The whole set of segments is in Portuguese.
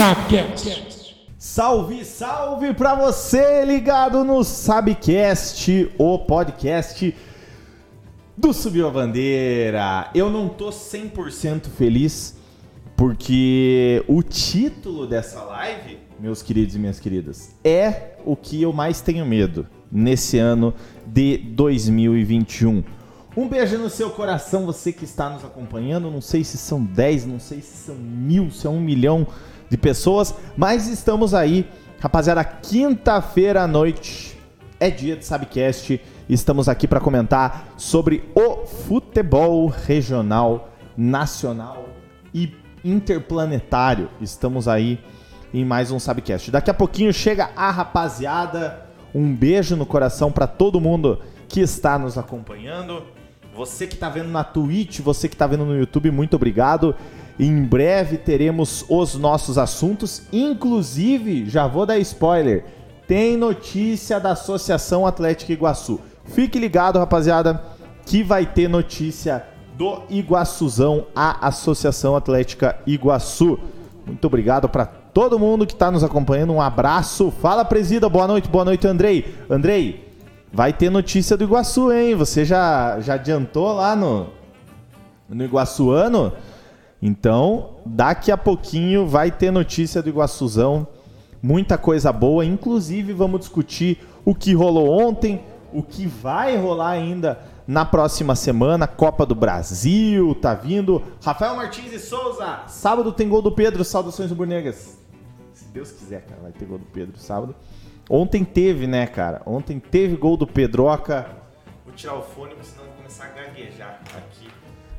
Sabcast. Salve, salve pra você ligado no Sabcast, o podcast do Subiu a Bandeira. Eu não tô 100% feliz porque o título dessa live, meus queridos e minhas queridas, é o que eu mais tenho medo nesse ano de 2021. Um beijo no seu coração, você que está nos acompanhando. Não sei se são 10, não sei se são mil, se é um milhão de pessoas, mas estamos aí, rapaziada. Quinta-feira à noite é dia de Sabcast. Estamos aqui para comentar sobre o futebol regional, nacional e interplanetário. Estamos aí em mais um Sabcast. Daqui a pouquinho chega a rapaziada. Um beijo no coração para todo mundo que está nos acompanhando. Você que está vendo na Twitch, você que está vendo no YouTube, muito obrigado. Em breve teremos os nossos assuntos, inclusive, já vou dar spoiler, tem notícia da Associação Atlética Iguaçu. Fique ligado, rapaziada, que vai ter notícia do Iguaçuzão, a Associação Atlética Iguaçu. Muito obrigado para todo mundo que está nos acompanhando. Um abraço. Fala, presida. Boa noite, boa noite, Andrei. Andrei, vai ter notícia do Iguaçu, hein? Você já, já adiantou lá no, no Iguaçuano? Então, daqui a pouquinho vai ter notícia do Iguaçuzão. Muita coisa boa. Inclusive, vamos discutir o que rolou ontem, o que vai rolar ainda na próxima semana. Copa do Brasil tá vindo. Rafael Martins e Souza. Sábado tem gol do Pedro. Saudações rubro-negras. Se Deus quiser, cara, vai ter gol do Pedro sábado. Ontem teve, né, cara? Ontem teve gol do Pedroca. Vou tirar o fone, porque senão começar a gaguejar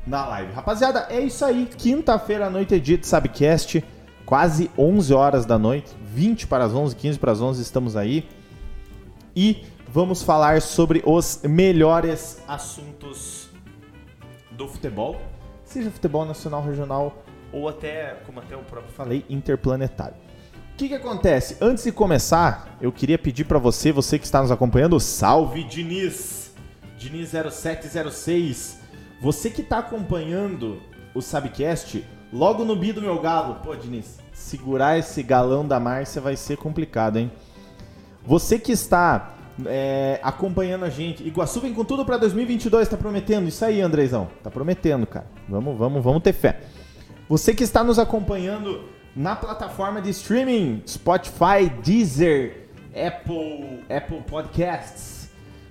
na live. Rapaziada, é isso aí. Quinta-feira à noite dia de Sabcast. Quase 11 horas da noite. 20 para as 11, 15 para as 11 estamos aí. E vamos falar sobre os melhores assuntos do futebol. Seja futebol nacional, regional ou até, como até eu próprio falei, interplanetário. O que, que acontece? Antes de começar, eu queria pedir para você, você que está nos acompanhando, salve Diniz! Diniz 0706. Você que está acompanhando o Sabcast, logo no bi do meu galo, pô, Diniz, segurar esse galão da Márcia vai ser complicado, hein? Você que está é, acompanhando a gente, Iguaçu vem com tudo para 2022, tá prometendo? Isso aí, Andrezão, tá prometendo, cara. Vamos, vamos, vamos ter fé. Você que está nos acompanhando na plataforma de streaming Spotify, Deezer, Apple, Apple Podcasts.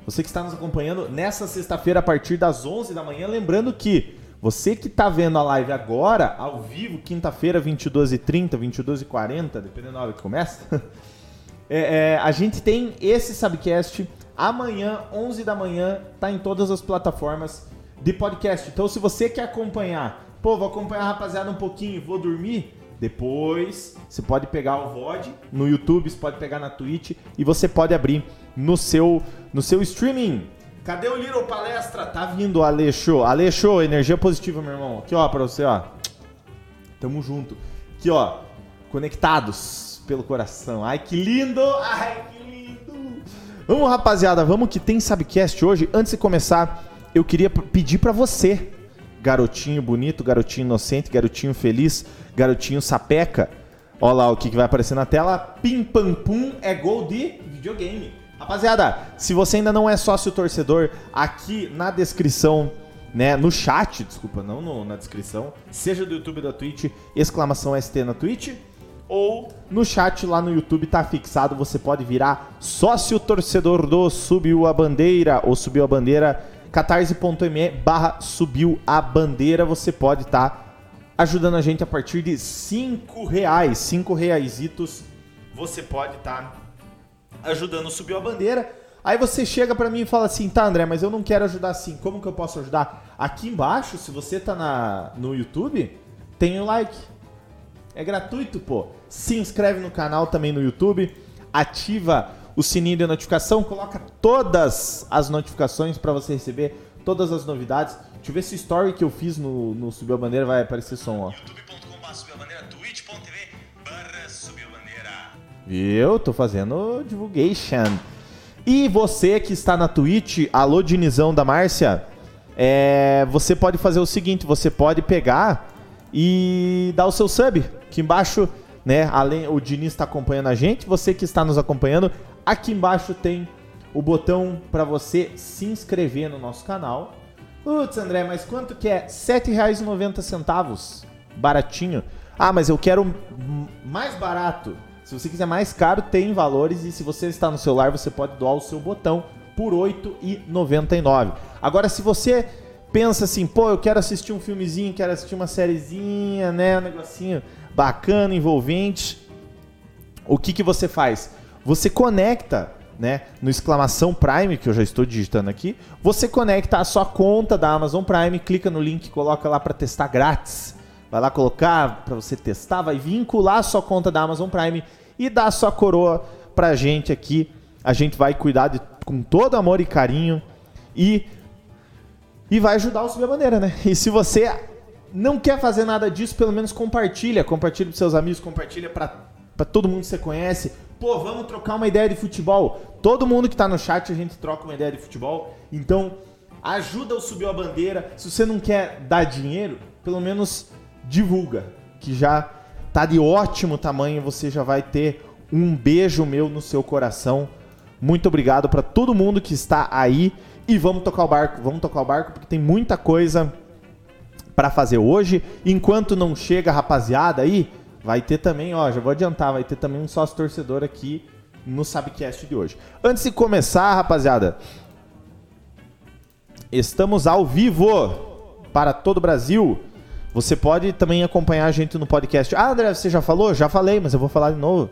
Você que está nos acompanhando nessa sexta-feira a partir das 11 da manhã, lembrando que você que está vendo a live agora, ao vivo, quinta-feira, 22h30, 22h40, dependendo da hora que começa, é, é, a gente tem esse Subcast amanhã, 11 da manhã, tá em todas as plataformas de podcast. Então, se você quer acompanhar, pô, vou acompanhar a rapaziada um pouquinho vou dormir, depois você pode pegar o VOD no YouTube, você pode pegar na Twitch e você pode abrir no seu, no seu streaming. Cadê o Little Palestra? Tá vindo, Alexo. Alexo, energia positiva, meu irmão. Aqui, ó, pra você, ó. Tamo junto. Aqui, ó. Conectados pelo coração. Ai, que lindo! Ai, que lindo! Vamos, rapaziada, vamos que tem Sabcast hoje. Antes de começar, eu queria pedir para você, garotinho bonito, garotinho inocente, garotinho feliz, garotinho sapeca. Olha lá o que, que vai aparecer na tela. Pim pam pum é gol de videogame. Rapaziada, se você ainda não é sócio torcedor, aqui na descrição, né, no chat, desculpa, não no- na descrição, seja do YouTube ou da Twitch, exclamação ST na Twitch, ou no chat lá no YouTube tá fixado, você pode virar sócio torcedor do Subiu a Bandeira, ou Subiu a Bandeira, catarse.me barra Subiu a Bandeira, você pode estar ajudando a gente a partir de 5 reais, 5 reaisitos, você pode estar ajudando o Subiu a Bandeira. Aí você chega pra mim e fala assim, tá André, mas eu não quero ajudar assim, como que eu posso ajudar? Aqui embaixo, se você tá na, no YouTube, tem o like. É gratuito, pô. Se inscreve no canal também no YouTube, ativa o sininho de notificação, coloca todas as notificações pra você receber todas as novidades. Deixa eu ver se o story que eu fiz no, no Subiu a Bandeira vai aparecer som, ó. youtube.com.br subiuabandeira, twitch.tv barra subiuabandeira. Viu? Tô fazendo divulgation. E você que está na Twitch, alô Dinizão da Márcia, é, você pode fazer o seguinte, você pode pegar e dar o seu sub. Aqui embaixo né? Além, o Diniz está acompanhando a gente, você que está nos acompanhando, aqui embaixo tem o botão para você se inscrever no nosso canal. Putz, André, mas quanto que é? R$ 7,90. Baratinho. Ah, mas eu quero mais barato. Se você quiser mais caro, tem valores. E se você está no celular, você pode doar o seu botão por R$ 8,99. Agora, se você pensa assim, pô, eu quero assistir um filmezinho, quero assistir uma sériezinha, né? Um negocinho bacana, envolvente. O que, que você faz? Você conecta né, no exclamação Prime, que eu já estou digitando aqui, você conecta a sua conta da Amazon Prime, clica no link, coloca lá para testar grátis. Vai lá colocar para você testar, vai vincular a sua conta da Amazon Prime e dar a sua coroa pra gente aqui. A gente vai cuidar de, com todo amor e carinho e e vai ajudar o Subir a Bandeira, né? E se você não quer fazer nada disso, pelo menos compartilha, compartilha para seus amigos, compartilha para todo mundo que você conhece. Pô, vamos trocar uma ideia de futebol. Todo mundo que está no chat a gente troca uma ideia de futebol. Então, ajuda o Subiu a Bandeira. Se você não quer dar dinheiro, pelo menos divulga, que já tá de ótimo tamanho, você já vai ter um beijo meu no seu coração. Muito obrigado para todo mundo que está aí e vamos tocar o barco, vamos tocar o barco porque tem muita coisa para fazer hoje. Enquanto não chega, rapaziada, aí vai ter também, ó, já vou adiantar, vai ter também um sócio torcedor aqui no Sabcast de hoje. Antes de começar, rapaziada, estamos ao vivo para todo o Brasil. Você pode também acompanhar a gente no podcast. Ah, André, você já falou? Já falei, mas eu vou falar de novo.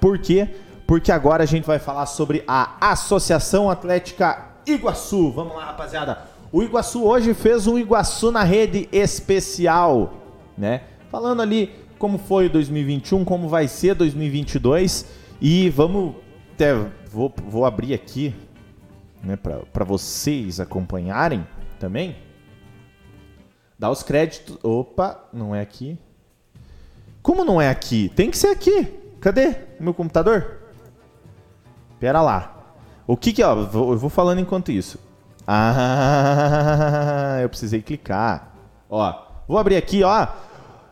Por quê? Porque agora a gente vai falar sobre a Associação Atlética Iguaçu. Vamos lá, rapaziada. O Iguaçu hoje fez um Iguaçu na rede especial, né? Falando ali como foi 2021, como vai ser 2022 e vamos até vou, vou abrir aqui, né, para vocês acompanharem também. Dá os créditos. Opa, não é aqui. Como não é aqui? Tem que ser aqui. Cadê meu computador? Pera lá. O que que, ó, eu vou falando enquanto isso. Ah, eu precisei clicar. Ó, vou abrir aqui, ó.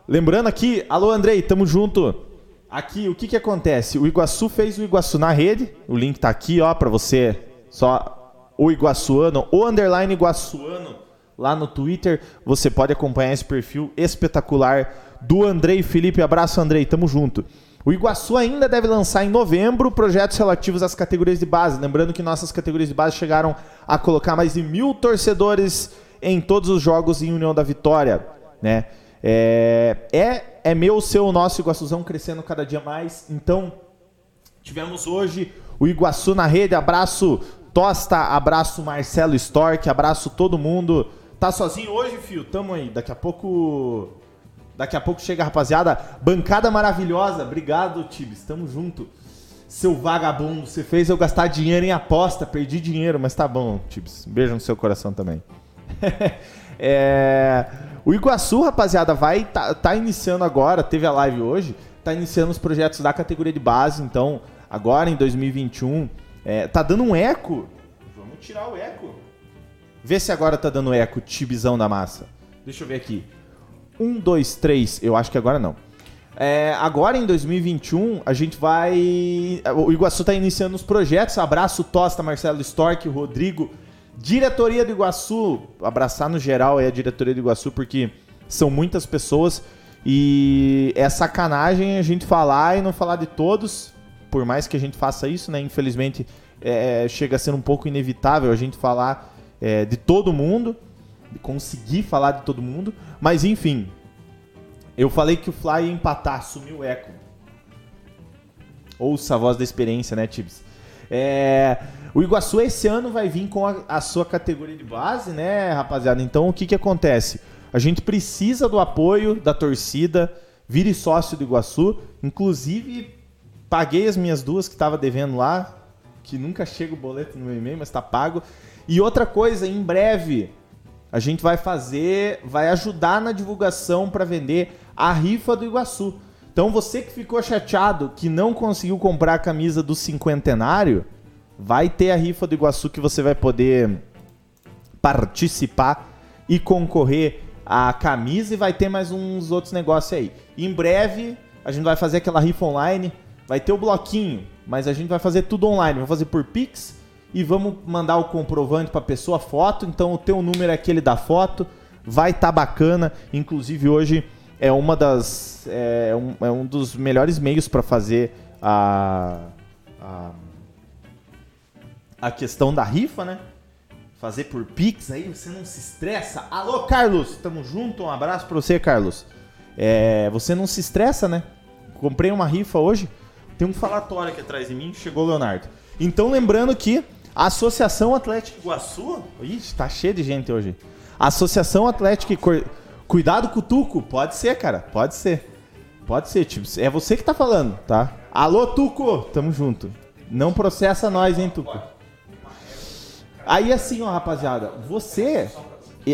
Lembrando aqui, alô Andrei, tamo junto. Aqui, o que que acontece? O Iguaçu fez o Iguaçu na rede. O link tá aqui, ó, para você. Só o Iguaçuano, o underline Iguaçuano lá no Twitter. Você pode acompanhar esse perfil espetacular do Andrei Felipe. Abraço, Andrei, tamo junto. O Iguaçu ainda deve lançar em novembro projetos relativos às categorias de base. Lembrando que nossas categorias de base chegaram a colocar mais de mil torcedores em todos os jogos em União da Vitória. Né? É, é, é meu, seu, nosso Iguaçuzão crescendo cada dia mais. Então, tivemos hoje o Iguaçu na rede. Abraço Tosta, abraço Marcelo Stork, abraço todo mundo. Tá sozinho hoje, fio? Tamo aí. Daqui a pouco Daqui a pouco chega, rapaziada. Bancada maravilhosa. Obrigado, Tibes. Tamo junto. Seu vagabundo, você fez eu gastar dinheiro em aposta. Perdi dinheiro, mas tá bom, Tibes. beijo no seu coração também. é... O Iguaçu, rapaziada, vai tá, tá iniciando agora. Teve a live hoje. Tá iniciando os projetos da categoria de base. Então, agora em 2021, é, tá dando um eco. Vamos tirar o eco. Vê se agora tá dando eco, Tibizão da massa. Deixa eu ver aqui. Um, dois, três. Eu acho que agora não. É, agora em 2021, a gente vai. O Iguaçu está iniciando os projetos. Abraço Tosta, Marcelo Stork, Rodrigo. Diretoria do Iguaçu. Abraçar no geral é a diretoria do Iguaçu, porque são muitas pessoas. E é sacanagem a gente falar e não falar de todos. Por mais que a gente faça isso, né? Infelizmente, é, chega a ser um pouco inevitável a gente falar é, de todo mundo conseguir falar de todo mundo. Mas enfim, eu falei que o Fly ia empatar, sumiu o eco. Ouça a voz da experiência, né, Tibbs? É, o Iguaçu esse ano vai vir com a, a, sua categoria de base, né, rapaziada? Então o que, que acontece? A gente precisa do apoio da torcida, vire sócio do Iguaçu. Inclusive, paguei as minhas duas que estava devendo lá, que nunca chega o boleto no meu e-mail, mas está pago. E outra coisa, em breve, a gente vai fazer, vai ajudar na divulgação para vender a rifa do Iguaçu. Então você que ficou chateado que não conseguiu comprar a camisa do cinquentenário, vai ter a rifa do Iguaçu que você vai poder participar e concorrer à camisa e vai ter mais uns outros negócios aí. Em breve a gente vai fazer aquela rifa online, vai ter o bloquinho, mas a gente vai fazer tudo online. Vamos fazer por Pix e vamos mandar o comprovante para a pessoa, foto. Então o teu número é aquele da foto, vai estar tá bacana. Inclusive hoje é uma das é um, é um dos melhores meios para fazer a, a a questão da rifa, né? Fazer por Pix aí, você não se estressa. Alô, Carlos, tamo junto, um abraço pra você, Carlos. É, você não se estressa, né? Comprei uma rifa hoje, tem um falatório aqui atrás de mim, chegou o Leonardo. Então, lembrando que a Associação Atlética Iguaçu. Ixi, tá cheio de gente hoje. Associação Atlética. Cuidado com o Tuco. Pode ser, cara. Pode ser. Pode ser, tipo. É você que tá falando, tá? Alô, Tuco. Tamo junto. Não processa nós, hein, Tuco. Aí assim, ó, rapaziada, você.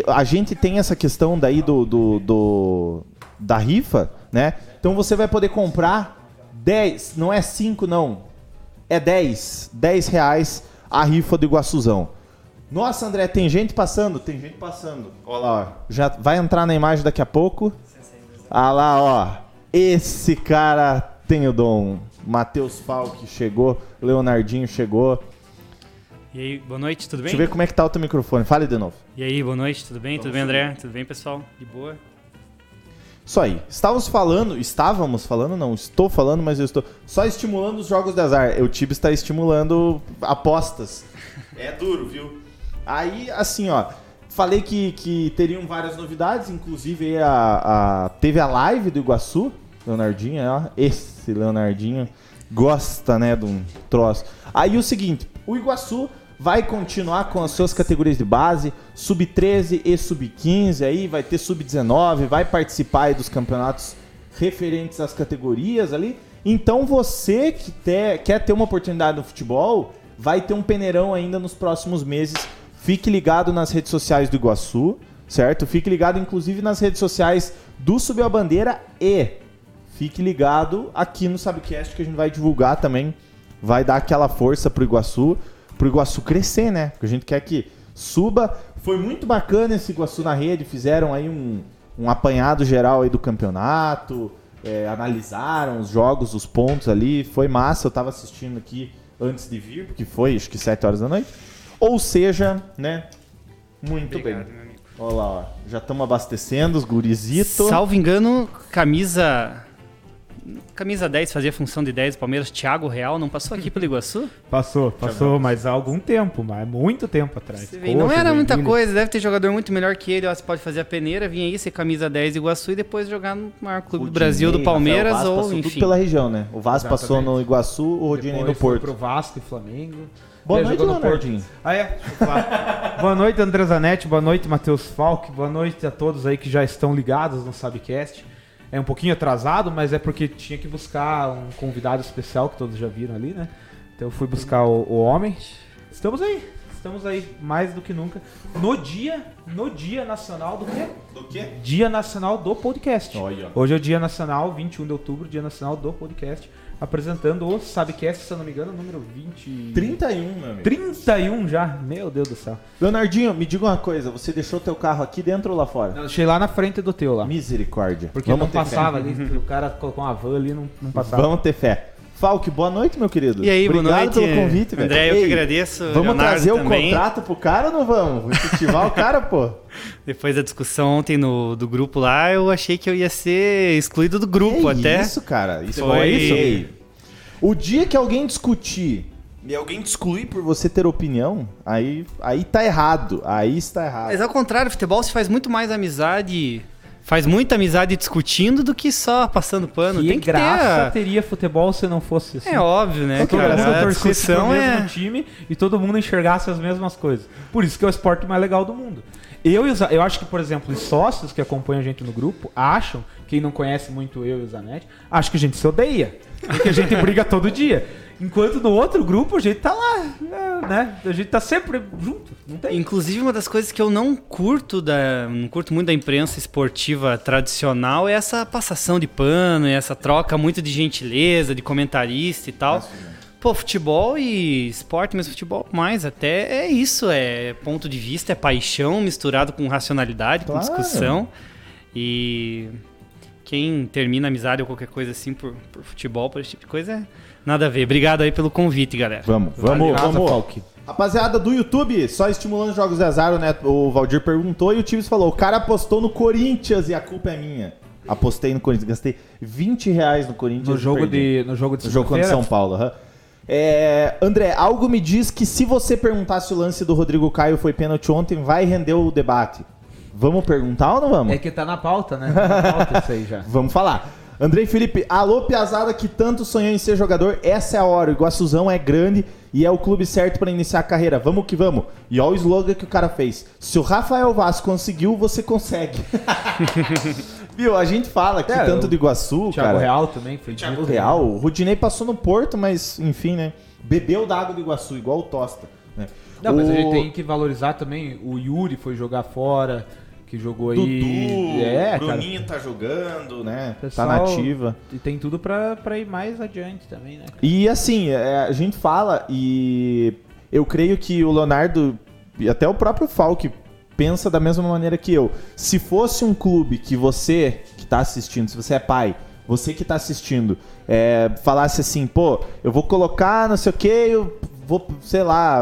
A gente tem essa questão daí do, do, do, da rifa, né? Então você vai poder comprar 10, não é 5 não, é 10, 10 reais a rifa do Iguaçuzão. Nossa, André, tem gente passando? Tem gente passando. Olha lá, ó. Já vai entrar na imagem daqui a pouco. Ah lá, ó. Esse cara tem o dom. Matheus Falck chegou, Leonardinho chegou. E aí, boa noite, tudo bem? Deixa eu ver como é que tá o teu microfone. Fale de novo. E aí, boa noite, tudo bem? tudo bem, André? Tudo bem, pessoal? De boa? Isso aí. Estávamos falando, estávamos falando, não, estou falando, mas eu estou só estimulando os jogos de azar. O Tibi está estimulando apostas. É duro, viu? Aí, assim, ó, falei que, que teriam várias novidades, inclusive a, a, teve a live do Iguaçu, Leonardinho, ó, esse Leonardinho gosta, né, de um troço. Aí o seguinte, o Iguaçu vai continuar com as suas categorias de base, sub-13 e sub-15, aí vai ter sub-19, vai participar dos campeonatos referentes às categorias ali. Então você que ter, quer ter uma oportunidade no futebol, vai ter um peneirão ainda nos próximos meses. Fique ligado nas redes sociais do Iguaçu, certo? Fique ligado inclusive nas redes sociais do Subiu a Bandeira e fique ligado aqui no Sabcast que a gente vai divulgar também, vai dar aquela força pro Iguaçu pro Iguaçu crescer, né? Porque a gente quer que suba. Foi muito bacana esse Iguaçu na rede, fizeram aí um, um apanhado geral aí do campeonato, é, analisaram os jogos, os pontos ali, foi massa, eu tava assistindo aqui antes de vir, porque foi acho que 7 horas da noite. Ou seja, né? Muito Obrigado, bem. Olha lá, ó. já estamos abastecendo os gurizitos. Salvo engano, camisa camisa 10 fazia função de 10 do Palmeiras, Thiago Real, não passou aqui pelo Iguaçu? Passou, passou, mas há algum tempo, mas muito tempo atrás. Vê, não era muita coisa, deve ter jogador muito melhor que ele, ó, você pode fazer a peneira, vir aí, ser camisa 10 do Iguaçu e depois jogar no maior clube do Brasil, do Palmeiras ou enfim. Tudo pela região, né? O Vasco Exatamente. passou no Iguaçu, o Rodinei no Porto. Foi pro Vasco e Flamengo. Boa noite, Leonardinho. Ah, é? boa noite, André Zanetti. Boa noite, Matheus Falck. Boa noite a todos aí que já estão ligados no Sabcast é um pouquinho atrasado, mas é porque tinha que buscar um convidado especial que todos já viram ali, né? Então eu fui buscar o, o homem. Estamos aí, estamos aí mais do que nunca no dia, no dia nacional do quê? Do quê? Dia nacional do podcast. Olha. Hoje é o dia nacional, 21 de outubro, dia nacional do podcast apresentando o Sabcast, se eu não me engano, número 20... 31, meu amigo. 31 já? Meu Deus do céu. Leonardinho, me diga uma coisa, você deixou teu carro aqui dentro ou lá fora? Eu deixei lá na frente do teu lá. Misericórdia. Porque Vamos não passava ali, o cara colocou uma van ali, não, não passava. Vamos ter fé. Falk, boa noite, meu querido. E aí, Obrigado boa noite. pelo convite, velho. André, eu Ei, que agradeço. Vamos Leonardo trazer o contrato pro cara ou não vamos? Efetivar o cara, pô. Depois da discussão ontem no, do grupo lá, eu achei que eu ia ser excluído do grupo que até. Isso, cara. Isso foi, foi isso. O dia que alguém discutir e alguém te excluir por você ter opinião, aí, aí tá errado. Aí está errado. Mas ao contrário, futebol se faz muito mais amizade. Faz muita amizade discutindo do que só passando pano. Que Tem que graça ter... teria futebol se não fosse assim. É óbvio, né? Todo cara, torcesse pro mesmo é... time e todo mundo enxergasse as mesmas coisas. Por isso que é o esporte mais legal do mundo. Eu, eu acho que, por exemplo, os sócios que acompanham a gente no grupo acham, quem não conhece muito eu e o Zanetti, acho que a gente se odeia. Porque a gente briga todo dia. Enquanto no outro grupo a gente tá lá, né? A gente tá sempre junto. Não tem. Inclusive, uma das coisas que eu não curto da. não curto muito da imprensa esportiva tradicional é essa passação de pano, essa troca muito de gentileza, de comentarista e tal. Nossa, Pô, futebol e esporte, mas futebol mais até é isso, é ponto de vista, é paixão misturado com racionalidade, claro. com discussão. E quem termina amizade ou qualquer coisa assim por, por futebol, por esse tipo de coisa, é nada a ver. Obrigado aí pelo convite, galera. Vamos, vamos, nada, vamos. Falk. Rapaziada do YouTube, só estimulando jogos de azar, né? O Valdir perguntou e o Tives falou: o cara apostou no Corinthians e a culpa é minha. Apostei no Corinthians, gastei 20 reais no Corinthians. No jogo de, no jogo de No jogo contra segunda-feira, São Paulo, aham. É, André, algo me diz que se você perguntar se o lance do Rodrigo Caio foi pênalti ontem, vai render o debate. Vamos perguntar ou não vamos? É que tá na pauta, né? Tá na pauta isso aí já. Vamos falar. Andrei Felipe, alô Piazada que tanto sonhou em ser jogador, essa é a hora. O Iguaçuzão é grande e é o clube certo para iniciar a carreira. Vamos que vamos. E olha o slogan que o cara fez. Se o Rafael Vaz conseguiu, você consegue. Viu? A gente fala aqui É, tanto o do Iguaçu, Thiago cara. Real também foi Thiago né? Real. O Rudinei passou no Porto, mas enfim, né? Bebeu da água do Iguaçu, igual o Tosta. né? Não, mas a O gente tem que valorizar também. O Yuri foi jogar fora, que jogou aí. Dudu, é, cara. Bruninho tá jogando, né? Pessoal- Tá nativa. E tem tudo pra, pra ir mais adiante também, né? E assim, é, a gente fala e eu creio que o Leonardo e até o próprio Falk pensa da mesma maneira que eu. Se fosse um clube que você que tá assistindo, se você é pai, você que tá assistindo, é, falasse assim, pô, eu vou colocar não sei o que, eu vou, sei lá,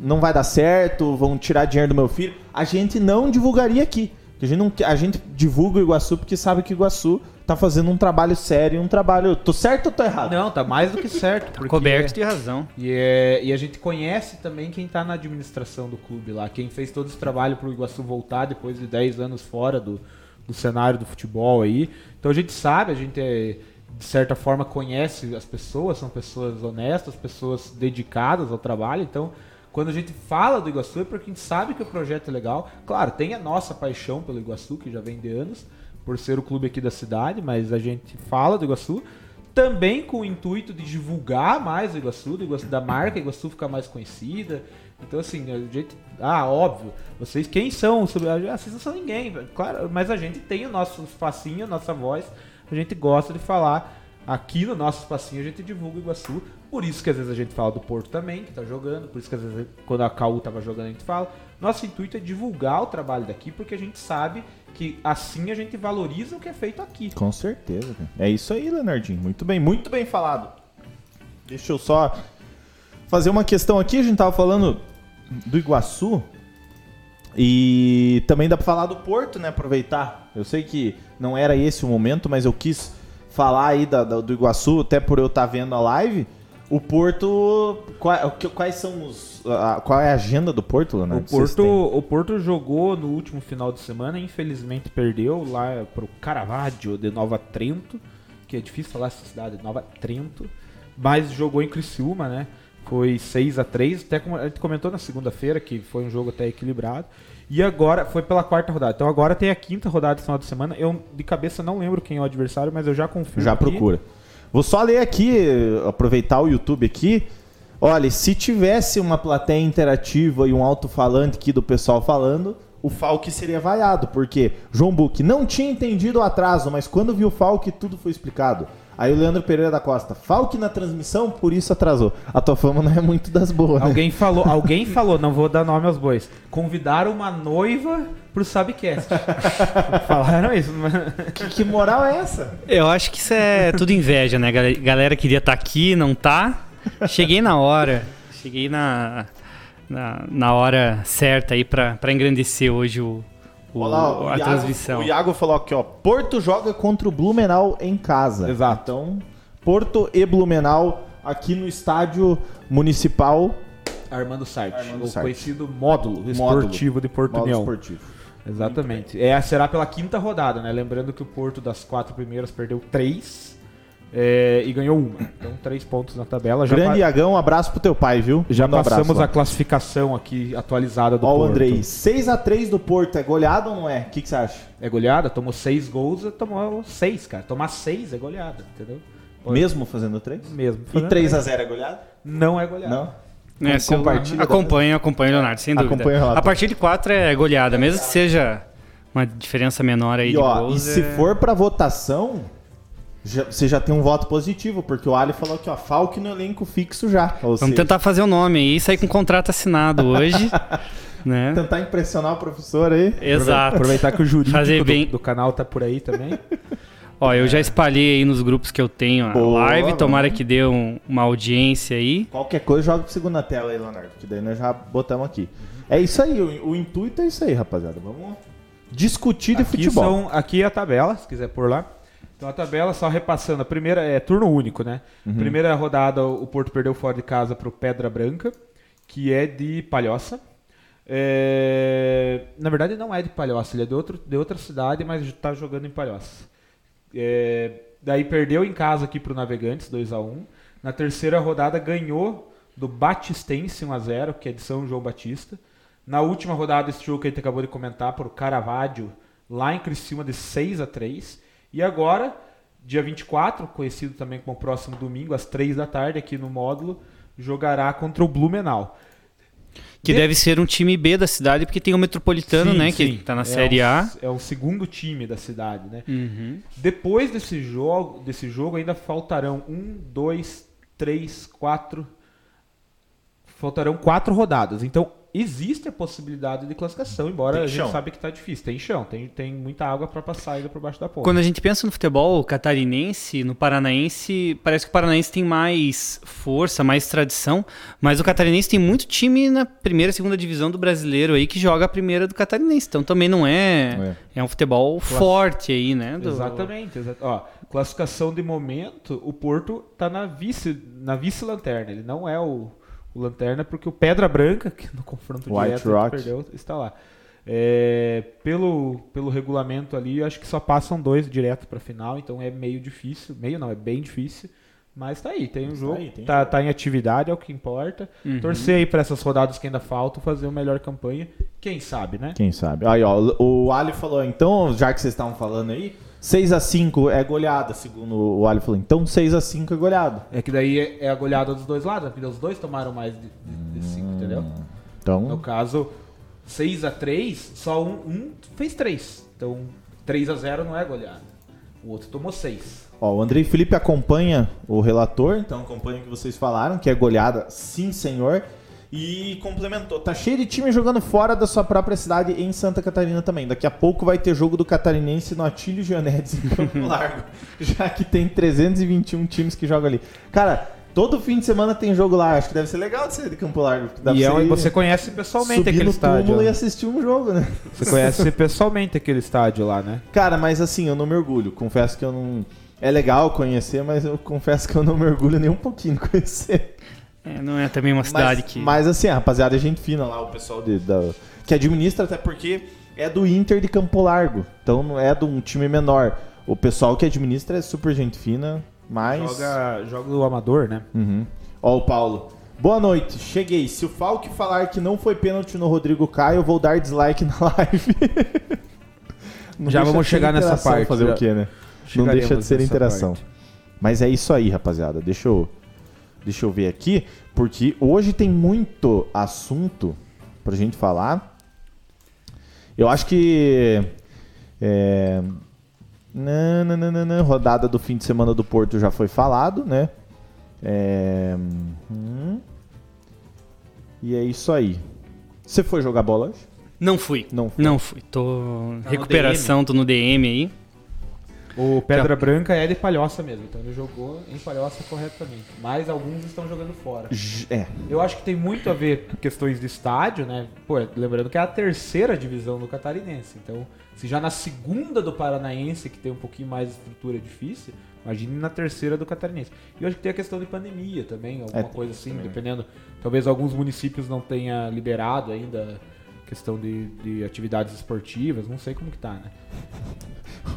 não vai dar certo, vão tirar dinheiro do meu filho, a gente não divulgaria aqui. A gente, não, a gente divulga o Iguaçu porque sabe que o Iguaçu tá fazendo um trabalho sério, um trabalho. Tô certo ou tô errado? Não, tá mais do que certo. porque- Coberto de razão. E, é- e a gente conhece também quem tá na administração do clube lá, quem fez todo esse trabalho pro Iguaçu voltar depois de 10 anos fora do, do cenário do futebol aí. Então a gente sabe, a gente é, de certa forma conhece as pessoas, são pessoas honestas, pessoas dedicadas ao trabalho, então quando a gente fala do Iguaçu é porque a gente sabe que o projeto é legal. Claro, tem a nossa paixão pelo Iguaçu, que já vem de anos, por ser o clube aqui da cidade, mas a gente fala do Iguaçu também com o intuito de divulgar mais o Iguaçu, do Iguaçu da marca Iguaçu ficar mais conhecida. Então, assim, a gente. Ah, óbvio, vocês quem são? Sobre- Ah, vocês não são ninguém, claro, mas a gente tem o nosso espacinho, a nossa voz, a gente gosta de falar. Aqui no nosso espacinho a gente divulga o Iguaçu. Por isso que às vezes a gente fala do Porto também, que tá jogando. Por isso que às vezes quando a Caú tava jogando a gente fala. Nosso intuito é divulgar o trabalho daqui, porque a gente sabe que assim a gente valoriza o que é feito aqui. Com certeza. É isso aí, Leonardinho. Muito bem, muito bem falado. Deixa eu só fazer uma questão aqui. A gente tava falando do Iguaçu. E também dá pra falar do Porto, né? Aproveitar. Eu sei que não era esse o momento, mas eu quis falar aí da- da- do Iguaçu, até por eu estar vendo a live. O Porto. qua- o que- Quais são os. a- qual é a agenda do Porto, O Leonardo? Vocês Porto, o Porto jogou no último final de semana, infelizmente perdeu lá pro Caravaggio de Nova Trento, que é difícil falar essa cidade, Nova Trento, mas jogou em Criciúma, né? Foi 6 a 3 até como a gente comentou na segunda-feira que foi um jogo até equilibrado. E agora foi pela quarta rodada. Então agora tem a quinta rodada do final de semana. Eu de cabeça não lembro quem é o adversário, mas eu já confio. Já procura. Vou só ler aqui, aproveitar o YouTube aqui. Olha, se tivesse uma plateia interativa e um alto-falante aqui do pessoal falando, o Falk seria vaiado, porque João Buck não tinha entendido o atraso, mas quando viu o Falk, tudo foi explicado. Aí o Leandro Pereira da Costa, Falk na transmissão, por isso atrasou. A tua fama não é muito das boas, né? Alguém falou, alguém falou, não vou dar nome aos bois. Convidaram uma noiva pro Subcast. Falaram isso, mas... Que, que moral é essa? Eu acho que isso é tudo inveja, né? Gal- Galera queria estar aqui, não tá. Cheguei na hora. Cheguei na, na, na hora certa aí pra, pra engrandecer hoje o, o- Olha lá, o a Iago- transmissão. O Iago falou aqui, ó. Porto joga contra o Blumenau em casa. Exato. Então, Porto e Blumenau aqui no estádio municipal Armando Sarte, Armando o Sarte. conhecido módulo Módulo. esportivo de Porto União. esportivo. Exatamente. É, será pela quinta rodada, né? Lembrando que o Porto das quatro primeiras perdeu três é, e ganhou uma. Então, três pontos na tabela. Já, Grande Iagão, um abraço pro teu pai, viu? já Manda um abraço passamos lá. a classificação aqui atualizada do Ó, o Porto. Andrei, 6x3 do Porto é goleado ou não é? O que, que você acha? É goleada, tomou seis gols, tomou seis, cara. Tomar seis é goleada, entendeu? Pode- Mesmo fazendo 3? Mesmo. E Fazendo 3x0 é goleado? Não é goleada. Não? É, se compartilha acompanho, acompanho, Leonardo, sem dúvida. Acompanha o a partir de 4 é goleada, mesmo que seja uma diferença menor aí E de ó, gols. e se é- for pra votação, já- você já tem um voto positivo, porque o Ali falou aqui, ó, Falk no elenco fixo já. Vamos seja, tentar fazer o nome aí e sair com contrato assinado hoje. né? tentar impressionar o professor aí. Exato. Aproveitar que o jurídico Fazer do, bem- do canal tá por aí também. Ó, eu já espalhei aí nos grupos que eu tenho a Boa, live, tomara vamos. que dê um- uma audiência aí. Qualquer coisa, joga pro segunda tela aí, Leonardo, que daí nós já botamos aqui. É isso aí, o, o intuito é isso aí, rapaziada. Vamos discutir de Aqui, futebol. são, aqui é a tabela, se quiser pôr lá. Então a tabela, só repassando, a primeira é turno único, né? Primeira rodada, o Porto perdeu fora de casa pro Pedra Branca, que é de Palhoça. É, Na verdade não é de Palhoça, ele é de, outro, de outra cidade, mas está jogando em Palhoça. É, Daí perdeu em casa aqui pro Navegantes, 2 a 1 Na terceira rodada ganhou do Batistense 1x0, que é de São João Batista. Na última rodada, jogo que a gente acabou de comentar, por Caravaggio, lá em Criciúma, de 6 a 3 E agora, dia 24, conhecido também como próximo domingo, às 3 da tarde, aqui no módulo, jogará contra o Blumenau. Que De- deve ser um time B da cidade, porque tem o Metropolitano, Sim, né? sim. Que tá na É Série o- A. É o segundo time da cidade, né? Uhum. Depois desse jogo, desse jogo ainda faltarão um, dois, três, quatro. Faltarão quatro rodadas. Então existe a possibilidade de classificação, embora Tem a gente chão. sabe que tá difícil. Tem chão, tem, tem muita água para passar ainda por baixo da ponte. Quando a gente pensa no futebol catarinense, no paranaense, parece que o paranaense tem mais força, mais tradição, mas o catarinense tem muito time na primeira e segunda divisão do brasileiro aí que joga a primeira do catarinense. Então também não é. É, um futebol forte aí, né? do- Exatamente. exa- Ó, classificação de momento, o Porto tá na vice na vice-lanterna. Ele não é o, o lanterna porque o Pedra Branca, que no confronto White direto Rock. perdeu, está lá. É, pelo, pelo regulamento ali, eu acho que só passam dois direto para final, então é meio difícil. Meio não, é bem difícil. Mas tá aí, tem um jogo, aí, tem tá, jogo. tá em atividade, é o que importa. Uhum. Torcer aí para essas rodadas que ainda faltam, fazer uma melhor campanha. Quem sabe, né? Quem sabe? Aí, ó, o Ali falou, então, já que vocês estavam falando aí, 6x5 é goleada, segundo o Ali falou. Então 6x5 é goleada. É que daí é, é a goleada dos dois lados, porque os dois tomaram mais de 5, entendeu? No Então, caso, 6 a 3 só um, um fez 3. Então, 3 a 0 não é goleada. O outro tomou 6. ó, o Andrei Felipe acompanha o relator, então acompanha o que vocês falaram, que é goleada, sim senhor. E complementou. Tá cheio de time jogando fora da sua própria cidade em Santa Catarina também. Daqui a pouco vai ter jogo do Catarinense no Atílio Gianetes em Campo Largo. já que tem 321 times que jogam ali. Cara, todo fim de semana tem jogo lá. Acho que deve ser legal de ser de Campo Largo. E é, você conhece pessoalmente subir aquele no estádio. túmulo e lá. assistir um jogo, né? Você conhece pessoalmente aquele estádio lá, né? Cara, mas assim, eu não mergulho. Confesso que eu não. É legal conhecer, mas eu confesso que eu não mergulho nem um pouquinho em conhecer. É, não é também uma cidade mas, que. mas assim, a rapaziada é gente fina lá, o pessoal de- da, que administra, até porque é do Inter de Campo Largo. Então não é de um time menor. O pessoal que administra é super gente fina, mas. Joga, joga do amador, né? Uhum. Ó, o Paulo. Boa noite, cheguei. Se o Falk falar que não foi pênalti no Rodrigo Caio, eu vou dar dislike na live. Não Já deixa vamos de ser chegar nessa interação parte, Fazer já. o quê, né? Não deixa de ser interação. parte. Mas é isso aí, rapaziada. Deixa eu, deixa eu ver aqui, porque hoje tem muito assunto pra gente falar. Eu acho que. É, nananana, rodada do fim de semana do Porto já foi falado, né? É, hum, e é isso aí. Você foi jogar bola hoje? Não fui. Não foi. Não fui. Tô Tá no recuperação, tô no DM aí. O Pedra Branca é de Palhoça mesmo, então ele jogou em Palhoça corretamente. Mas alguns estão jogando fora. É. Eu acho que tem muito a ver com questões de estádio, né? Pô, lembrando que é a terceira divisão do Catarinense. Então, se já na segunda do Paranaense, que tem um pouquinho mais de estrutura difícil, imagine na terceira do Catarinense. E eu acho que tem a questão de pandemia também, alguma É, coisa assim, também. dependendo. Talvez alguns municípios não tenha liberado ainda questão de, de atividades esportivas, não sei como que tá, né?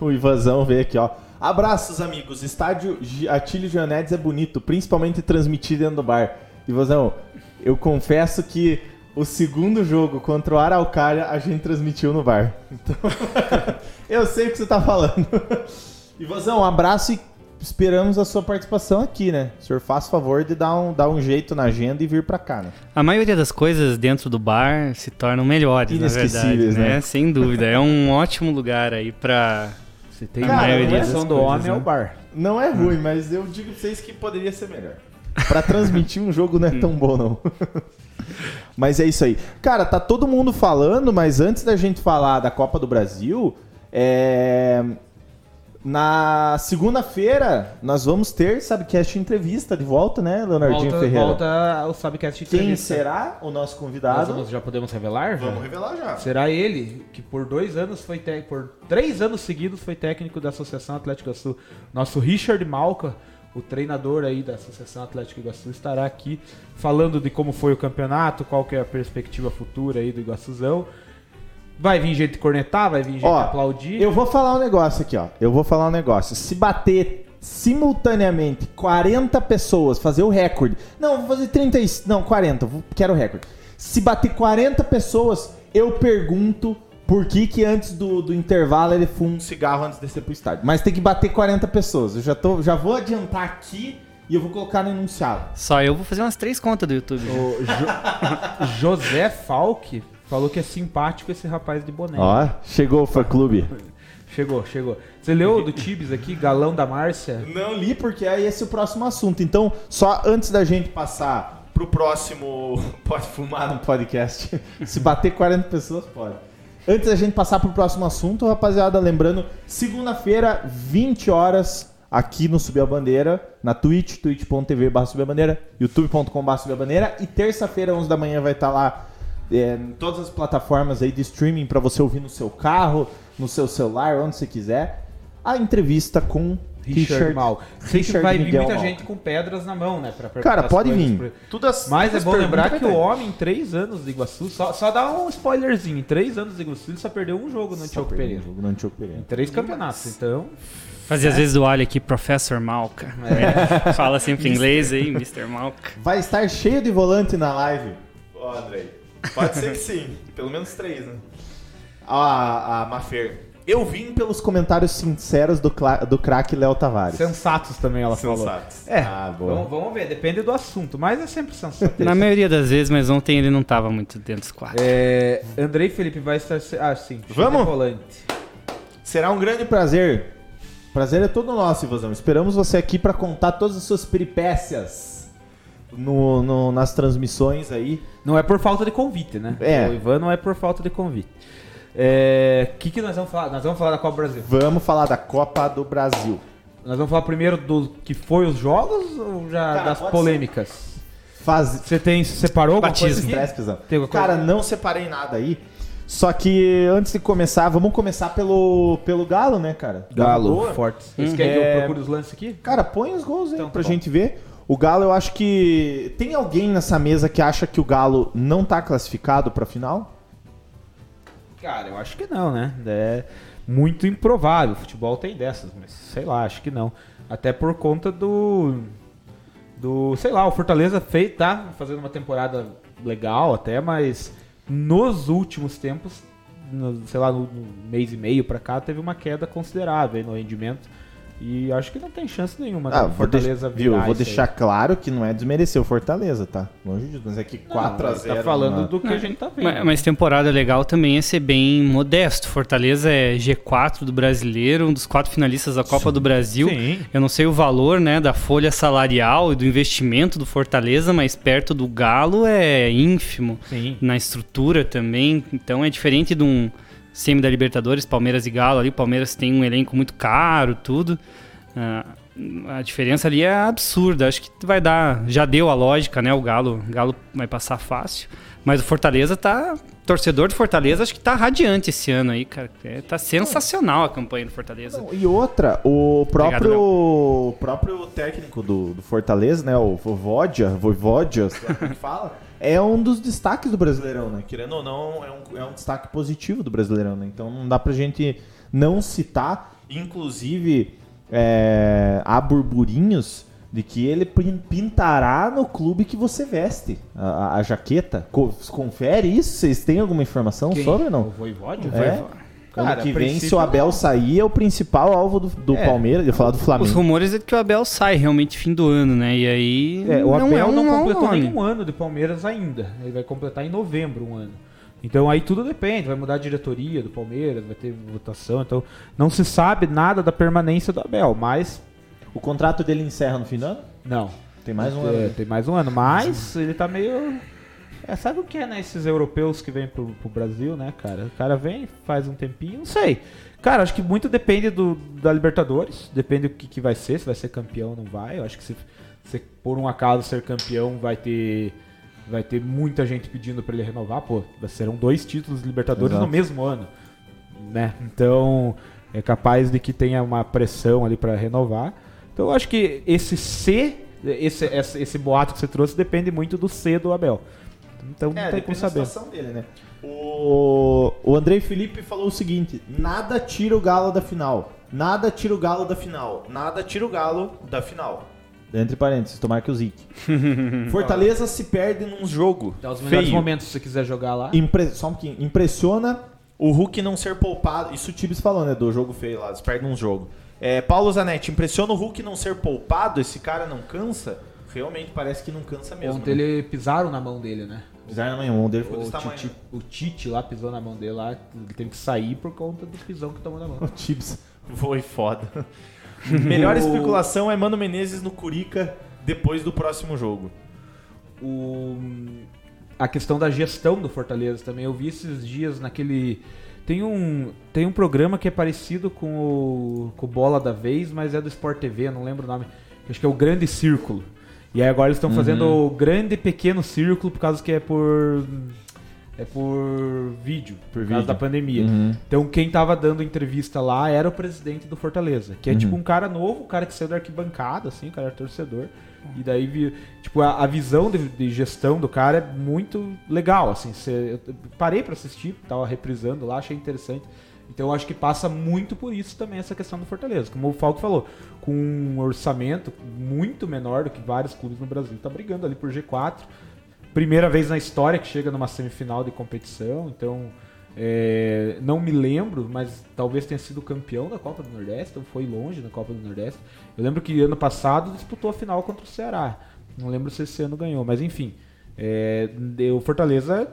O Ivanzão veio aqui, ó. Abraços, amigos. Estádio Atílio Gianetes é bonito, principalmente transmitido dentro do bar. Ivanzão, eu confesso que o segundo jogo contra o Araucária a gente transmitiu no bar. Então, eu sei o que você tá falando. Ivanzão, um abraço e esperamos a sua participação aqui, né? O senhor faz favor de dar um, dar um jeito na agenda e vir pra cá, né? A maioria das coisas dentro do bar se tornam melhores, na verdade, né? né? Sem dúvida. É um ótimo lugar aí pra. Se tem Cara, uma maioria das do coisas, homem é né? o bar. Não é ruim, mas eu digo pra vocês que poderia ser melhor. Pra transmitir um jogo não é tão bom, não. mas é isso aí. Cara, tá todo mundo falando, mas antes da gente falar da Copa do Brasil, é... Na segunda-feira, nós vamos ter, sabe, cast entrevista de volta, né, Leonardinho Volta, Ferreira? volta o Subcast Quem entrevista. será o nosso Nós convidado? vamos- já podemos revelar? já? Vamos revelar já. Será ele que por dois anos foi te- por três anos seguidos foi técnico da Associação Atlética Sul. Nosso Richard Malca, o treinador aí da Associação Atlética Iguaçu, estará aqui falando de como foi o campeonato, qual que é a perspectiva futura aí do Iguaçuzão. Vai vir gente cornetar, vai vir gente Ó, aplaudir. Eu vou falar um negócio aqui, ó. Eu vou falar um negócio. Se bater simultaneamente 40 pessoas, fazer o recorde. Não, vou fazer 30, e- não, 40, vou- quero o recorde. Se bater 40 pessoas, eu pergunto por que que antes do, do intervalo ele fuma um cigarro antes de descer pro estádio. Mas tem que bater 40 pessoas. Eu já tô, já vou adiantar aqui e eu vou colocar no enunciado. Só eu vou fazer umas três contas do YouTube. O Jo- José Falck falou que é simpático esse rapaz de boné. Ó, chegou o fã clube. Chegou, chegou. Você leu o do Tibes aqui, Galão da Márcia? Não li porque aí esse é o próximo assunto. Então, só antes da gente passar pro próximo. Pode fumar no podcast. Se bater 40 pessoas, pode. Antes da gente passar pro próximo assunto, rapaziada, lembrando, segunda-feira, 20 horas, aqui no Subir a Bandeira, na Twitch, twitch.tv barra Subir a Bandeira, youtube.com barra Subir a Bandeira, e terça-feira, 11 da manhã, vai estar lá é, em todas as plataformas aí de streaming para você ouvir no seu carro, no seu celular, onde você quiser, a entrevista com Richard, Mal. Sei que Richard vai vir Miguel muita Mal. gente com pedras na mão, né? Pra perguntar Cara, pode vir. pra as, Mas é bom lembrar que o homem, em três anos de Iguaçu, só, só dá um spoilerzinho, em três anos de Iguaçu, ele só perdeu um jogo no Antioco Pereira. Jogo no Antioco Pereira. Em três campeonatos, então... Fazia às vezes do alho aqui, Professor Malca. É, Fala sempre inglês aí, Mr. Malca. Vai estar cheio de volante na live. Ó, Andrei. Pode ser que sim. Pelo menos três, né? A, a Mafer. Eu vim pelos comentários sinceros do, do craque Léo Tavares. Sensatos também, ela falou. Sensatos. É, Ah, boa. vamos, vamos ver, depende do assunto, mas é sempre sensato. Na maioria das vezes, mas ontem ele não tava muito dentro dos quadros. É, Andrei Felipe vai estar... Ah, sim. Vamos? Volante. Será um grande prazer. Prazer é todo nosso, Ivazão. Esperamos você aqui para contar todas as suas peripécias no, no- nas transmissões aí. Não é por falta de convite, né? É. O Ivan não é por falta de convite. É, O que, que nós vamos falar? Nós vamos falar da Copa Brasil. Vamos falar da Copa do Brasil. Nós vamos falar primeiro do que foi os jogos ou já Cara, das polêmicas? Faz... Você tem separou alguma coisa Batismo. aqui? Tem? Cara, não separei nada aí. Só que antes de começar, vamos começar pelo, pelo Galo, né, cara? Galo, forte. Hum. Quer que É. eu procure os lances aqui? Cara, põe os gols aí Então, tá pra bom. gente ver. O Galo, eu acho que. Tem alguém nessa mesa que acha que o Galo não tá classificado pra final? Cara, eu acho que não, né? É muito improvável. O futebol tem dessas, mas sei lá, acho que não. Até por conta do. Do. Sei lá, o Fortaleza fez, tá fazendo uma temporada legal até, mas nos últimos tempos, no- sei lá, no, mês e meio pra cá, teve uma queda considerável no rendimento. E acho que não tem chance nenhuma Ah, do vou, Fortaleza viu, virar vou isso aí. deixar claro que não é desmerecer o Fortaleza, tá? Longe disso, mas é que Não, 4x0. Tá falando na- do que a gente tá vendo. Mas, mas temporada legal também é ser bem modesto. Fortaleza é G4 do brasileiro, um dos quatro finalistas da Copa do Brasil. Sim. Eu não sei o valor né, da folha salarial e do investimento do Fortaleza, mas perto do Galo é ínfimo. Sim. Na estrutura também. Então é diferente de um semi da Libertadores, Palmeiras e Galo ali. O Palmeiras tem um elenco muito caro, tudo. Ah, a diferença ali é absurda. Acho que vai dar. Já deu a lógica, né? O Galo, Galo vai passar fácil. Mas o Fortaleza tá. Torcedor do Fortaleza, acho que tá radiante esse ano aí, cara. É, tá sensacional a campanha do Fortaleza. Não, E outra, o próprio, Obrigado, o próprio técnico do, do Fortaleza, né? O lá como que fala, é um dos destaques do Brasileirão, né? Querendo ou não, é um, é um destaque positivo do Brasileirão, né? Então não dá pra gente não citar. Inclusive, é, há burburinhos de que ele pin- pintará no clube que você veste a, a- jaqueta. Co- confere isso? Vocês têm alguma informação Quem? sobre ou O não? Voivode? É? Cara, ano que vem, se o Abel não. sair, é o principal alvo do, do É. Palmeiras. Eu ia falar do Os Flamengo. rumores é que o Abel sai realmente fim do ano, né? E aí. É, o Abel um não mau completou nome. nenhum ano de Palmeiras ainda. Ele vai completar em novembro um ano. Então aí tudo depende, vai mudar a diretoria do Palmeiras, vai ter votação, então não se sabe nada da permanência do Abel, mas O contrato dele encerra no fim do ano? não. Tem mais um É, ano. Tem mais um ano, mas ele tá meio É, sabe o que é, né? Esses europeus que vêm pro, pro Brasil, né, cara? O cara vem, faz um tempinho, não sei. Cara, acho que muito depende do, da Libertadores. Depende do que, que vai ser, se vai ser campeão ou não vai. Eu acho que se, se por um acaso ser campeão, vai ter. Vai ter muita gente pedindo pra ele renovar. Pô, serão dois títulos de Libertadores Exato. no mesmo ano. Né? Então, é capaz de que tenha uma pressão ali pra renovar. Então, eu acho que esse C, esse, esse, esse boato que você trouxe, depende muito do C do Abel. Então, não tem como saber. situação dele, né? O, o Andrei Felipe falou o seguinte: nada tira o Galo da final. Nada tira o Galo da final. Nada tira o Galo da final. Entre parênteses, tomar que o Zic. Fortaleza se perde num jogo. Dá os melhores feio. momentos se você quiser jogar lá. Impre- Só um pouquinho. Impressiona o Hulk não ser poupado. Isso o Tibes falou, né? Do jogo feio lá. Eles perdem um jogo. É, Paulo Zanetti, impressiona o Hulk não ser poupado? Esse cara não cansa? Realmente parece que não cansa mesmo. Ontem né? ele pisaram na mão dele, né? Pisar na manhã, o dele ficou O. Tite, o Tite lá pisou na mão dele lá, ele teve que sair por conta do pisão que tomou na mão. O Tibes. Foi foda. Melhor especulação é Mano Menezes no Curica depois do próximo jogo. O, a questão da gestão do Fortaleza também. Eu vi esses dias naquele. Tem um, tem um programa que é parecido com o, com o Bola da Vez, mas é do Sport TV, não lembro o nome. Acho que é o Grande Círculo. E aí agora eles estão fazendo o Grande e Pequeno Círculo por causa que é por. É por vídeo, por, causa da pandemia. Uhum. Então quem tava dando entrevista lá era o presidente do Fortaleza, que é tipo um cara novo, um cara que saiu da arquibancada, assim, o cara era torcedor. E daí, tipo, a, a visão de, de gestão do cara é muito legal, assim. cê- eu parei pra assistir, tava reprisando lá, achei interessante. Então eu acho que passa muito por isso também essa questão do Fortaleza. Como o Falco falou, com um orçamento muito menor do que vários clubes no Brasil, tá brigando ali por G4. Primeira vez na história que chega numa semifinal de competição, então é, não me lembro, mas talvez tenha sido campeão da Copa do Nordeste, ou foi longe na Copa do Nordeste. Eu lembro que ano passado disputou a final contra o Ceará. Não lembro se esse ano ganhou, mas enfim. É, o Fortaleza,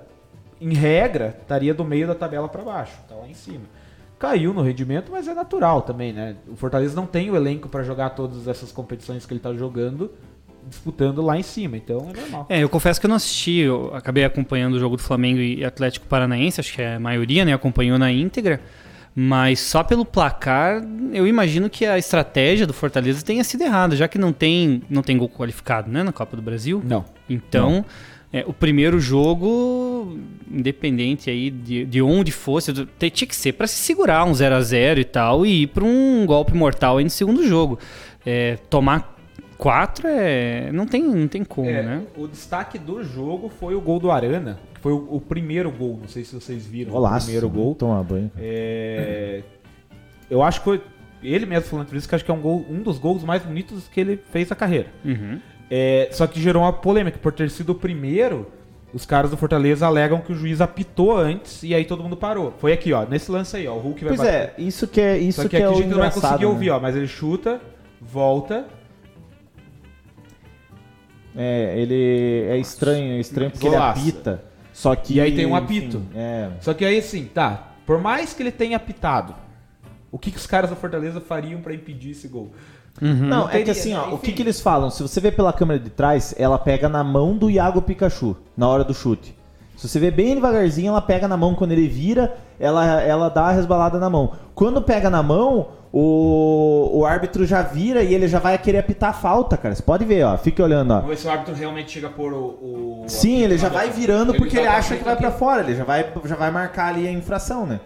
em regra, estaria do meio da tabela para baixo, tá lá em cima. Caiu no rendimento, mas é natural também, né? O Fortaleza não tem o elenco para jogar todas essas competições que ele tá jogando, disputando lá em cima, então é normal. É, eu confesso que eu não assisti, eu acabei acompanhando o jogo do Flamengo e Atlético Paranaense, acho que a maioria, né, acompanhou na íntegra, mas só pelo placar, eu imagino que a estratégia do Fortaleza tenha sido errada, já que não tem, não tem gol qualificado, né, na Copa do Brasil. Não. Então, é, o primeiro jogo, independente aí de, de onde fosse, do- tinha que ser para se segurar um 0 a 0 e tal e ir para um golpe mortal aí no segundo jogo. É, tomar quatro é não tem não tem como, É, né? O destaque do jogo foi o gol do Arana, que foi o, o primeiro gol. Não sei se vocês viram Golaço. o primeiro gol. Tomar banho. É, eu acho que foi ele mesmo falando por isso que acho que é um, gol, um dos gols mais bonitos que ele fez na carreira. Uhum. É, só que gerou uma polêmica por ter sido o primeiro. Os caras do Fortaleza alegam que o juiz apitou antes e aí todo mundo parou. Foi aqui, ó, nesse lance aí, ó, o Hulk vai Pois é, isso que é, isso Só que, que, é aqui o a gente não vai conseguir né? ouvir, ó, mas ele chuta, volta, É, ele é estranho, é estranho porque Golaço. ele apita. Só que E aí tem um enfim, apito. é. Só que aí assim, tá. Por mais que ele tenha apitado, o que, que os caras da Fortaleza fariam pra impedir esse gol? Não, é teria, que assim, ó, né? o que que eles falam? Se você vê pela câmera de trás, ela pega na mão do Iago Pikachu na hora do chute. Se você vê bem devagarzinho, ela pega na mão quando ele vira, ela, ela dá a resbalada na mão. Quando pega na mão, o, o árbitro já vira e ele já vai querer apitar a falta, cara. Você pode ver, ó. Fique olhando, ó. Vamos ver se o árbitro realmente chega a pôr o. o Sim, ele já vai virando porque tá ele com a acha que vai pra fora, ele já vai, já vai marcar ali a infração, né?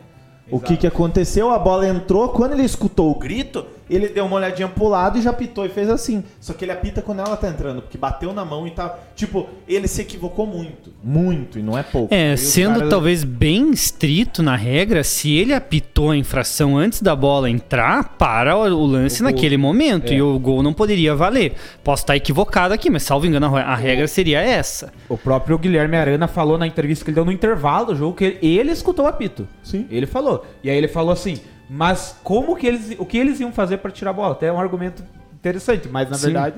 O Exato. que que aconteceu? A bola entrou, quando ele escutou o grito, ele deu uma olhadinha pro lado e já apitou e fez assim. Só que ele apita quando ela tá entrando, porque bateu na mão e tá. Tipo, ele se equivocou muito. Muito, e não é pouco. É, sendo caras- talvez bem estrito na regra, se ele apitou a infração antes da bola entrar, para o lance O naquele momento É. e o gol não poderia valer. Posso estar equivocado aqui, mas salvo engano, a regra seria essa. O próprio Guilherme Arana falou na entrevista que ele deu no intervalo do jogo que ele, ele escutou o apito. Sim. Ele falou. E aí ele falou assim: mas como que eles. O que eles iam fazer pra tirar a bola? Até é um argumento interessante, mas na Sim. verdade.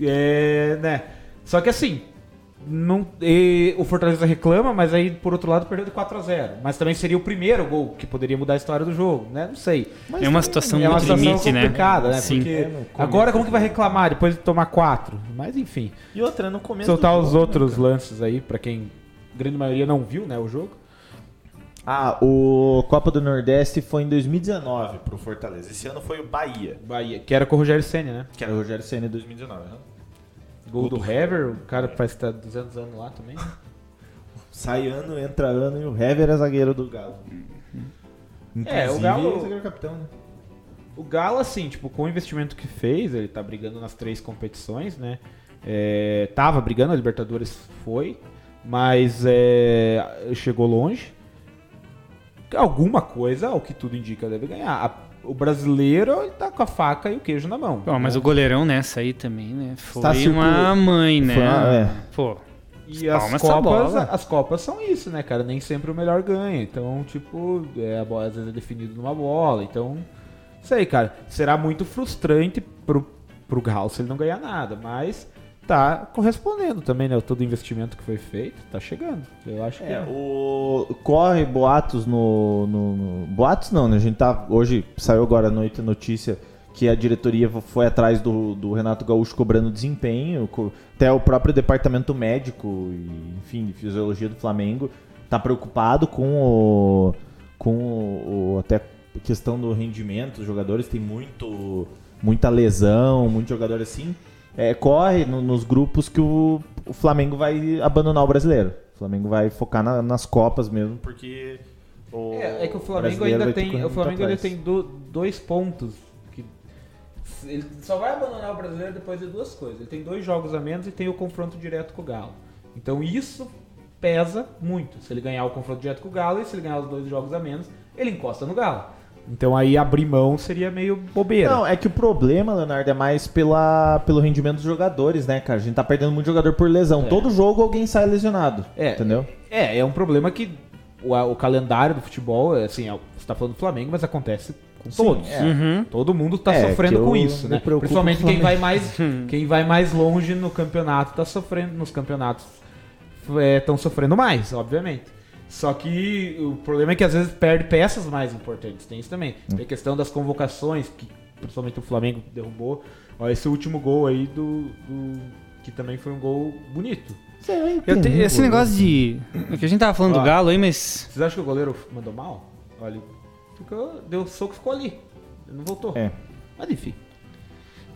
É. né? Só que assim. Não, e o Fortaleza reclama, mas aí, por outro lado, perdeu de 4 a 0 Mas também seria o primeiro gol que poderia mudar a história do jogo, né? Não sei. é uma situação é uma situação limite, né? complicada, né? Sim. Porque É, agora como que vai reclamar depois de tomar 4? Mas enfim. E outra, no começo. Soltar do os jogo, né, outros cara? lances aí, pra quem a grande maioria não viu, né, o jogo. Ah, o Copa do Nordeste foi em 2019 pro Fortaleza. Esse ano foi o Bahia, Bahia, que era com o Rogério Senna, né? que era o Rogério Senna em 2019. né? Gol do Hever, o cara parece que tá 200 anos lá também. Sai ano, entra ano e o Hever é zagueiro do Galo. É, o Galo- é zagueiro capitão, né? O Galo, assim, tipo, com o investimento que fez, ele tá brigando nas três competições, né? É, tava brigando, a Libertadores foi, mas é, chegou longe. Alguma coisa, ao que tudo indica, deve ganhar. A- o brasileiro, ele tá com a faca e o queijo na mão. Bom, mas o goleirão nessa aí também, né? Foi Tá uma mãe, né? Foi uma- é. Pô, E as essa copas, bola. as copas são isso, né, cara? Nem sempre o melhor ganha. Então, tipo, é, a bola às vezes é definido numa bola. Então, sei, cara. Será muito frustrante pro, pro Galo se ele não ganhar nada. Mas tá correspondendo também, né? Todo o investimento que foi feito tá chegando. Eu acho que É, o corre boatos no, no- no- boatos não, né? A gente tá hoje saiu agora à noite a notícia que a diretoria foi atrás do, do Renato Gaúcho cobrando desempenho, até o próprio departamento médico e enfim de fisiologia do Flamengo tá preocupado com o com o, o- até a questão do rendimento dos jogadores tem muito muita lesão, muito jogador assim. É, corre no- nos grupos que o, o Flamengo vai abandonar o brasileiro. O Flamengo vai focar na- nas Copas mesmo, porque. O É, é que o Flamengo ainda tem, o Flamengo ainda tem do- dois pontos que ele só vai abandonar o brasileiro depois de duas coisas. Ele tem dois jogos a menos e tem o confronto direto com o Galo. Então isso pesa muito. Se ele ganhar o confronto direto com o Galo e se ele ganhar os dois jogos a menos, ele encosta no Galo. Então aí abrir mão seria meio bobeira. Não, é que o problema, Leonardo, é mais pela, pelo rendimento dos jogadores, né, cara? A gente tá perdendo muito jogador por lesão. É. Todo jogo alguém sai lesionado. É, Entendeu? É, é um problema que o, o calendário do futebol, é, assim, é, você tá falando do Flamengo, mas acontece com Sim, todos. é. Uhum. Todo mundo tá É, sofrendo com isso, né? Principalmente quem vai mais quem vai mais longe no campeonato tá sofrendo nos campeonatos estão sofrendo mais, obviamente. Só que o problema é que às vezes perde peças mais importantes. Tem isso também. Hum. Tem a questão das convocações que principalmente o Flamengo derrubou. Ó, esse último gol aí do, do- que também foi um gol bonito. Eu te- esse negócio de. é que a gente tava falando Ó. do Galo aí, mas. Vocês acham que o goleiro mandou mal? Olha, ficou, deu soco e ficou ali. Ele não voltou. É. Mas enfim.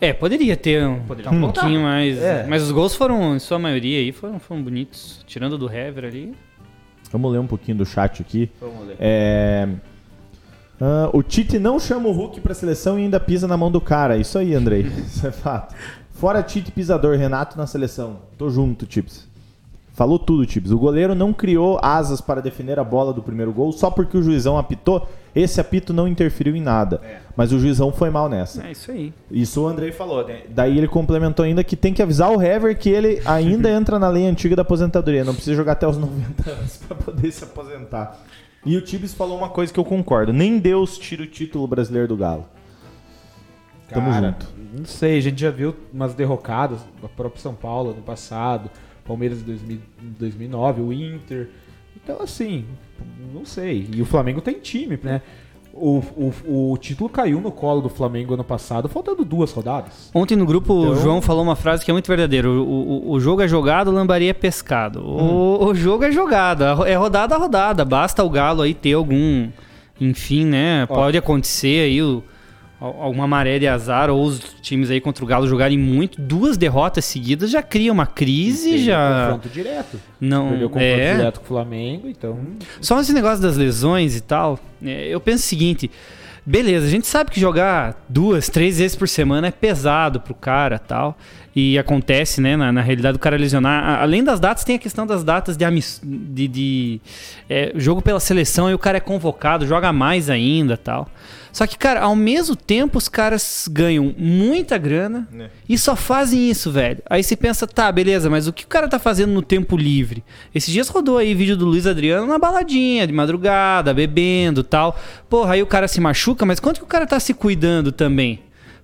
É, poderia ter um, Poderia um pouquinho mais. É. Mas os gols foram, em sua maioria aí, foram, foram bonitos. Tirando do Hever ali. Vamos ler um pouquinho do chat aqui. Vamos ler. É, ah, o Tite não chama o Hulk pra seleção e ainda pisa na mão do cara. Isso aí, Andrei. Isso é fato. Fora Tite pisador, Renato na seleção. Tô junto, Tips. Falou tudo, Tips. O goleiro não criou asas para defender a bola do primeiro gol só porque o juizão apitou. Esse apito não interferiu em nada. Mas o juizão foi mal nessa. É isso aí. Isso o Andrei falou, né? Daí ele complementou ainda que tem que avisar o Hever que ele ainda entra na lei antiga da aposentadoria. Não precisa jogar até os 90 anos pra poder se aposentar. E o Tibes falou uma coisa que eu concordo. Nem Deus tira o título brasileiro do Galo. Tamo Cara, junto. Não sei, a gente já viu umas derrocadas, o próprio São Paulo no passado, Palmeiras em 2000 em 2009, o Inter. Então, assim, não sei. E o Flamengo tem time, né? O, o, o título caiu no colo do Flamengo ano passado, faltando duas rodadas. Ontem no grupo o Então- João falou uma frase que é muito verdadeira. O, o, o jogo é jogado, o lambari é pescado. O, o jogo é jogado, é rodada a rodada. Basta o Galo aí ter algum. Enfim, né? Ó. Pode acontecer aí o, alguma maré de azar ou os times aí contra o Galo jogarem muito. Duas derrotas seguidas já cria uma crise, Tem já. confronto direto. Não, Perdeu confronto é. direto com o Flamengo, então. Só esse negócio das lesões e tal, é, eu penso o seguinte: beleza, a gente sabe que jogar duas, três vezes por semana é pesado pro cara tal. E acontece, né, na, na realidade, o cara lesionar. Além das datas, tem a questão das datas de, de, de, é, jogo pela seleção e o cara é convocado, joga mais ainda tal. Só que, cara, ao mesmo tempo, os caras ganham muita grana Né. e só fazem isso, velho. Aí você pensa, tá, beleza, mas o que o cara tá fazendo no tempo livre? Esses dias rodou aí vídeo do Luiz Adriano na baladinha, de madrugada, bebendo tal. Porra, aí o cara se machuca, mas quanto que o cara tá se cuidando também?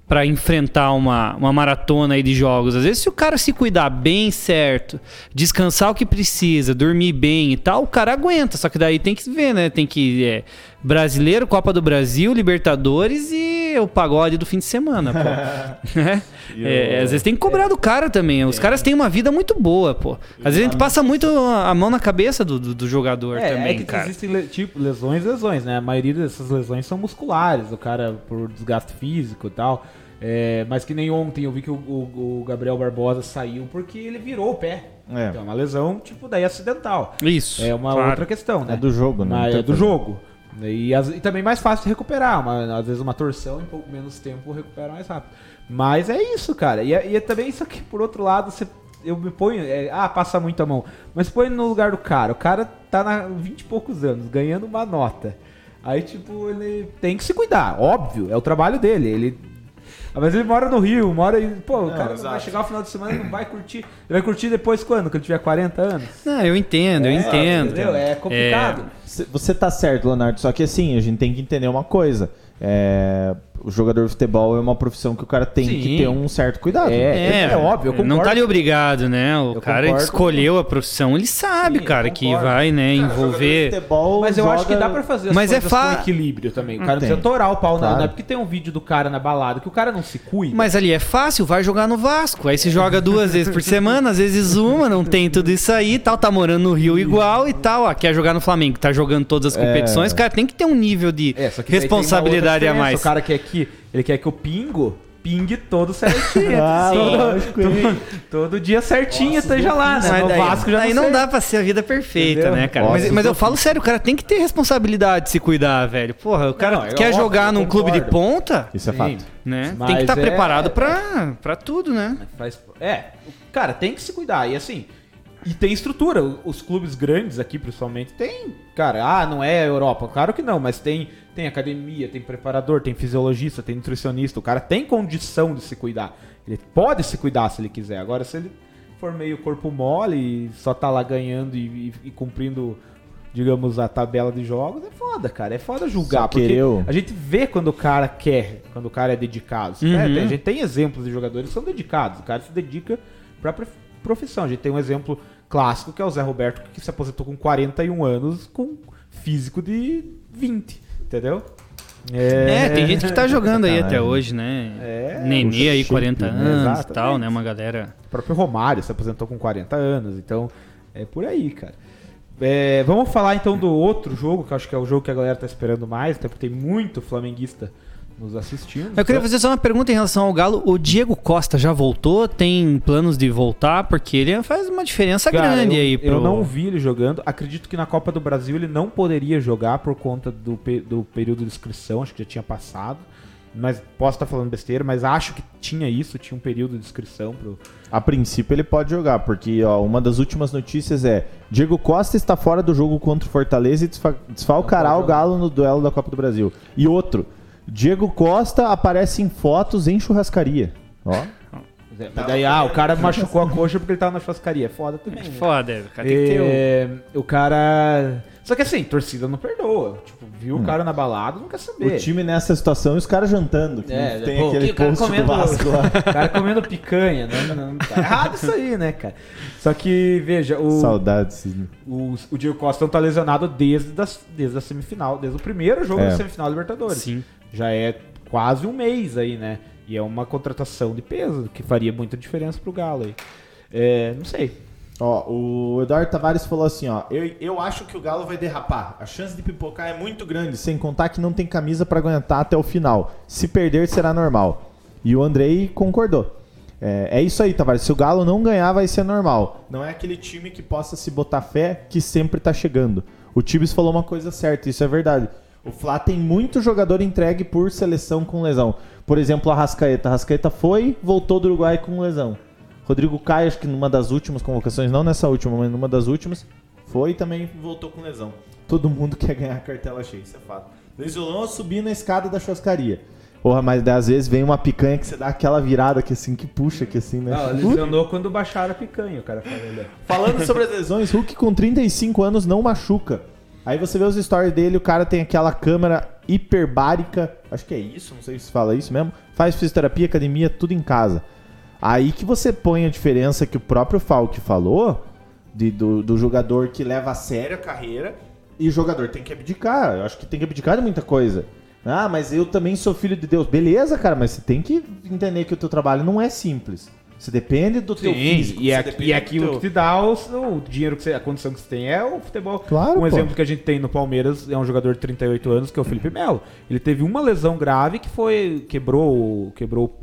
Pra enfrentar uma, uma maratona aí de jogos. Às vezes, se o cara se cuidar bem certo, descansar o que precisa, dormir bem e tal, o cara aguenta. Só que daí tem que ver, né? Tem que. É, brasileiro, Copa do Brasil, Libertadores e o pagode do fim de semana, pô. Né? É, às vezes tem que cobrar do cara também. Os caras têm uma vida muito boa, pô. Às vezes a gente passa muito a mão na cabeça do, do, do jogador É, também, é que cara. existem le- tipo lesões, lesões, né? A maioria dessas lesões são musculares, o cara por desgaste físico e tal. É, mas que nem ontem eu vi que o, o- o Gabriel Barbosa saiu porque ele virou o pé. É. Então é uma lesão, tipo, daí acidental. Isso. É uma claro. outra questão, né? É do jogo, né? Mas é do jogo. E, as- e também mais fácil de recuperar. Uma- às vezes uma torção em pouco menos tempo recupera mais rápido. Mas é isso, cara. E, é- e é também isso aqui, por outro lado, você, eu me ponho. é, ah, passa muito a mão. Mas põe no lugar do cara. O cara tá na 20 e poucos anos, ganhando uma nota. Aí, tipo, ele tem que se cuidar, óbvio, é o trabalho dele. Ele. Ah, Mas ele mora no Rio, mora em. Pô, o cara não vai chegar ao final de semana e não vai curtir. Ele vai curtir depois quando? Quando ele tiver 40 anos? Não, eu entendo, eu entendo. Entendeu? É complicado. Cê- Você tá certo, Leonardo, só que assim, a gente tem que entender uma coisa. É, o jogador de futebol é uma profissão que o cara tem Sim. que ter um certo cuidado. É, é óbvio, eu Não concordo. tá ali obrigado, né? O Eu cara que concordo. escolheu a profissão, ele sabe, Sim, cara, que vai, né, de envolver. futebol Mas eu acho que joga- dá pra fazer as Mas é fa- com equilíbrio também. O cara não Tem. precisa torar o pau, não. Claro. Não é porque tem um vídeo do cara na balada que o cara não se cuida. Mas ali é fácil, vai jogar no Vasco. Aí se joga duas vezes por semana, às vezes uma, não tem tudo isso aí e tal, tá morando no Rio igual e tal. Ó, quer jogar no Flamengo, tá jogando todas as competições, cara, tem que ter um nível de É, que responsabilidade a mais. O cara quer que ele quer que o pingo pingue todo certinho. Ah, todo, todo, todo dia certinho esteja lá, né? Mas No daí, Vasco já daí não não dá pra ser a vida perfeita, Entendeu? né, cara? Ossos Mas, mas eu falo sério, o cara tem que ter responsabilidade de se cuidar, velho. Porra, o cara Não, é quer jogar eu num clube de ponta, Isso é Sim. fato. né? Mas tem que estar é- preparado pra, pra tudo, né? Faz- é, o cara tem que se cuidar. E assim, e tem estrutura. Os clubes grandes aqui, principalmente, tem. Cara, ah, não é Europa. Claro que não, mas tem, tem academia, tem preparador, tem fisiologista, tem nutricionista. O cara tem condição de se cuidar. Ele pode se cuidar se ele quiser. Agora, se ele for meio corpo mole e só tá lá ganhando e, e- e cumprindo. Digamos, a tabela de jogos, é foda, cara. É foda julgar. Só porque querer- a gente vê quando o cara quer, quando o cara é dedicado. Uhum. É, tem- a gente tem exemplos de jogadores que são dedicados. O cara se dedica pra prof- profissão. A gente tem um exemplo clássico que é o Zé Roberto, que se aposentou com 41 anos, com físico de 20. Entendeu? É, tem gente que tá jogando aí até hoje, né? É, Nenê aí, o shape, 40 né? anos e tal, né? Uma galera. O próprio Romário se aposentou com 40 anos. Então, é por aí, cara. É, vamos falar então do outro jogo, que eu acho que é o jogo que a galera tá esperando mais, até porque tem muito flamenguista nos assistindo. Eu queria fazer só uma pergunta em relação ao Galo. O Diego Costa já voltou? Tem planos de voltar? Porque ele faz uma diferença Cara, grande eu, aí pro... eu não vi ele jogando. Acredito que na Copa do Brasil ele não poderia jogar por conta do, do período de inscrição, acho que já tinha passado. Mas posso estar falando besteira, mas acho que tinha isso, tinha um período de inscrição pro. A princípio ele pode jogar, porque ó, uma das últimas notícias é Diego Costa está fora do jogo contra o Fortaleza e desfa- desfalcará o Galo no duelo da Copa do Brasil. E outro, Diego Costa aparece em fotos em churrascaria. Ó. Mas daí, ah, o cara machucou a coxa porque ele tava na churrascaria. É foda também. né? Foda, o cara tem que ter um- É, o cara. Só que assim, torcida não perdoa. Tipo, viu o cara na balada, não quer saber. O time nessa situação e os caras jantando. que É, tem pô, aquele que o cara comendo, Vasco lá. o cara comendo picanha, né? Não, tá errado isso aí, né, cara? Só que, veja, o, Saudades. O, o Diego Costa não tá lesionado desde, das, desde a semifinal, desde o primeiro jogo É. da semifinal da Libertadores. Sim. Já é quase um mês aí, né? E é uma contratação de peso que faria muita diferença pro Galo aí. É, não sei. Ó, o Eduardo Tavares falou assim, ó. Eu, eu acho que o Galo vai derrapar. A chance de pipocar é muito grande, sem contar que não tem camisa pra aguentar até o final. Se perder, será normal. E o Andrei concordou. É, é isso aí, Tavares. Se o Galo não ganhar, vai ser normal. Não é aquele time que possa se botar fé que sempre tá chegando. O Tibes falou uma coisa certa, isso é verdade. O Flá tem muito jogador entregue por seleção com lesão. Por exemplo, a Rascaeta. A Rascaeta foi, voltou do Uruguai com lesão. Rodrigo Caio, acho que numa das últimas convocações, não nessa última, mas numa das últimas, foi e também voltou com lesão. Todo mundo quer ganhar a cartela cheia, isso é fato. Luiz Violão subir na escada da churrascaria. Porra, mas às vezes vem uma picanha que você dá aquela virada que assim, que puxa, que assim, né? Não, lesionou quando baixaram a picanha, o cara falou. né? Falando sobre as lesões, Hulk com 35 anos não machuca. Aí você vê os stories dele, o cara tem aquela câmera hiperbárica, acho que é isso, não sei se fala isso mesmo. Faz fisioterapia, academia, tudo em casa. Aí que você põe a diferença que o próprio Falk falou de- do, do jogador que leva a sério a carreira e o jogador tem que abdicar. Eu acho que tem que abdicar de muita coisa. Ah, mas eu também sou filho de Deus. Beleza, cara, mas você tem que entender que o teu trabalho não é simples. Você depende do teu físico. e, é, depende e é aquilo teu- que te dá o, o dinheiro que você, a condição que você tem é o futebol. Claro, um pô. exemplo que a gente tem no Palmeiras é um jogador de 38 anos que é o Felipe Melo. Ele teve uma lesão grave que foi quebrou quebrou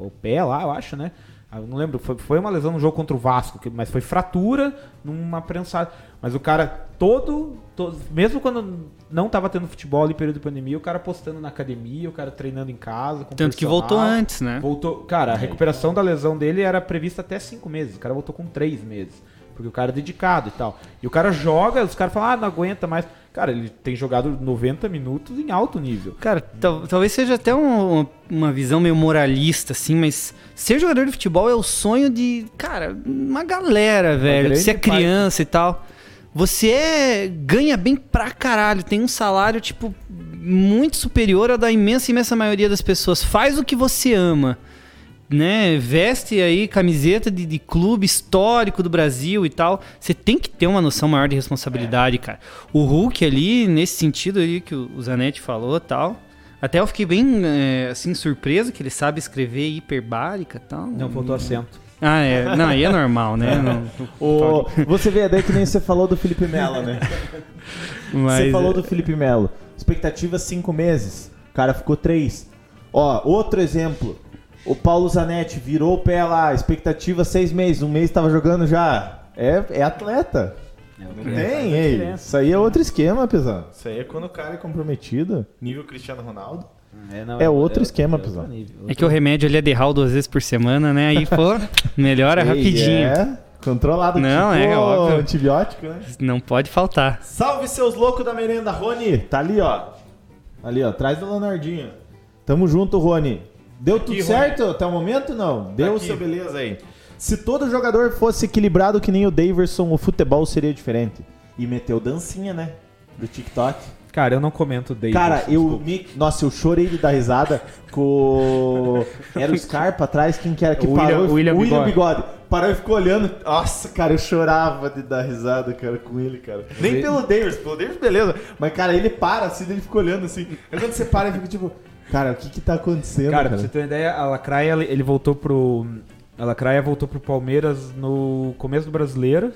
o pé lá, eu acho, né? Ah, eu não lembro, foi, foi uma lesão no jogo contra o Vasco, que- mas foi fratura numa prensada. Mas o cara todo, todo mesmo quando não tava tendo futebol ali período de pandemia, o cara postando na academia, o cara treinando em casa, com Tanto que voltou antes, né? Voltou, cara, a recuperação da lesão dele era prevista até cinco meses. O cara voltou com três meses. Porque o cara é dedicado e tal. E o cara joga, os caras falam, ah, não aguenta mais. Cara, ele tem jogado 90 minutos em alto nível. Cara, tal- talvez seja até um- uma visão meio moralista, assim, mas ser jogador de futebol é o sonho de, cara, uma galera, velho. Você é parte. criança e tal. Você é- ganha bem pra caralho, tem um salário, tipo, muito superior ao da imensa, imensa maioria das pessoas. Faz o que você ama. Né, veste aí camiseta de, de clube histórico do Brasil e tal. Você tem que ter uma noção maior de responsabilidade, cara. O Hulk ali, nesse sentido aí que o o Zanetti falou e tal. Até eu fiquei bem, é, assim, surpreso que ele sabe escrever hiperbárica e tal. Não faltou acento. Ah, é. Não, aí é normal, né? Não- Ô, você vê, daí que nem você falou do Felipe Melo, né? mas, Você falou do Felipe Melo. Expectativa cinco meses. O cara ficou três. Ó, outro exemplo. O Paulo Zanetti virou o pé lá. Expectativa seis meses. Um mês tava jogando já. É, é atleta. Não tem, ei. Isso aí é outro esquema, pesão. Isso aí é quando o cara é comprometido. Nível Cristiano Ronaldo. não, É outro esquema, pessoal. É que o remédio ali é de Hall duas vezes por semana, né? Aí, pô, melhora Ei, rapidinho. É, controlado. Não, tipo é óbvio. antibiótico, né? Não pode faltar. Salve seus loucos da merenda, Rony. Tá ali, ó. Ali, ó, atrás do Leonardinho. Tamo junto, Rony. Deu tudo Rony. certo até o momento? Não. Deu aqui. seu beleza aí. Se todo jogador fosse equilibrado que nem o Daverson, o futebol seria diferente. E meteu dancinha, né? Do TikTok. Cara, eu não comento Davis. Cara, eu me... Nossa, eu chorei de dar risada com... Era o Scarpa atrás, quem que era que O parou? William- William Bigode. Parou e ficou olhando. Nossa, cara, eu chorava de dar risada, cara, com ele, cara. Nem pelo Davis, pelo Davis, beleza. Mas, cara, ele para assim, ele fica olhando assim. Aí quando você para, ele fica tipo... Cara, o que que tá acontecendo, Cara, cara? pra você ter uma ideia, a Lacraia, ele voltou pro... A Lacraia voltou pro Palmeiras no começo do Brasileiro.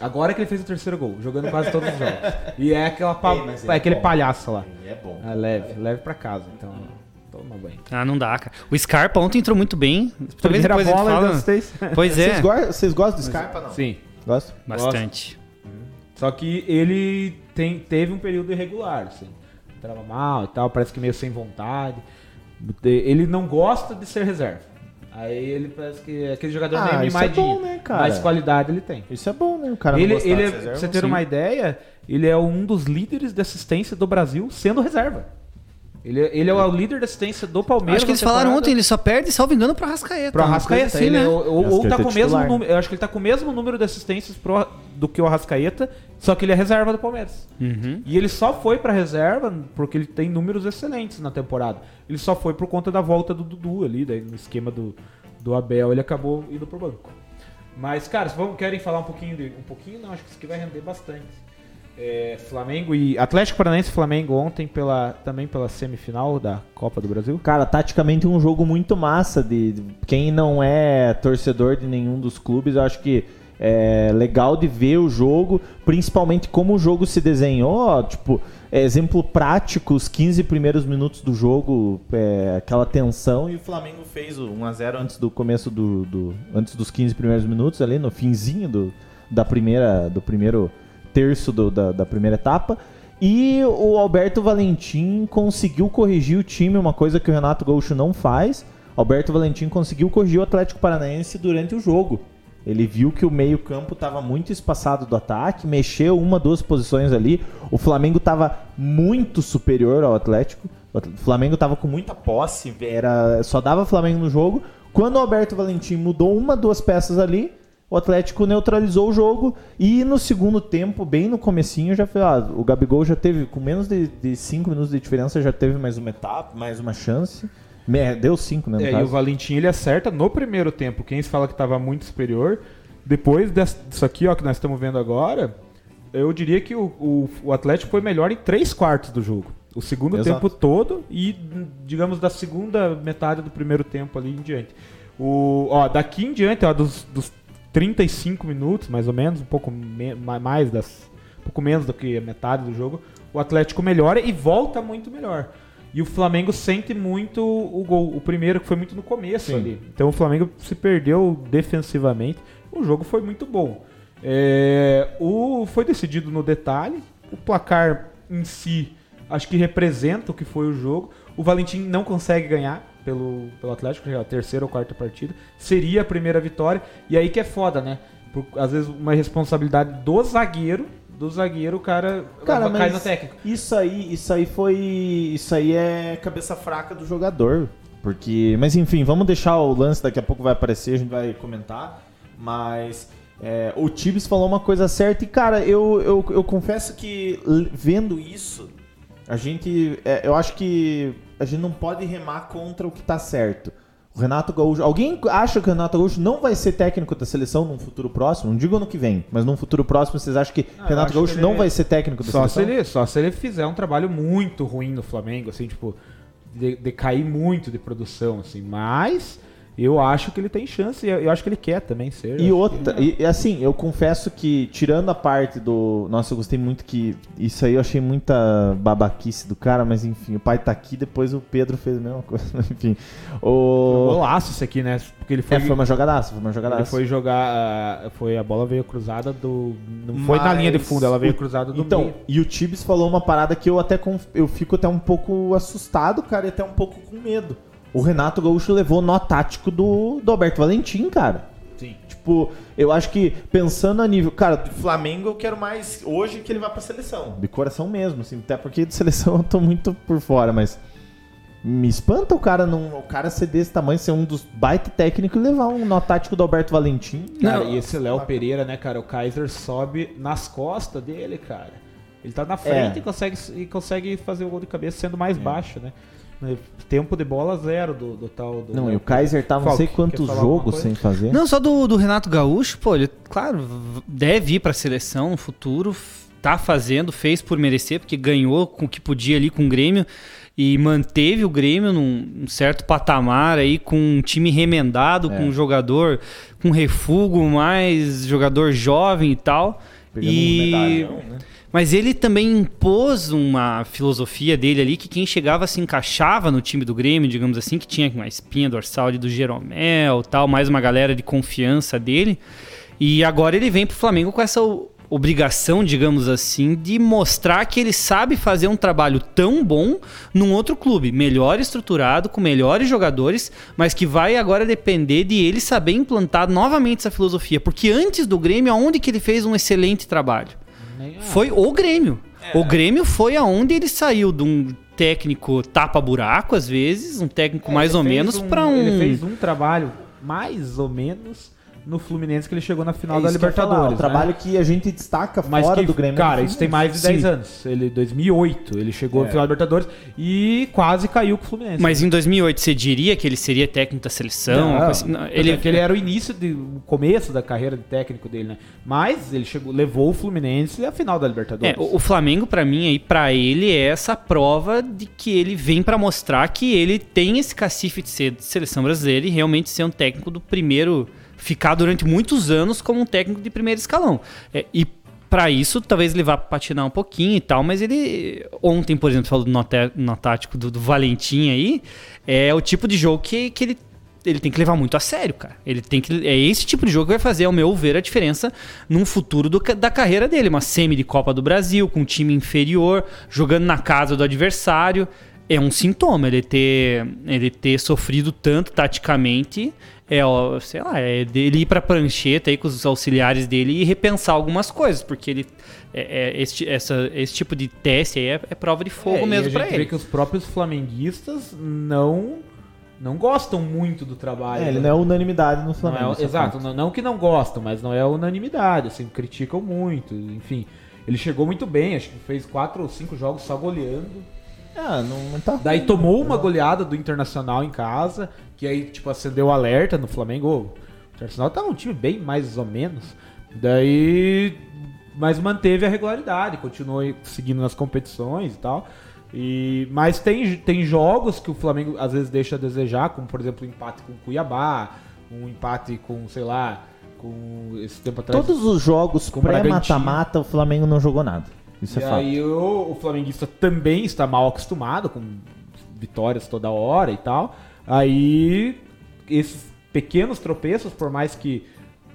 Agora que ele fez o terceiro gol, jogando quase todos os jogos. E é aquela pa- é, é aquele bom. palhaço lá. É bom. Ah, leve, leve pra casa, então toma banho. Ah, não dá, cara. O Scarpa ontem entrou muito bem. Talvez Primeira depois ele bola, fala... assistência. Pois é, Vocês, go- vocês gostam do Scarpa, não? Sim. Gostam? bastante. Só que ele tem, teve um período irregular, assim. Entrava mal e tal, parece que meio sem vontade. Ele não gosta de ser reserva. Aí ele parece que é aquele jogador Ah, meio isso é mimadinho. bom, né, cara? Mas qualidade ele tem. Isso é bom, né? O cara ele, ele é- reserva. pra você ter sim. uma ideia, ele é um dos líderes de assistência do Brasil sendo reserva. Ele, é- ele é o líder de assistência do Palmeiras. Acho que eles falaram ontem, ele só perde, salvo engano, pro Arrascaeta. Pro Arrascaeta, assim, ele né? é, ou, ou Arrascaeta tá é com o mesmo número, eu acho que ele tá com o mesmo número de assistências pro, do que o Arrascaeta, só que ele é reserva do Palmeiras. Uhum. E ele só foi pra reserva porque ele tem números excelentes na temporada. Ele só foi por conta da volta do Dudu ali, daí no esquema do, do Abel, ele acabou indo pro banco. Mas, cara, se vamos, querem falar um pouquinho de. Um pouquinho não, acho que isso aqui vai render bastante. É, Flamengo e. Atlético Paranaense Flamengo ontem pela, também pela semifinal da Copa do Brasil. Cara, taticamente um jogo muito massa. De, de- quem não é torcedor de nenhum dos clubes, eu acho que é legal de ver o jogo, principalmente como o jogo se desenhou. Tipo, é, exemplo prático, os 15 primeiros minutos do jogo, é, aquela tensão, e o Flamengo fez o 1x0 antes do começo do, do- Antes dos 15 primeiros minutos, ali no finzinho do, da primeira, do primeiro terço do- da, da primeira etapa. E o Alberto Valentim conseguiu corrigir o time, uma coisa que o Renato Gaúcho não faz. Alberto Valentim conseguiu corrigir o Atlético Paranaense durante o jogo. Ele viu que o meio-campo estava muito espaçado do ataque, mexeu uma, duas posições ali. O Flamengo estava muito superior ao Atlético. O Flamengo estava com muita posse, era, só dava Flamengo no jogo. Quando o Alberto Valentim mudou uma, duas peças ali, o Atlético neutralizou o jogo e no segundo tempo, bem no comecinho, já foi, ah, o Gabigol já teve, com menos de 5 minutos de diferença, já teve mais uma etapa, mais uma chance. Deu 5, né, É, e caso. o Valentim ele acerta no primeiro tempo. Quem se fala que estava muito superior. Depois disso aqui, ó, que nós estamos vendo agora, eu diria que o, o, o Atlético foi melhor em três quartos do jogo. O segundo Exato. tempo todo e, digamos, da segunda metade do primeiro tempo ali em diante. O, ó, daqui em diante, ó, dos, dos 35 minutos, mais ou menos, um pouco mais das. Um pouco menos do que a metade do jogo, o Atlético melhora e volta muito melhor. E o Flamengo sente muito o gol. O primeiro que foi muito no começo Sim. ali. Então o Flamengo se perdeu defensivamente. O jogo foi muito bom. É, o, foi decidido no detalhe. O placar em si acho que representa o que foi o jogo. O Valentim não consegue ganhar pelo, pelo Atlético, já é a terceira ou quarta partida. Seria a primeira vitória. E aí que é foda, né? Por, às vezes uma responsabilidade do zagueiro. Do zagueiro, o cara, Cara, cai no técnico. isso aí, isso aí foi, isso aí é cabeça fraca do jogador, porque, mas enfim, vamos deixar o lance daqui a pouco vai aparecer, a gente vai comentar, mas é, o Tibbs falou uma coisa certa e cara, eu, eu, eu confesso que vendo isso, a gente, é, eu acho que a gente não pode remar contra o que tá certo. O Renato Gaúcho. Alguém acha que o Renato Gaúcho não vai ser técnico da seleção num futuro próximo? Não digo ano que vem, mas num futuro próximo vocês acham que Ah, Renato Gaúcho que não ele- vai ser técnico da Só se, seleção? ele, só se ele fizer um trabalho muito ruim no Flamengo, assim, tipo, de, decair muito de produção, assim. Mas eu acho que ele tem chance e eu, acho que ele quer também ser. E outra, e, e assim, eu confesso que, tirando a parte do. Nossa, eu gostei muito que. Isso aí eu achei muita babaquice do cara, mas enfim, o pai tá aqui, depois o Pedro fez a mesma coisa. enfim. que- O. golaço isso aqui, né? Porque ele foi, É, foi uma jogadaça, foi uma ele jogadaça. foi jogar. ah, Foi, a bola veio cruzada do. Não foi na Mas linha de fundo, ela veio cruzada do Então, meio. e o Tibbs falou uma parada que eu até conf- eu fico até um pouco assustado, cara, e até um pouco com medo. O Renato Gaúcho levou nó tático do, do Alberto Valentim, cara. Sim. Tipo, eu acho que pensando a nível. Cara, Flamengo eu quero mais hoje que ele vá pra seleção. de coração mesmo, assim, até porque de seleção eu tô muito por fora, mas. Me espanta o cara não, o cara ser desse tamanho, ser um dos baita técnicos e levar um nó tático do Alberto Valentim. Cara, Não. e esse Léo Pereira, né, cara? O Kaiser sobe nas costas dele, cara. Ele tá na frente É. e, consegue, e consegue fazer o gol de cabeça sendo mais baixo, né? Tempo de bola zero do, do tal. Do Não, e o Kaiser tá não Falk, sei quer quantos jogos sem fazer. Não, só do, do Renato Gaúcho, pô, ele, claro, deve ir pra seleção no futuro, tá fazendo, fez por merecer, porque ganhou com o que podia ali com o Grêmio e manteve o Grêmio num, certo patamar aí, com um time remendado, É. com um jogador com refugo, mais jogador jovem e tal. Pegando um e... medalhão, né? Mas ele também impôs uma filosofia dele ali que quem chegava se encaixava no time do Grêmio, digamos assim, que tinha uma espinha dorsal ali do Jeromel tal, mais uma galera de confiança dele. E agora ele vem pro Flamengo com essa obrigação, digamos assim, de mostrar que ele sabe fazer um trabalho tão bom num outro clube, melhor estruturado, com melhores jogadores, mas que vai agora depender de ele saber implantar novamente essa filosofia, porque antes do Grêmio, aonde que ele fez um excelente trabalho? Nem- ah, Foi o Grêmio. O Grêmio foi aonde ele saiu de um técnico tapa-buraco, às vezes, um técnico mais ele ou menos, pra um. Ele fez um trabalho mais ou menos no Fluminense que ele chegou na final É da ia falar, Libertadores. O né? trabalho que a gente destaca Mas fora que, do Grêmio. cara, é isso tem mais de Sim. 10 anos. Ele 2008, ele chegou É. no final da Libertadores e quase caiu com o Fluminense. Mas em 2008 você diria que ele seria técnico da seleção? coisa assim? Não, ele, ele, ele era o início, de, o começo da carreira de técnico dele, né? Mas ele chegou, levou o Fluminense à final da Libertadores. É, o, o Flamengo, pra mim, aí, para ele, é essa prova de que ele vem pra mostrar que ele tem esse cacife de ser de seleção brasileira e realmente ser um técnico do primeiro. Ficar durante muitos anos como um técnico de primeiro escalão. É, e pra isso, talvez ele vá patinar um pouquinho e tal, mas ele. Ontem, por exemplo, falou do no tático do, do Valentim aí, é o tipo de jogo que, que ele ele tem que levar muito a sério, cara. Ele tem que. É esse tipo de jogo que vai fazer, ao meu ver, a diferença num futuro do da carreira dele. Uma semi de Copa do Brasil, com um time inferior, jogando na casa do adversário. É um sintoma ele ter, ele ter sofrido tanto taticamente. É, ó, sei lá, é dele ir pra prancheta aí com os auxiliares dele e repensar algumas coisas, porque ele. É, é, esse, essa, esse tipo de teste aí é, é prova de fogo É, e mesmo a pra gente ele. vê que os próprios flamenguistas não não gostam muito do trabalho. É, ele não é unanimidade no Não Flamengo. isso é exato, não, não que não gostam, mas não é unanimidade, assim, criticam muito, enfim. Ele chegou muito bem, acho que fez quatro ou cinco jogos só goleando. Ah, não, não tá. Daí tomou uma goleada do Internacional em casa, que aí, tipo, acendeu o alerta no Flamengo. O Internacional tá um time bem mais ou menos. Daí. Mas manteve a regularidade, continuou seguindo nas competições e tal. E, mas tem, tem jogos que o Flamengo às vezes deixa a desejar, como por exemplo o empate com o Cuiabá, um empate com, sei lá, com esse tempo atrás. Todos os jogos Com o pré-mata-mata, o Flamengo não jogou nada. Isso e é fato. aí o, o flamenguista também está mal acostumado com vitórias toda hora e tal. Aí esses pequenos tropeços, por mais que,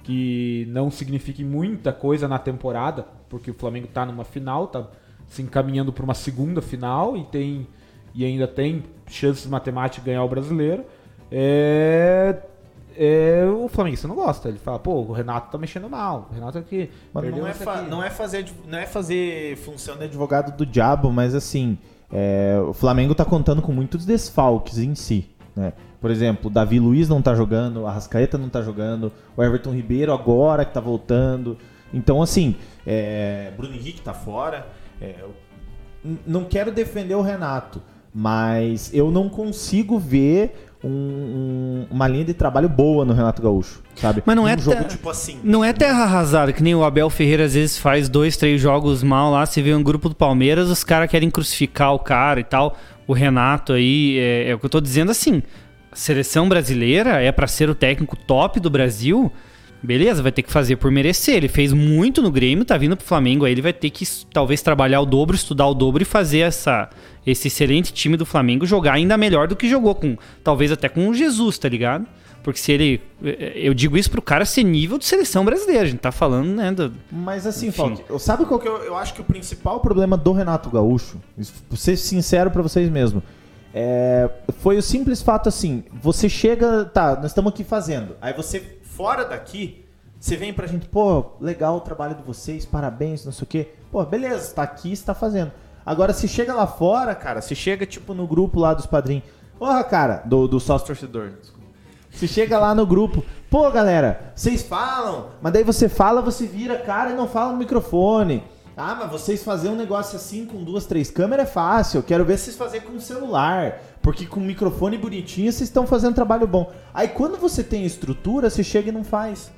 que não signifiquem muita coisa na temporada, porque o Flamengo está numa final, tá se encaminhando para uma segunda final e tem e ainda tem chances matemáticas de ganhar o brasileiro. É, é, o flamenguista não gosta. Ele fala, pô, o Renato tá mexendo mal. O Renato aqui. Mas Não é, aqui. não, é fazer, não é fazer função de advogado. do diabo, mas assim, é, o Flamengo tá contando com muitos desfalques em si. Né? Por exemplo, o Davi Luiz não tá jogando, o Arrascaeta não tá jogando, o Everton Ribeiro agora que tá voltando. Então, assim, é, Bruno Henrique tá fora. É, não quero defender o Renato, mas eu não consigo ver um- um- uma linha de trabalho boa no Renato Gaúcho, sabe? Mas não é Um jogo ta- tipo assim. Não é terra arrasada, que nem o Abel Ferreira às vezes faz dois, três jogos mal lá. Você vê um grupo do Palmeiras, os caras querem crucificar o cara e tal. O Renato aí, é, é o que eu tô dizendo assim. A seleção brasileira é pra ser o técnico top do Brasil. Beleza, vai ter que fazer por merecer. Ele fez muito no Grêmio, tá vindo pro Flamengo aí. Ele vai ter que talvez trabalhar o dobro, estudar o dobro e fazer essa, esse excelente time do Flamengo jogar ainda melhor do que jogou com, talvez até com o Jesus, tá ligado? Porque se ele. Eu digo isso pro cara ser nível de seleção brasileira. A gente tá falando, né? do- Mas assim. Falk, sabe qual que eu, eu acho que o principal problema do Renato Gaúcho, vou ser sincero pra vocês mesmo, é, foi o simples fato assim, você chega, tá, nós estamos aqui fazendo, aí você fora daqui, você vem pra gente, pô, legal o trabalho de vocês, parabéns, não sei o quê, pô, beleza, tá aqui, você tá fazendo. Agora, se chega lá fora, cara, se chega tipo no grupo lá dos padrinhos, porra, cara, do, do sócio torcedor, desculpa. Você chega lá no grupo, pô galera, vocês falam, mas daí você fala, você vira cara e não fala no microfone. Ah, mas vocês fazer um negócio assim com duas, três câmeras é fácil. Eu quero ver vocês fazerem com celular. Porque com microfone bonitinho vocês estão fazendo trabalho bom. Aí quando você tem estrutura, você chega e não faz.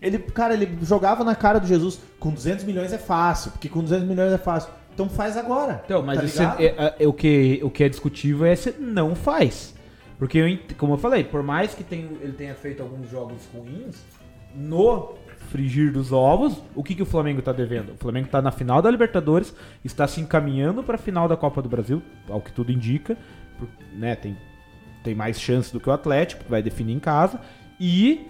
Ele, cara, ele jogava na cara do Jesus. Com 200 milhões é fácil, porque com 200 milhões é fácil. Então faz agora. Então, mas tá ligado? é- é- o, que, o que é discutível é se não faz. Porque, eu como eu falei, por mais que tenha- ele tenha feito alguns jogos ruins, no frigir dos ovos, o que, que o Flamengo tá devendo? O Flamengo tá na final da Libertadores, está se encaminhando para a final da Copa do Brasil, ao que tudo indica, né, tem, tem mais chance do que o Atlético, que vai definir em casa, e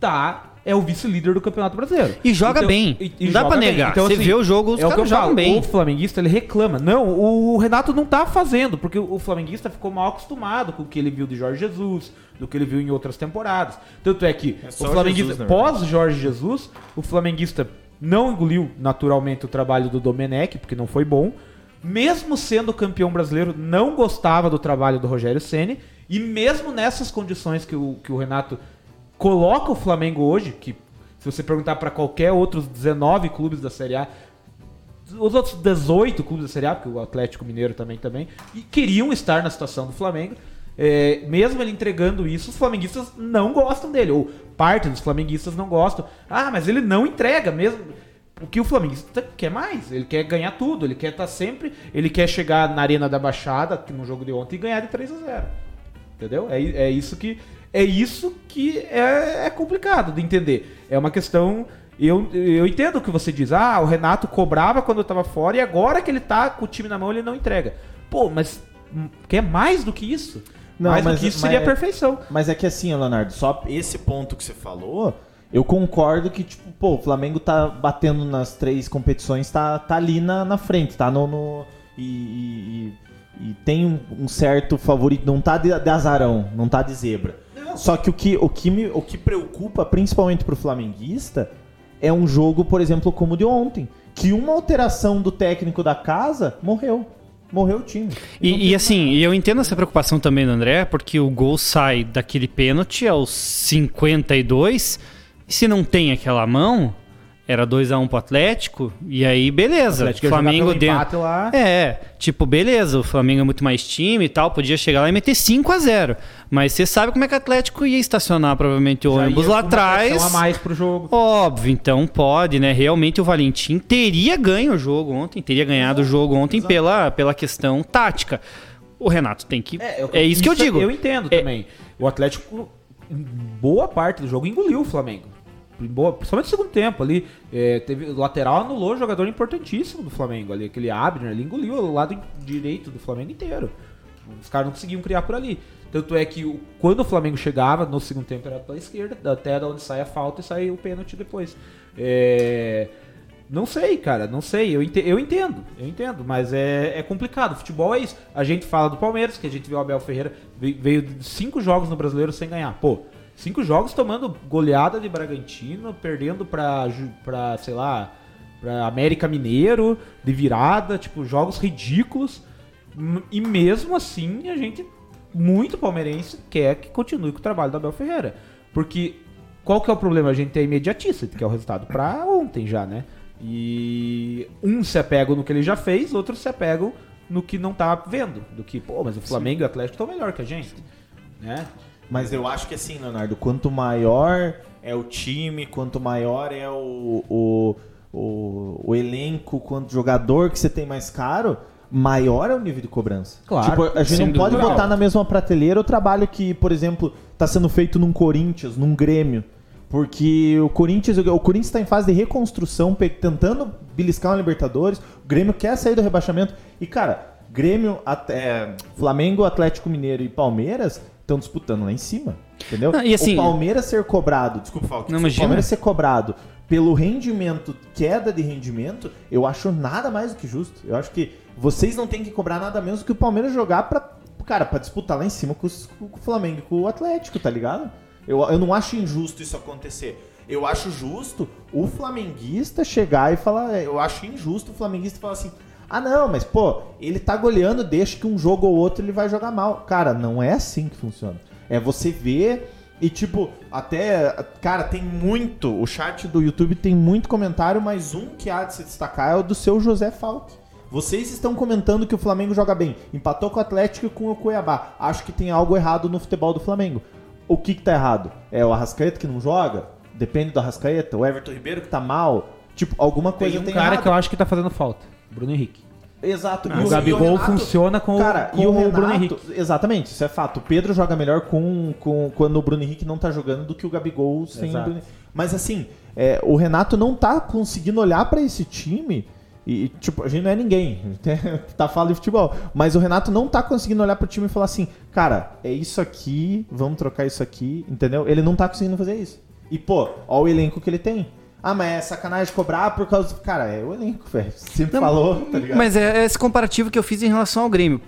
tá é o vice-líder do Campeonato Brasileiro. E joga bem. Não dá pra bem. negar. Então, Você assim, vê o jogo, os é o que caras eu jogam bem. O flamenguista ele reclama. Não, o Renato não tá fazendo, porque o flamenguista ficou mal acostumado com o que ele viu de Jorge Jesus, do que ele viu em outras temporadas. Tanto é que É o flamenguista, Jesus, verdade. pós Jorge Jesus, o flamenguista não engoliu naturalmente o trabalho do Domenech, porque não foi bom. Mesmo sendo campeão brasileiro, não gostava do trabalho do Rogério Ceni e mesmo nessas condições que o, que o Renato coloca o Flamengo hoje, que se você perguntar para qualquer outros 19 clubes da Série A, os outros 18 clubes da Série A, porque o Atlético Mineiro também também, e queriam estar na situação do Flamengo. É, mesmo ele entregando isso, os flamenguistas não gostam dele, ou parte dos flamenguistas não gostam. Ah, mas ele não entrega mesmo. O que o flamenguista quer mais? Ele quer ganhar tudo, ele quer estar sempre. Ele quer chegar na Arena da Baixada, que no jogo de ontem, e ganhar de 3 a 0 Entendeu? É, é isso que é isso que é, é complicado de entender. É uma questão. Eu, eu entendo o que você diz. Ah, o Renato cobrava quando eu tava fora e agora que ele tá com o time na mão ele não entrega. Pô, mas quer mais do que isso? Não, mais mas- do que isso mas- seria a perfeição. Mas é que assim, Leonardo, só esse ponto que você falou, eu concordo que, tipo, pô, o Flamengo tá batendo nas três competições, tá, tá ali na, na frente, tá no. no- e, e- e- e tem um, um certo favorito, não tá de, de azarão, não tá de zebra. Só que o que, o, que me, o que preocupa, principalmente pro flamenguista, é um jogo, por exemplo, como o de ontem. Que uma alteração do técnico da casa morreu. Morreu o time. E, e assim, e eu entendo essa preocupação também do André, porque o gol sai daquele pênalti aos 52, e se não tem aquela mão, era 2x1 pro Atlético, e aí beleza. Atlético ia jogar Flamengo dentro. lá. É, tipo, beleza, o Flamengo é muito mais time e tal, podia chegar lá e meter 5 a 0 Mas você sabe como é que o Atlético ia estacionar provavelmente o Já ônibus lá atrás. a mais pro jogo. Óbvio, então pode, né? Realmente o Valentim teria ganho o jogo ontem, teria ganhado o jogo ontem pela, pela questão tática. O Renato tem que. É, isso que eu digo. Eu entendo É- também. O Atlético, boa parte do jogo, engoliu o Flamengo. Boa- principalmente no segundo tempo ali. é, teve, o lateral anulou um jogador importantíssimo do Flamengo ali. Aquele Abner ali engoliu o lado direito do Flamengo inteiro. Os caras não conseguiam criar por ali. Tanto é que quando o Flamengo chegava, no segundo tempo era pela esquerda, até da onde sai a falta e sai o pênalti depois. É, Não sei, cara, não sei. Eu ente- eu entendo, eu entendo, mas é, é complicado. Futebol é isso. A gente fala do Palmeiras, que a gente viu o Abel Ferreira, ve- veio cinco jogos no brasileiro sem ganhar. Pô, cinco jogos tomando goleada de Bragantino, perdendo pra, pra sei lá, pra América Mineiro, de virada, tipo, jogos ridículos. E mesmo assim, a gente, muito palmeirense, quer que continue com o trabalho do Abel Ferreira. Porque qual que é o problema? A gente é imediatista, que é o resultado pra ontem já, né? E um se apega no que ele já fez, outros se apegam no que não tá vendo. Do que, pô, mas o Flamengo e o Atlético estão melhor que a gente. Né? Mas eu acho que assim, Leonardo, quanto maior é o time, quanto maior é o, o, o, o elenco, quanto jogador que você tem mais caro, maior é o nível de cobrança. Claro, Tipo, a gente não pode botar na mesma prateleira o trabalho que, por exemplo, está sendo feito num Corinthians, num Grêmio. Porque o Corinthians o Corinthians está em fase de reconstrução, tentando beliscar uma Libertadores. O Grêmio quer sair do rebaixamento. E, cara, Grêmio, até, Flamengo, Atlético Mineiro e Palmeiras estão disputando lá em cima. Entendeu? Não, e assim- o Palmeiras ser cobrado, desculpa, Falco, Não, o. Palmeiras ser cobrado pelo rendimento, queda de rendimento, eu acho nada mais do que justo. Eu acho que vocês não têm que cobrar nada menos do que o Palmeiras jogar pra, cara, pra disputar lá em cima com, os- com o Flamengo e com o Atlético, tá ligado? Eu, eu não acho injusto isso acontecer. Eu acho justo o flamenguista chegar e falar. Eu acho injusto o flamenguista falar assim: ah, não, mas pô, ele tá goleando, deixa que um jogo ou outro ele vai jogar mal. Cara, não é assim que funciona. É você ver e, tipo, até. Cara, tem muito. O chat do YouTube tem muito comentário, mas um que há de se destacar é o do seu José Falque. Vocês estão comentando que o Flamengo joga bem. Empatou com o Atlético e com o Cuiabá. Acho que tem algo errado no futebol do Flamengo. O que, que tá errado? É o Arrascaeta que não joga? Depende do Arrascaeta? O Everton Ribeiro que tá mal? Tipo, alguma coisa Tem um tem cara errado. que eu acho que tá fazendo falta. Bruno Henrique. Exato. o Gabigol funciona com o- cara, com e o, o Renato, Bruno Henrique. Exatamente, isso é fato. O Pedro joga melhor com, com quando o Bruno Henrique não tá jogando do que o Gabigol sem Exato. o Bruno Mas assim, é, o Renato não tá conseguindo olhar pra esse time e, tipo, a gente não é ninguém, tá falando de futebol, mas o Renato não tá conseguindo olhar pro time e falar assim, cara, é isso aqui, vamos trocar isso aqui, entendeu? Ele não tá conseguindo fazer isso. E, pô, ó o elenco que ele tem. Ah, mas é sacanagem cobrar por causa. Cara, é o elenco, velho. Sempre Não, falou, tá ligado? Mas é esse comparativo que eu fiz em relação ao Grêmio.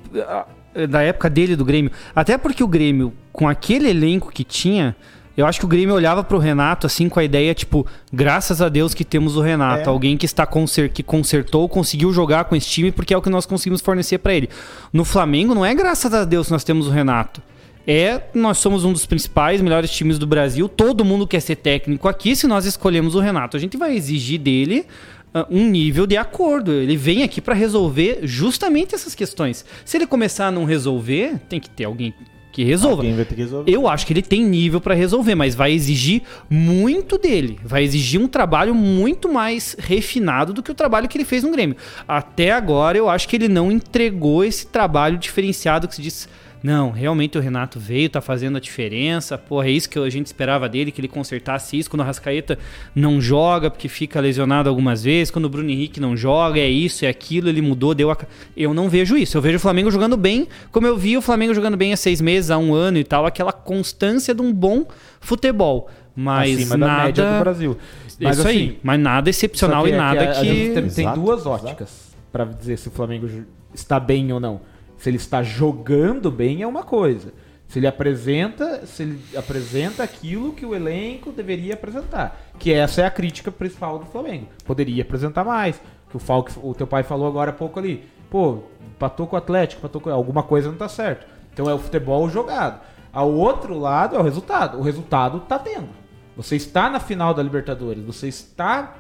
Da época dele, do Grêmio. Até porque o Grêmio, com aquele elenco que tinha, eu acho que o Grêmio olhava pro Renato assim com a ideia, tipo, graças a Deus que temos o Renato. É. Alguém que está conser que consertou, conseguiu jogar com esse time, porque é o que nós conseguimos fornecer pra ele. No Flamengo, não é graças a Deus que nós temos o Renato. É, nós somos um dos principais, melhores times do Brasil. Todo mundo quer ser técnico aqui. Se nós escolhemos o Renato, a gente vai exigir dele ah, um nível de acordo. Ele vem aqui para resolver justamente essas questões. Se ele começar a não resolver, tem que ter alguém que resolva. Alguém vai ter que resolver. Eu acho que ele tem nível para resolver, mas vai exigir muito dele. Vai exigir um trabalho muito mais refinado do que o trabalho que ele fez no Grêmio. Até agora, eu acho que ele não entregou esse trabalho diferenciado que se diz. Não, realmente o Renato veio, tá fazendo a diferença. Porra, é isso que a gente esperava dele, que ele consertasse isso. Quando o Rascaeta não joga, porque fica lesionado algumas vezes. Quando o Bruno Henrique não joga, é isso, é aquilo, ele mudou, deu a. Eu não vejo isso. Eu vejo o Flamengo jogando bem, como eu vi o Flamengo jogando bem há seis meses, há um ano e tal, aquela constância de um bom futebol. Mas acima nada. da média do Brasil. Mas isso assim, aí, mas nada excepcional que e é nada que. gente tem, Exato, duas óticas pra dizer se o Flamengo está bem ou não. Se ele está jogando bem é uma coisa. Se ele apresenta, se ele apresenta aquilo que o elenco deveria apresentar, que essa é a crítica principal do Flamengo. Poderia apresentar mais. Que o Falk, o teu pai falou agora há pouco ali. Pô, empatou com o Atlético, empatou com alguma coisa não tá certo. Então é o futebol jogado. Ao outro lado é o resultado. O resultado tá tendo. Você está na final da Libertadores, você está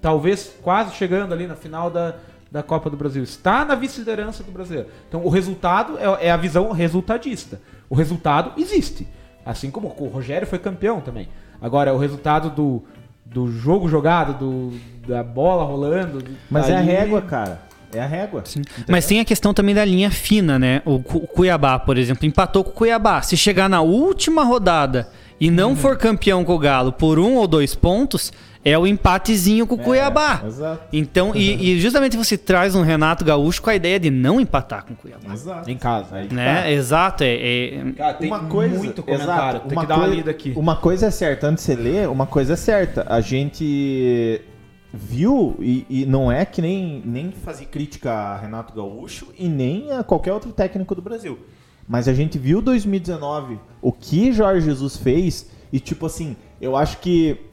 talvez quase chegando ali na final da, da Copa do Brasil. Está na vice-liderança do brasileiro. Então o resultado é, é a visão resultadista. O resultado existe. Assim como o Rogério foi campeão também. Agora, o resultado do, do jogo jogado, do, da bola rolando. Mas é a aí- régua, cara. É a régua. Mas tem a questão também da linha fina, né? O o Cuiabá, por exemplo, empatou com o Cuiabá. Se chegar na última rodada e não Uhum. for campeão com o Galo por um ou dois pontos, é o empatezinho com o Cuiabá. Exato. Então, e, e justamente você traz um Renato Gaúcho com a ideia de não empatar com o Cuiabá. Exato. Em casa. Aí. Né? Exato, é, é- Cara, tem uma coisa, muito comentário. exato, tem uma que dar uma lida aqui. Uma coisa é certa, antes de você ler, uma coisa é certa. A gente viu, e, e não é que nem, nem fazer crítica a Renato Gaúcho e nem a qualquer outro técnico do Brasil. Mas a gente viu 2019 o que Jorge Jesus fez e, tipo assim, eu acho que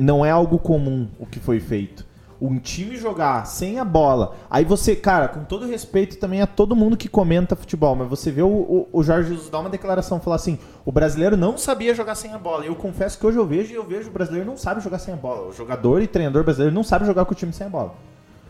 não é algo comum o que foi feito. Um time jogar sem a bola. Aí você, cara, com todo respeito também a todo mundo que comenta futebol, mas você vê o, o, o Jorge Jesus dar uma declaração, falar assim: o brasileiro não sabia jogar sem a bola. Eu confesso que hoje eu vejo e eu vejo o brasileiro não sabe jogar sem a bola. O jogador e treinador brasileiro não sabe jogar com o time sem a bola.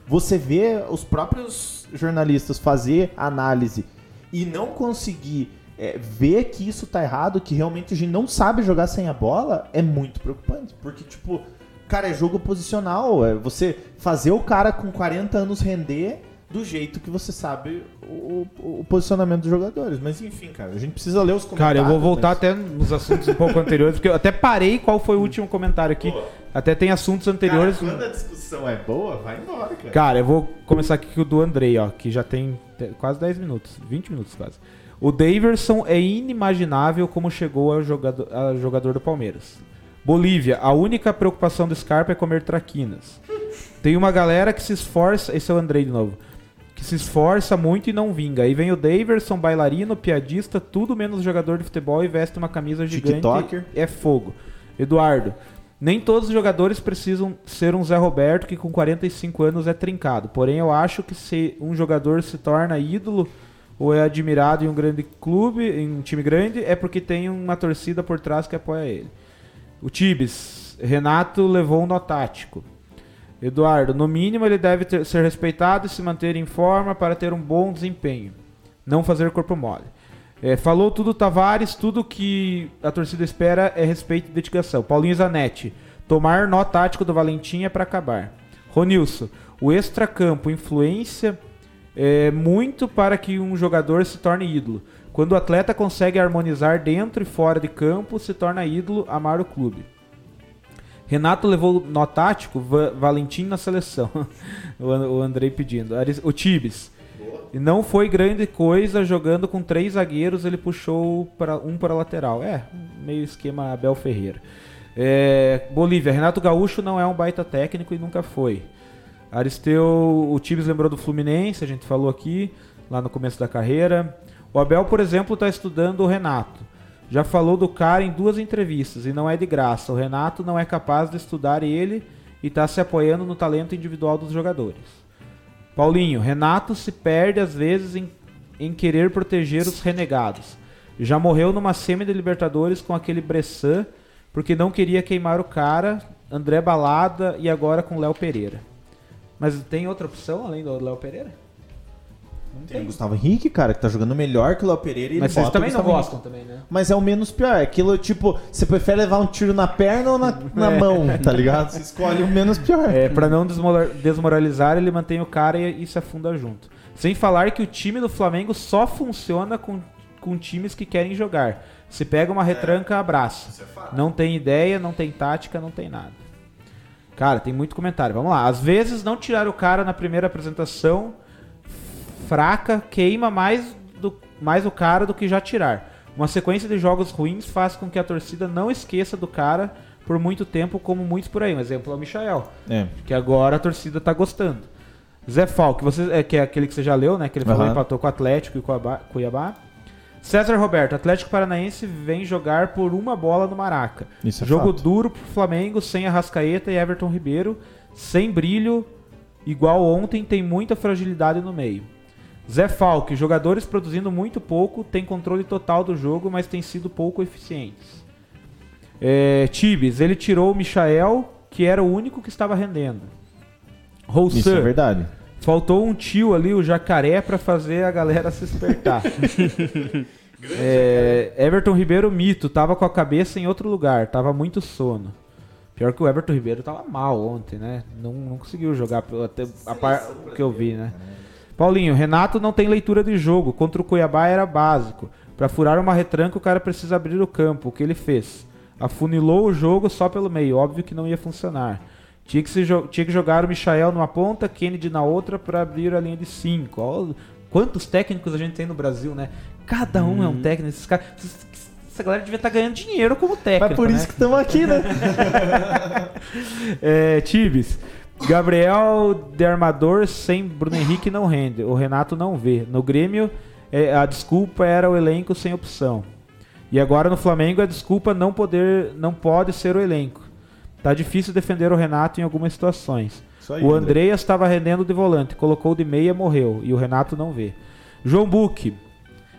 Você vê os próprios jornalistas fazer análise e não conseguir é, ver que isso tá errado, que realmente a gente não sabe jogar sem a bola, é muito preocupante. Porque, tipo, cara, é jogo posicional. É você fazer o cara com 40 anos render do jeito que você sabe o, o- o posicionamento dos jogadores. Mas enfim, cara, a gente precisa ler os Cara, comentários. eu vou voltar mas- até nos assuntos um pouco anteriores, porque eu até parei qual foi o último comentário aqui. Até tem assuntos anteriores. Cara, quando a discussão é boa, vai embora, cara. Cara, eu vou começar aqui com o do Andrei, ó, que já tem te- quase 10 minutos, 20 minutos quase. O Daverson é inimaginável como chegou ao jogador, a jogador do Palmeiras. Bolívia, a única preocupação do Scarpa é comer traquinas. Tem uma galera que se esforça, esse é o Andrei de novo, que se esforça muito e não vinga. Aí vem o Daverson, bailarino, piadista, tudo menos jogador de futebol e veste uma camisa gigante. TikToker. É fogo. Eduardo, nem todos os jogadores precisam ser um Zé Roberto que com 45 anos é trincado. Porém, eu acho que se um jogador se torna ídolo ou é admirado em um grande clube, em um time grande, é porque tem uma torcida por trás que apoia ele. O Tibes, Renato levou um nó tático. Eduardo, no mínimo ele deve ter- ser respeitado e se manter em forma para ter um bom desempenho. Não fazer corpo mole. É, falou tudo Tavares, tudo que a torcida espera é respeito e dedicação. Paulinho Zanetti, tomar nó tático do Valentim é para acabar. Ronilson, o extracampo, influência é muito para que um jogador se torne ídolo. Quando o atleta consegue harmonizar dentro e fora de campo, se torna ídolo, amar o clube. Renato levou nó tático, Va- Valentim na seleção. o An- o Andrei pedindo. O Tibes. E não foi grande coisa jogando com três zagueiros, ele puxou um para lateral. É, meio esquema Abel Ferreira. É, Bolívia, Renato Gaúcho não é um baita técnico e nunca foi. Aristeu, o Tibes lembrou do Fluminense, a gente falou aqui, lá no começo da carreira. O Abel, por exemplo, está estudando o Renato. Já falou do cara em duas entrevistas e não é de graça. O Renato não é capaz de estudar ele e está se apoiando no talento individual dos jogadores. Paulinho, Renato se perde às vezes em, em querer proteger os renegados. Já morreu numa semi de Libertadores com aquele Bressan porque não queria queimar o cara, André Balada e agora com Léo Pereira. Mas tem outra opção além do Léo Pereira? Não Tem o Gustavo Henrique, cara, que tá jogando melhor que o Léo Pereira e Mas vocês também não gostam também, né? Mas é o menos pior. Aquilo, tipo, você prefere levar um tiro na perna ou na, na É. mão, tá ligado? Você escolhe o menos pior. É, pra não desmoralizar, ele mantém o cara e, e se afunda junto. Sem falar que o time do Flamengo só funciona com, com times que querem jogar. Se pega uma retranca, abraça. Não tem ideia, não tem tática, não tem nada. Cara, tem muito comentário. Vamos lá. Às vezes não tirar o cara na primeira apresentação fraca queima mais, do, mais o cara do que já tirar. Uma sequência de jogos ruins faz com que a torcida não esqueça do cara por muito tempo, como muitos por aí. Um exemplo é o Michael É. que agora a torcida tá gostando. Zé Falque, você, é, que é aquele que você já leu, né? Que ele falou Aham. empatou com o Atlético e Cuiabá, Cuiabá. César Roberto, Atlético Paranaense vem jogar por uma bola no Maraca. Isso é Jogo fato. duro pro Flamengo, sem Arrascaeta e Everton Ribeiro, sem brilho, igual ontem, tem muita fragilidade no meio. Zé Falque, jogadores produzindo muito pouco, tem controle total do jogo, mas tem sido pouco eficientes. É, Tibes, ele tirou o Michael, que era o único que estava rendendo. Roussan, Isso é verdade. Faltou um tio ali, o jacaré, pra fazer a galera se despertar. É, Everton Ribeiro, mito, tava com a cabeça em outro lugar, tava muito sono. Pior que o Everton Ribeiro tava mal ontem, né? Não, não conseguiu jogar, até a par que eu vi, né? Paulinho, Renato não tem leitura de jogo. Contra o Cuiabá era básico. Pra furar uma retranca, o cara precisa abrir o campo. O que ele fez? Afunilou o jogo só pelo meio. Óbvio que não ia funcionar. Tinha que, se tinha que jogar o Michael numa ponta, Kennedy na outra pra abrir a linha de 5. Quantos técnicos a gente tem no Brasil, né? Cada um é um técnico. Esses caras, essa galera devia estar ganhando dinheiro como técnico. Mas por né? isso que estamos aqui, né? É, Tibes. Gabriel de armador sem Bruno Henrique não rende. O Renato não vê. No Grêmio, é, a desculpa era o elenco sem opção. E agora no Flamengo a desculpa não poder, não pode ser o elenco. Tá difícil defender o Renato em algumas situações. Aí, o. Andreas estava rendendo de volante, colocou de meia, morreu. E o Renato não vê. João Buque.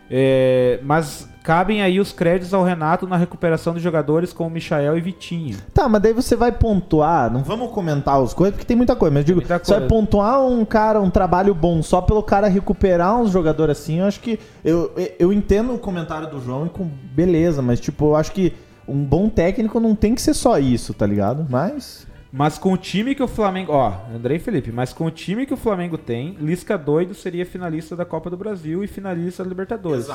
é, mas cabem aí os créditos ao Renato na recuperação de jogadores como Michael e Vitinho. Tá, mas daí você vai pontuar, não vamos comentar as coisas, porque tem muita coisa, mas digo, muita você vai pontuar um cara, um trabalho bom só pelo cara recuperar uns jogadores assim, eu acho que. Eu, eu- eu entendo o comentário do João e com beleza, mas tipo, eu acho que um bom técnico não tem que ser só isso, tá ligado? Mas. Mas com o time que o Flamengo. Ó, Andrei Felipe, mas com o time que o Flamengo tem, Lisca doido seria finalista da Copa do Brasil e finalista da Libertadores.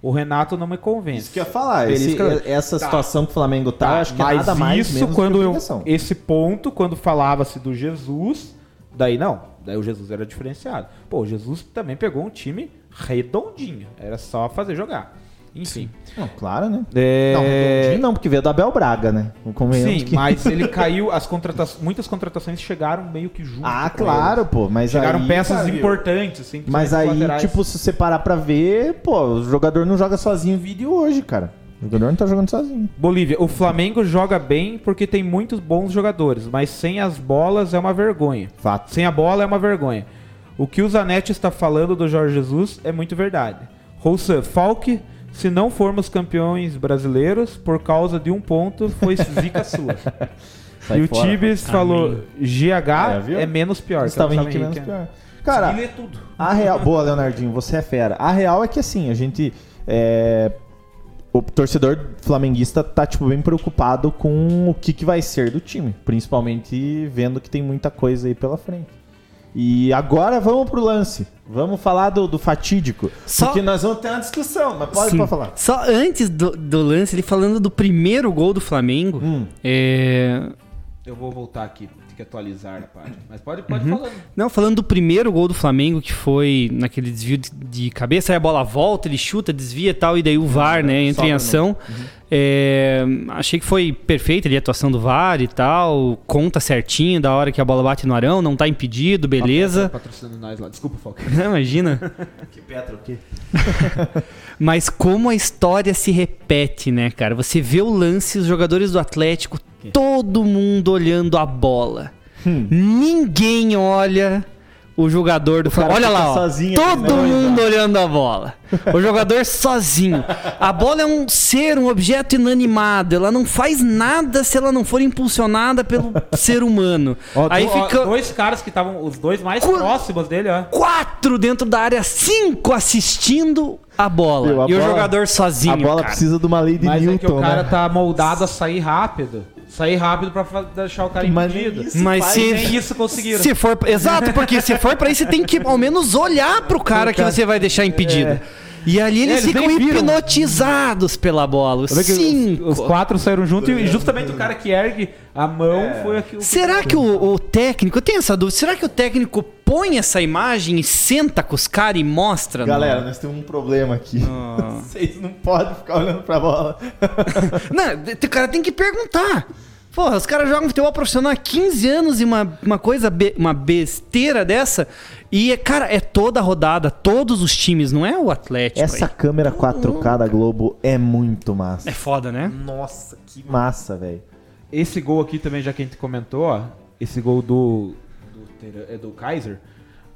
O Renato não me convence. Isso que eu ia falar, esse- Belisca- essa situação que o Flamengo tá, eu acho que é mas nada mais isso menos quando eu, esse ponto quando falava-se do Jesus, daí não, daí o Jesus era diferenciado. Pô, o Jesus também pegou um time redondinho, era só fazer jogar. Enfim. Não, claro, né? É... Não, redondinho não, porque veio da Abel Braga, né? Sim, que- mas ele caiu, as contratações, muitas contratações chegaram meio que junto. Ah, claro, pô, mas Chegaram aí, peças cara, importantes, assim, Mas aí, laterais. tipo, se você parar pra ver, pô, o jogador não joga sozinho vídeo hoje, cara. O jogador não tá jogando sozinho. Bolívia, o Flamengo joga bem porque tem muitos bons jogadores, mas sem as bolas é uma vergonha. Fato. Sem a bola é uma vergonha. O que o Zanetti está falando do Jorge Jesus é muito verdade. Roussan, Falque, se não formos campeões brasileiros, por causa de um ponto, foi zica sua. Sai e o fora. Tibes falou, GH É, é, menos pior. Gustavo Então, Henrique menos é- pior. Cara, Ele é tudo. a real... Boa, Leonardinho, você é fera. A real é que, assim, a gente... é, O torcedor flamenguista tá, tipo, bem preocupado com o que, que vai ser do time. Principalmente vendo que tem muita coisa aí pela frente. E agora vamos pro lance. Vamos falar do, do fatídico. Só- Porque nós vamos ter uma discussão, mas pode, Sim. pode falar. Só antes do, do lance, ele falando do primeiro gol do Flamengo, Hum. é, Eu vou voltar aqui, tem que atualizar a página. Mas pode, pode falando. Não, falando do primeiro gol do Flamengo, que foi naquele desvio de, de cabeça, aí a bola volta, ele chuta, desvia e tal, e daí o VAR, né, entra em ação. É, achei que foi perfeita ali a atuação do VAR e tal, conta certinho da hora que a bola bate no arão, não tá impedido, beleza. Patrocinando nós lá. Desculpa, Falque. Imagina. Que Petro, o quê? Mas como a história se repete, né, cara? Você vê o lance, os jogadores do Atlético, todo mundo olhando a bola. Hum. Ninguém olha o jogador do cara Flamengo. Olha lá, ó. sozinho todo né? mundo olhando a bola. O jogador sozinho. A bola é um ser, um objeto inanimado. Ela não faz nada se ela não for impulsionada pelo ser humano. Ó, Aí do- ó, fica dois caras que estavam, os dois mais Qu- próximos dele, ó. quatro dentro da área, cinco assistindo a bola. Meu, a e o bola- jogador sozinho. A bola cara. precisa de uma lei de Mas Newton, é que o cara né? tá moldado a sair rápido. Sair rápido pra deixar o cara Mas impedido. isso Mas faz, se, Nem isso conseguiram. se for, exato, porque se for pra isso, você tem que ao menos olhar pro cara que você vai deixar impedido. E ali eles, Eles ficam hipnotizados pela bola. Que os-. Os, quatro saíram junto e justamente o cara que ergue a mão foi aqui o Será que o, o técnico, eu tenho essa dúvida, será que o técnico põe essa imagem e senta com os caras e mostra? no- Galera, nós temos um problema aqui. Ah. Vocês não podem ficar olhando pra bola. Não, o cara tem que perguntar. Porra, os caras jogam futebol profissional há 15 anos e uma, uma coisa, be- uma besteira dessa. E, é, cara, é toda a rodada, todos os times, não é o Atlético. Essa aí. câmera 4K da Globo é muito massa. É foda, né? Nossa, que massa, velho. Esse gol aqui também, já que a gente comentou, ó. Esse gol do. do, é do Kaiser.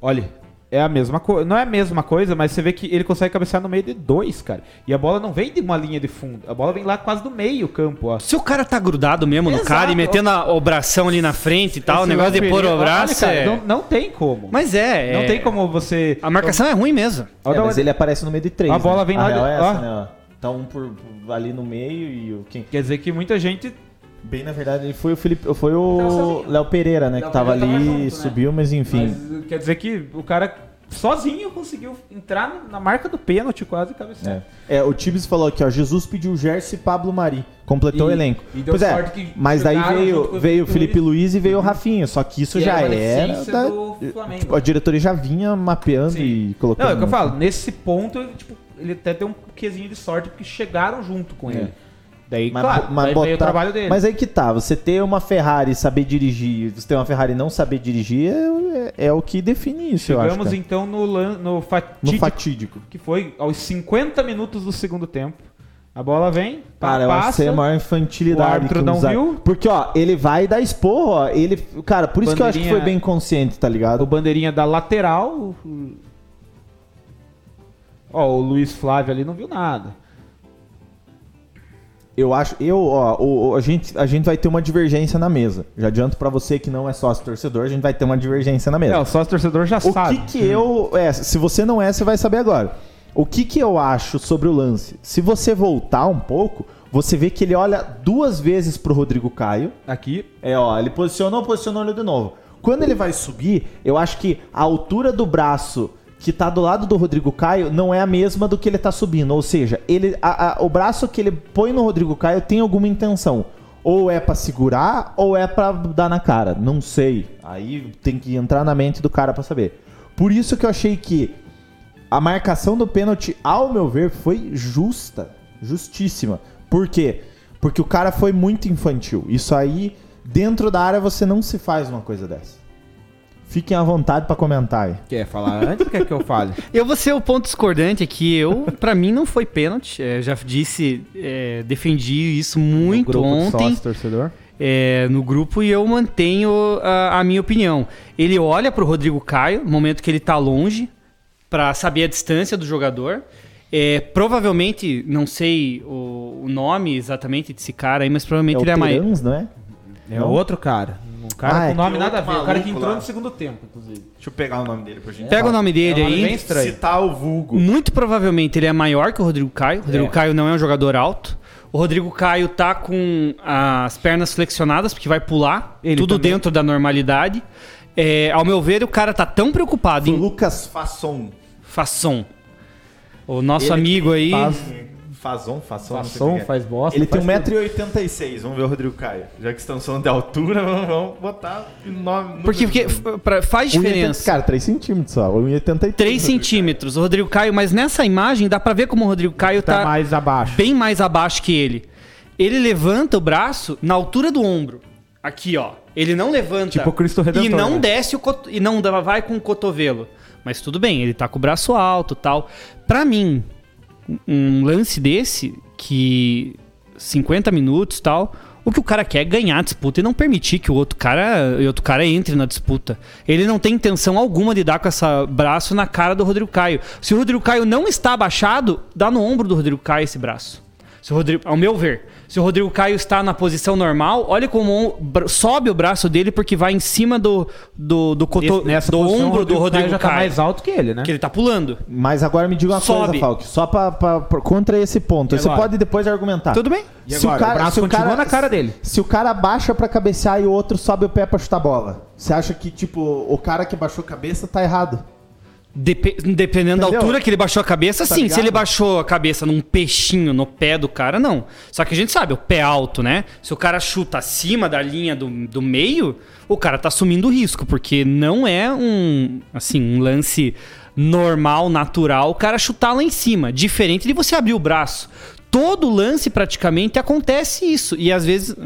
Olha, É a mesma coisa. Não é a mesma coisa, mas você vê que ele consegue cabecear no meio de dois, cara. E a bola não vem de uma linha de fundo. A bola vem lá quase do meio campo, ó. Se o cara tá grudado mesmo no Exato. cara e metendo a- o bração ali na frente e tal, o Esse negócio de pôr o braço olha, cara, é... não, não tem como. Mas é, Não é- tem como você. A marcação é ruim mesmo. Olha, É, mas ele aparece no meio de três. A bola né? vem a lá real de- é essa, ó. né? ó. Tá um por, por- ali no meio e o quem. Quer dizer que muita gente. Bem, na verdade, ele foi o Felipe, foi o. Léo Pereira, né? Léo que tava Pereira ali, tava junto, né? subiu, mas enfim. Mas, quer dizer que o cara sozinho conseguiu entrar na marca do pênalti quase e cabecear. É. É, o Tibes falou aqui, ó. Jesus pediu Gerson e Pablo Mari. Completou E- o elenco. e deu pois é, sorte que mas daí veio, veio o Felipe Felipe Luiz e veio o Rafinha. Só que isso Que já era uma era. da- do Flamengo. tipo, a diretoria já vinha mapeando Sim. e colocando. Não, é o que eu falo, nesse ponto, tipo, ele até deu um quesinho de sorte porque chegaram junto com ele. Daí, Mas, claro, mas botar- o trabalho dele. Mas aí que tá, você ter uma Ferrari e saber dirigir, você ter uma Ferrari e não saber dirigir é, é o que define isso, eu acho. Chegamos então no, lan- no No fatídico, fatídico. que foi aos 50 minutos do segundo tempo. A bola vem, Cara, passa, isso aí é a maior infantilidade. O árbitro não dá. viu? Porque, ó, ele vai dar esporro, ó. Ele, cara, por isso que eu acho que foi bem consciente, tá o ligado? bandeirinha da lateral. o- Ó, o Luiz Flávio ali não viu nada. Eu acho, eu, ó, o- o- a, gente, a gente vai ter uma divergência na mesa. Já adianto pra você que não é sócio torcedor, a gente vai ter uma divergência na mesa. É, o sócio torcedor já O sabe. que que eu. É, se você não é, você vai saber agora. O que que eu acho sobre o lance? Se você voltar um pouco, você vê que ele olha duas vezes pro Rodrigo Caio. Aqui, É, ó, ele posicionou, posicionou ele de novo. Quando ele vai subir, eu acho que a altura do braço que tá do lado do Rodrigo Caio não é a mesma do que ele tá subindo. Ou seja, ele, a- a- o braço que ele põe no Rodrigo Caio tem alguma intenção. Ou é pra segurar, ou é pra dar na cara. Não sei. Aí tem que entrar na mente do cara pra saber. Por isso que eu achei que a marcação do pênalti, ao meu ver, foi justa. Justíssima. Por quê? Porque o cara foi muito infantil. Isso aí, dentro da área, você não se faz uma coisa dessa. Fiquem à vontade pra comentar aí. quer falar antes ou quer que eu fale? Eu vou ser o ponto discordante aqui. Eu, para mim, não foi pênalti. É, já disse, é, defendi isso muito Grupo de ontem sócio torcedor. é, no grupo e eu mantenho a, a minha opinião. Ele olha pro Rodrigo Caio no momento que ele tá longe para saber a distância do jogador. É, provavelmente, não sei o, o nome exatamente desse cara aí, mas provavelmente É o ele é mais. Terans, não é? É Não? outro cara. Um cara Ah, é com nome que nada a ver. O cara que entrou lá. no segundo tempo, inclusive. Deixa eu pegar o nome dele pra gente. Pega o nome dele É um nome aí. bem estranho. Citar o vulgo. Muito provavelmente ele é maior que o Rodrigo Caio. O Rodrigo É. Caio não é um jogador alto. O Rodrigo Caio tá com as pernas flexionadas porque vai pular. Ele tudo também. dentro da normalidade. É, ao meu ver, o cara tá tão preocupado o em Lucas Fasson. façom. O nosso Ele amigo aí. faz- Fazon, o que é. faz bosta. Ele tem faz tudo. 1,86m. Vamos ver o Rodrigo Caio. Já que estamos falando de altura, vamos, vamos botar nome. Porque, porque pra- faz 1,80 diferença. Cara, 3 centímetros só. 1,83. 3 centímetros. O Rodrigo Caio, mas nessa imagem dá pra ver como o Rodrigo Caio Tá tá, mais abaixo. bem mais abaixo que ele. Ele levanta o braço na altura do ombro. Aqui, ó. Ele não levanta. Tipo o Cristo Redentor, E não né? desce o cot... e não vai com o cotovelo. Mas tudo bem, ele tá com o braço alto, tal. Pra mim, um lance desse que 50 minutos, tal, o que o cara quer é ganhar a disputa e não permitir que o outro cara, o outro cara entre na disputa. Ele não tem intenção alguma de dar com esse braço na cara do Rodrigo Caio. Se o Rodrigo Caio não está abaixado, dá no ombro do Rodrigo Caio esse braço. Se o Rodrigo, ao meu ver, se o Rodrigo Caio está na posição normal, olha como o sobe o braço dele porque vai em cima do, do, do, coto, Nesse- nessa do posição, ombro do Rodrigo já Caio. tá mais alto que ele, né? Que ele tá pulando. Mas agora me diga uma Sobe. coisa, Falk. Só pra, pra- pra- contra esse ponto. Você pode depois argumentar. Tudo bem? E agora? O braço continua na cara dele. Se o cara baixa pra cabecear e o outro sobe o pé pra chutar a bola, você acha que, tipo, o cara que baixou a cabeça tá errado? Depe- dependendo da Entendeu? altura que ele baixou a cabeça, Tá sim. ligado? Se ele baixou a cabeça num peixinho no pé do cara, não. Só que a gente sabe, o pé alto, né? Se o cara chuta acima da linha do, do meio, o cara tá assumindo risco, porque não é um, assim, um lance normal, natural, o cara chutar lá em cima. Diferente de você abrir o braço. Todo lance, praticamente, acontece isso. E às vezes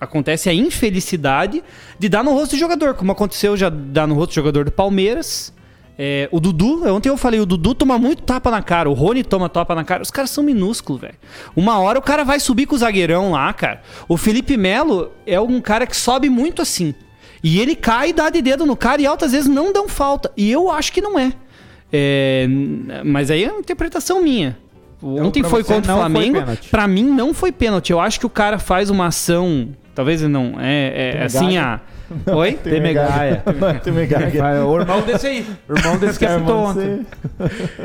acontece a infelicidade de dar no rosto do jogador, como aconteceu já dar no rosto do jogador do Palmeiras. É, o Dudu, ontem eu falei, o Dudu toma muito tapa na cara, o Rony toma tapa na cara. Os caras são minúsculos, velho. Uma hora o cara vai subir com o zagueirão lá, cara. O Felipe Melo é um cara que sobe muito assim. E ele cai e dá de dedo no cara e altas vezes não dão falta. E eu acho que não é. É, mas aí é uma interpretação minha. Ontem pra foi contra o Flamengo. Pra mim não foi pênalti. Eu acho que o cara faz uma ação. Talvez ele não. É, é assim a. Oi? Temegaia. Temegaia. O irmão desse aí. O irmão desse que apitou ontem.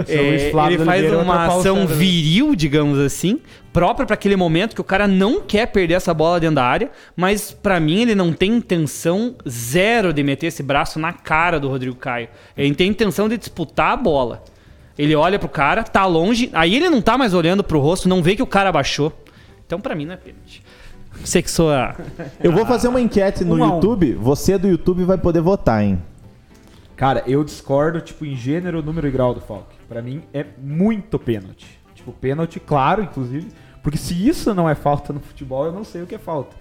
É, ele faz Oliveira, uma ação viril, digamos assim, própria para aquele momento que o cara não quer perder essa bola dentro da área, mas pra mim ele não tem intenção zero de meter esse braço na cara do Rodrigo Caio. Ele tem intenção de disputar a bola. Ele olha pro cara, tá longe, aí ele não tá mais olhando pro rosto, não vê que o cara baixou. Então pra mim não é pênalti. Você que sou a... Eu vou fazer uma enquete no Um a um. YouTube. Você do YouTube vai poder votar, hein? Cara, eu discordo, tipo, em gênero, número e grau do Falk. Pra mim é muito pênalti. Tipo, pênalti, claro, inclusive. Porque se isso não é falta no futebol, eu não sei o que é falta.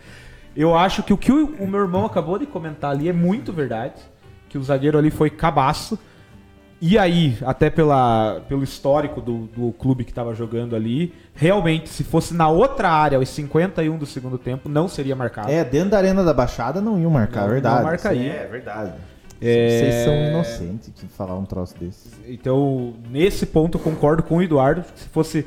Eu acho que o que o, o meu irmão acabou de comentar ali é muito verdade. Que o zagueiro ali foi cabaço. E aí, até pela, pelo histórico do, do clube que tava jogando ali, realmente, se fosse na outra área, aos 51 do segundo tempo, não seria marcado. É, dentro da Arena da Baixada não iam marcar, Não, é verdade. não marcaria. Aí É verdade. É- Vocês são inocentes de falar um troço desse. Então, nesse ponto, eu concordo com o Eduardo. Se fosse.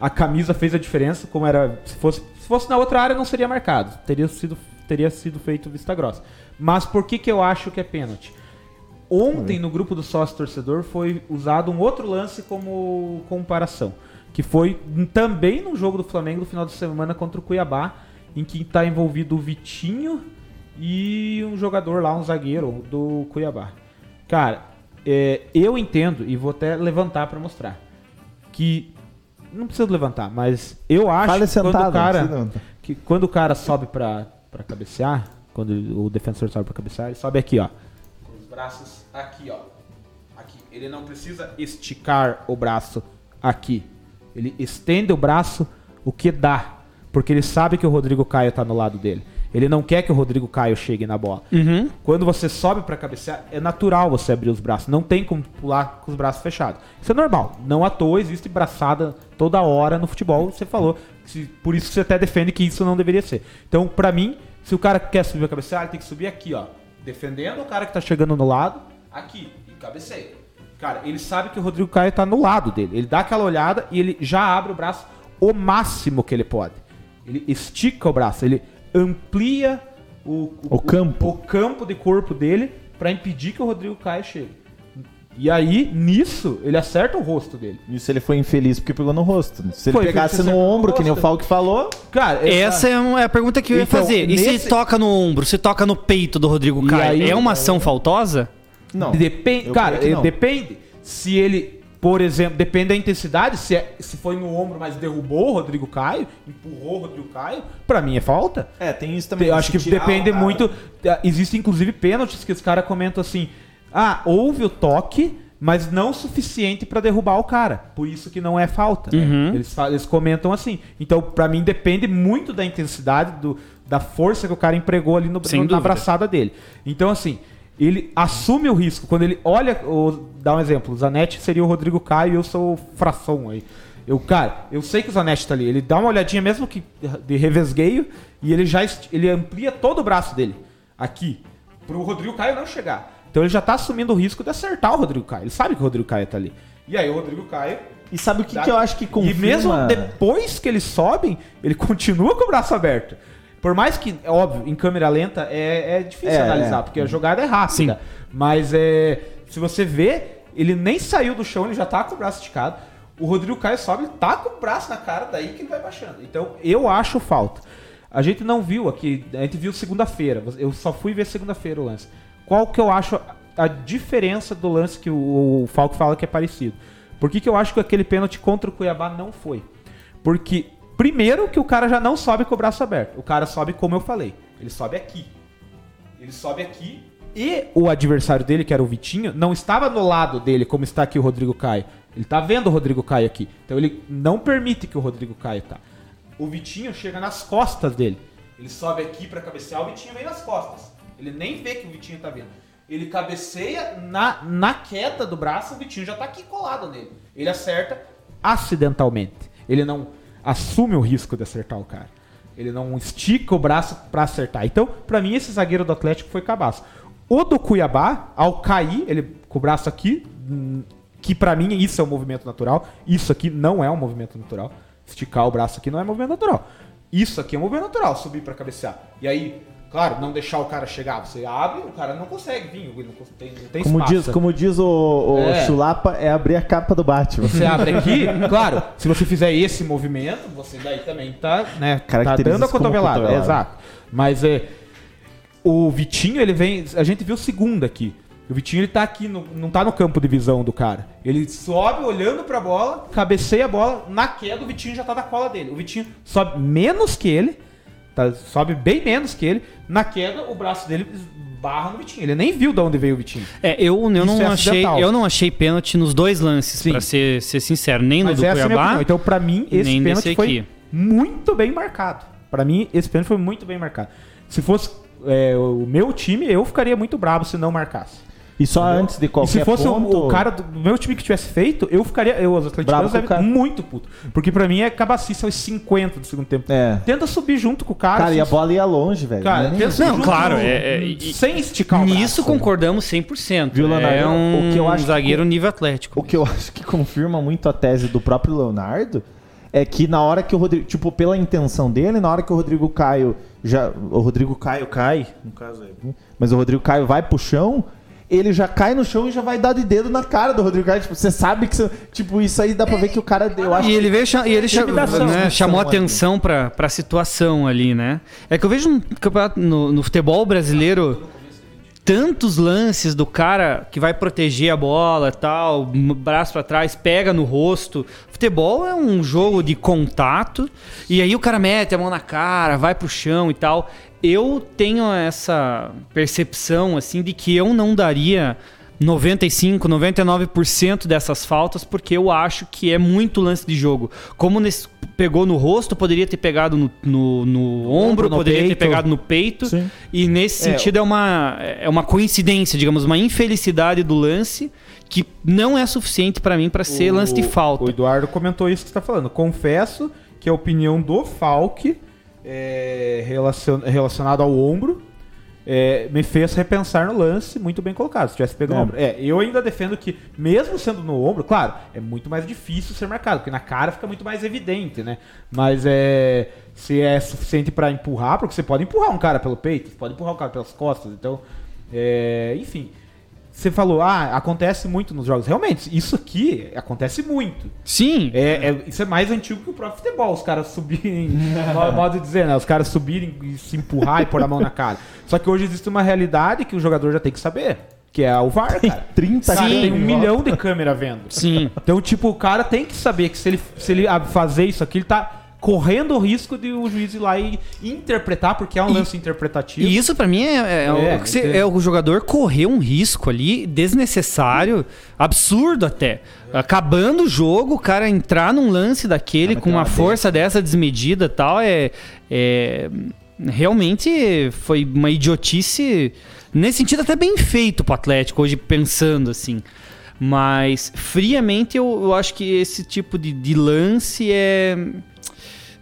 A camisa fez a diferença, como era. Se fosse, se fosse na outra área, não seria marcado. Teria sido, teria sido feito vista grossa. Mas por que, que eu acho que é pênalti? Ontem, no grupo do sócio torcedor, foi usado um outro lance como comparação. Que foi também no jogo do Flamengo no final de semana contra o Cuiabá, em que está envolvido o Vitinho e um jogador lá, um zagueiro do Cuiabá. Cara, é, eu entendo, e vou até levantar para mostrar, que. Não precisa levantar, mas eu acho Fale que quando sentado, o cara que quando o cara sobe pra cabecear, quando o defensor sobe pra cabecear, ele sobe aqui, ó. Braços aqui, ó. Aqui. Ele não precisa esticar o braço aqui. Ele estende o braço o que dá. Porque ele sabe que o Rodrigo Caio tá no lado dele. Ele não quer que o Rodrigo Caio chegue na bola. Uhum. Quando você sobe pra cabecear, é natural você abrir os braços. Não tem como pular com os braços fechados. Isso é normal. Não à toa existe braçada toda hora no futebol. Você falou. Por isso que você até defende que isso não deveria ser. Então, pra mim, se o cara quer subir a cabecear, ele tem que subir aqui, ó. Defendendo o cara que tá chegando no lado, aqui. E cabeceia. Cara, ele sabe que o Rodrigo Caio tá no lado dele. Ele dá aquela olhada e ele já abre o braço o máximo que ele pode. Ele estica o braço, ele amplia o, O campo. o campo de corpo dele pra impedir que o Rodrigo Caio chegue. E aí, nisso, ele acerta o rosto dele. Isso ele foi infeliz porque pegou no rosto. Se ele Foi, pegasse no acertou ombro, que nem o rosto. Falk falou, Cara, Essa é um- é a pergunta que eu ia Então, fazer. E nesse- se toca no ombro, se toca no peito do Rodrigo E Caio, aí- é uma ação faltosa? não. Depende, Eu cara, creio que não. depende. Se ele, por exemplo, depende da intensidade, se, é- se foi no ombro, mas derrubou o Rodrigo Caio, empurrou o Rodrigo Caio, pra mim é falta. É, tem isso também. Eu acho que depende muito. eh, Existem inclusive pênaltis que os caras comentam assim: ah, houve o toque, mas não o suficiente pra derrubar o cara. Por isso que não é falta. Eles, fa- eles comentam assim. Então, pra mim, depende muito da intensidade, do, da força que o cara empregou ali no, no- na abraçada dele. Então, assim. Ele assume o risco. Quando ele olha. O, dá um exemplo. O Zanetti seria o Rodrigo Caio e eu sou o Fração aí. Eu, cara, eu sei que o Zanetti tá ali. Ele dá uma olhadinha mesmo que de revesgueio e ele já ele amplia todo o braço dele aqui pro Rodrigo Caio não chegar. Então ele já tá assumindo o risco de acertar o Rodrigo Caio. Ele sabe que o Rodrigo Caio tá ali. E aí o Rodrigo Caio E sabe o que, dá- que eu acho que confirma... E mesmo depois que eles sobem, ele continua com o braço aberto. Por mais que, é óbvio, em câmera lenta é, é difícil É, analisar, é. porque a jogada é rápida. Mas é, se você vê, ele nem saiu do chão, ele já tá com o braço esticado. O Rodrigo Caio sobe, tá com o braço na cara, daí que ele vai baixando. Então, eu acho falta. A gente não viu aqui, a gente viu segunda-feira. Eu só fui ver segunda-feira o lance. Qual que eu acho a diferença do lance que o, o Falco fala que é parecido? Por que, que eu acho que aquele pênalti contra o Cuiabá não foi? Porque, primeiro, que o cara já não sobe com o braço aberto. O cara sobe como eu falei. Ele sobe aqui. Ele sobe aqui. E o adversário dele, que era o Vitinho, não estava no lado dele, como está aqui o Rodrigo Caio. Ele tá vendo o Rodrigo Caio aqui. Então ele não permite que o Rodrigo Caio tá. O Vitinho chega nas costas dele. Ele sobe aqui pra cabecear, o Vitinho vem nas costas. Ele nem vê que o Vitinho tá vendo. Ele cabeceia na, na queda do braço, o Vitinho já tá aqui colado nele. Ele acerta acidentalmente. Ele não assume o risco de acertar o cara. Ele não estica o braço pra acertar. Então, pra mim, esse zagueiro do Atlético foi cabaço. O do Cuiabá, ao cair, ele com o braço aqui, hum, que pra mim isso é um movimento natural. Isso aqui não é um movimento natural. Esticar o braço aqui não é movimento natural. Isso aqui é um movimento natural, subir pra cabecear. E aí, claro, não deixar o cara chegar. Você abre, o cara não consegue vir, não tem, não tem Como espaço. diz, como diz o, o É. Chulapa, é abrir a capa do Batman. Você abre aqui, claro, se você fizer esse movimento, você daí também tá, né, tá dando a cotovelada. Exato. Mas é o Vitinho, ele vem, a gente viu segunda aqui. O Vitinho ele tá aqui, no- não tá no campo de visão do cara. Ele sobe olhando pra bola, cabeceia a bola, na queda o Vitinho já tá na cola dele. O Vitinho sobe menos que ele, tá, sobe bem menos que ele. Na queda, o braço dele barra no Vitinho. Ele nem viu de onde veio o Vitinho. É, eu, eu Isso não é achei, acidental. eu não achei pênalti nos dois lances, Sim. pra ser, ser sincero, nem no Mas do essa é Cuiabá. opinião. Então, pra mim, esse pênalti foi aqui. muito bem marcado. Pra mim, esse pênalti foi muito bem marcado. Se fosse é, o meu time, eu ficaria muito bravo se não marcasse. E só antes de E qualquer se fosse o- ponto... o, cara do meu time que tivesse feito, eu ficaria. Eu, os atleticanos, devem muito puto. Porque pra mim é cabacice aos 50 do segundo tempo. É. Tenta subir junto com o cara. Cara, e a bola ia longe, velho. Cara, Não é nem- tenta subir Não, claro, no- é- é- sem esticar o Nisso braço. concordamos 100%. Viu, Leonardo? é um O que eu acho que zagueiro com- nível atlético. O que eu acho que confirma muito a tese do próprio Leonardo é que na hora que o Rodrigo, tipo, pela intenção dele, na hora que o Rodrigo Caio já, o Rodrigo Caio cai, no caso é, mas o Rodrigo Caio vai pro chão, ele já cai no chão e já vai dar de dedo na cara do Rodrigo Caio, tipo, você sabe que você, tipo, isso aí dá pra ver que o cara, eu acho E ele veio e ele cha- Intimidação. né, chamou atenção pra, pra situação ali, né? É que eu vejo no, no futebol brasileiro tantos lances do cara que vai proteger a bola tal, braço pra trás, pega no rosto. Futebol é um jogo de contato e aí o cara mete a mão na cara, vai pro chão e tal. Eu tenho essa percepção assim de que eu não daria 95, 99% dessas faltas, porque eu acho que é muito lance de jogo. Como nesse- pegou no rosto, poderia ter pegado no, no, no ombro, no poderia ter peito. pegado no peito. Sim. E nesse É, sentido é uma, é uma coincidência, digamos, uma infelicidade do lance que não é suficiente pra mim pra ser O- lance de falta. O Eduardo comentou isso que você está falando. Confesso que a opinião do Falk é, relacion, relacionada ao ombro é, me fez repensar no lance muito bem colocado. Se tivesse pego no É. ombro. É, eu ainda defendo que, mesmo sendo no ombro, claro, é muito mais difícil ser marcado, porque na cara fica muito mais evidente, né? Mas é. Se é suficiente pra empurrar, porque você pode empurrar um cara pelo peito, você pode empurrar um cara pelas costas, então. é, enfim. Você falou, ah, acontece muito nos jogos. Realmente, isso aqui acontece muito. Sim, É, é- isso é mais antigo que o próprio futebol, os caras subirem, mo- modo de dizer, né? Os caras subirem e se empurrar e pôr a mão na cara. Só que hoje existe uma realidade que o jogador já tem que saber, que é o VAR, cara. 30 Cara, Sim. tem um milhão de câmera vendo. sim. Então, tipo, o cara tem que saber que se ele, se ele fazer isso aqui, ele tá correndo o risco de o juiz ir lá e interpretar, porque é um E- lance interpretativo. E isso pra mim é, é, É, o, que você- entendo. é o jogador correr um risco ali desnecessário, absurdo até. Acabando o jogo, o cara entrar num lance daquele Ah, com uma uma força dessa desmedida e tal, é, é- realmente foi uma idiotice nesse sentido até bem feito pro Atlético hoje pensando assim. Mas friamente eu, eu acho que esse tipo de, de lance é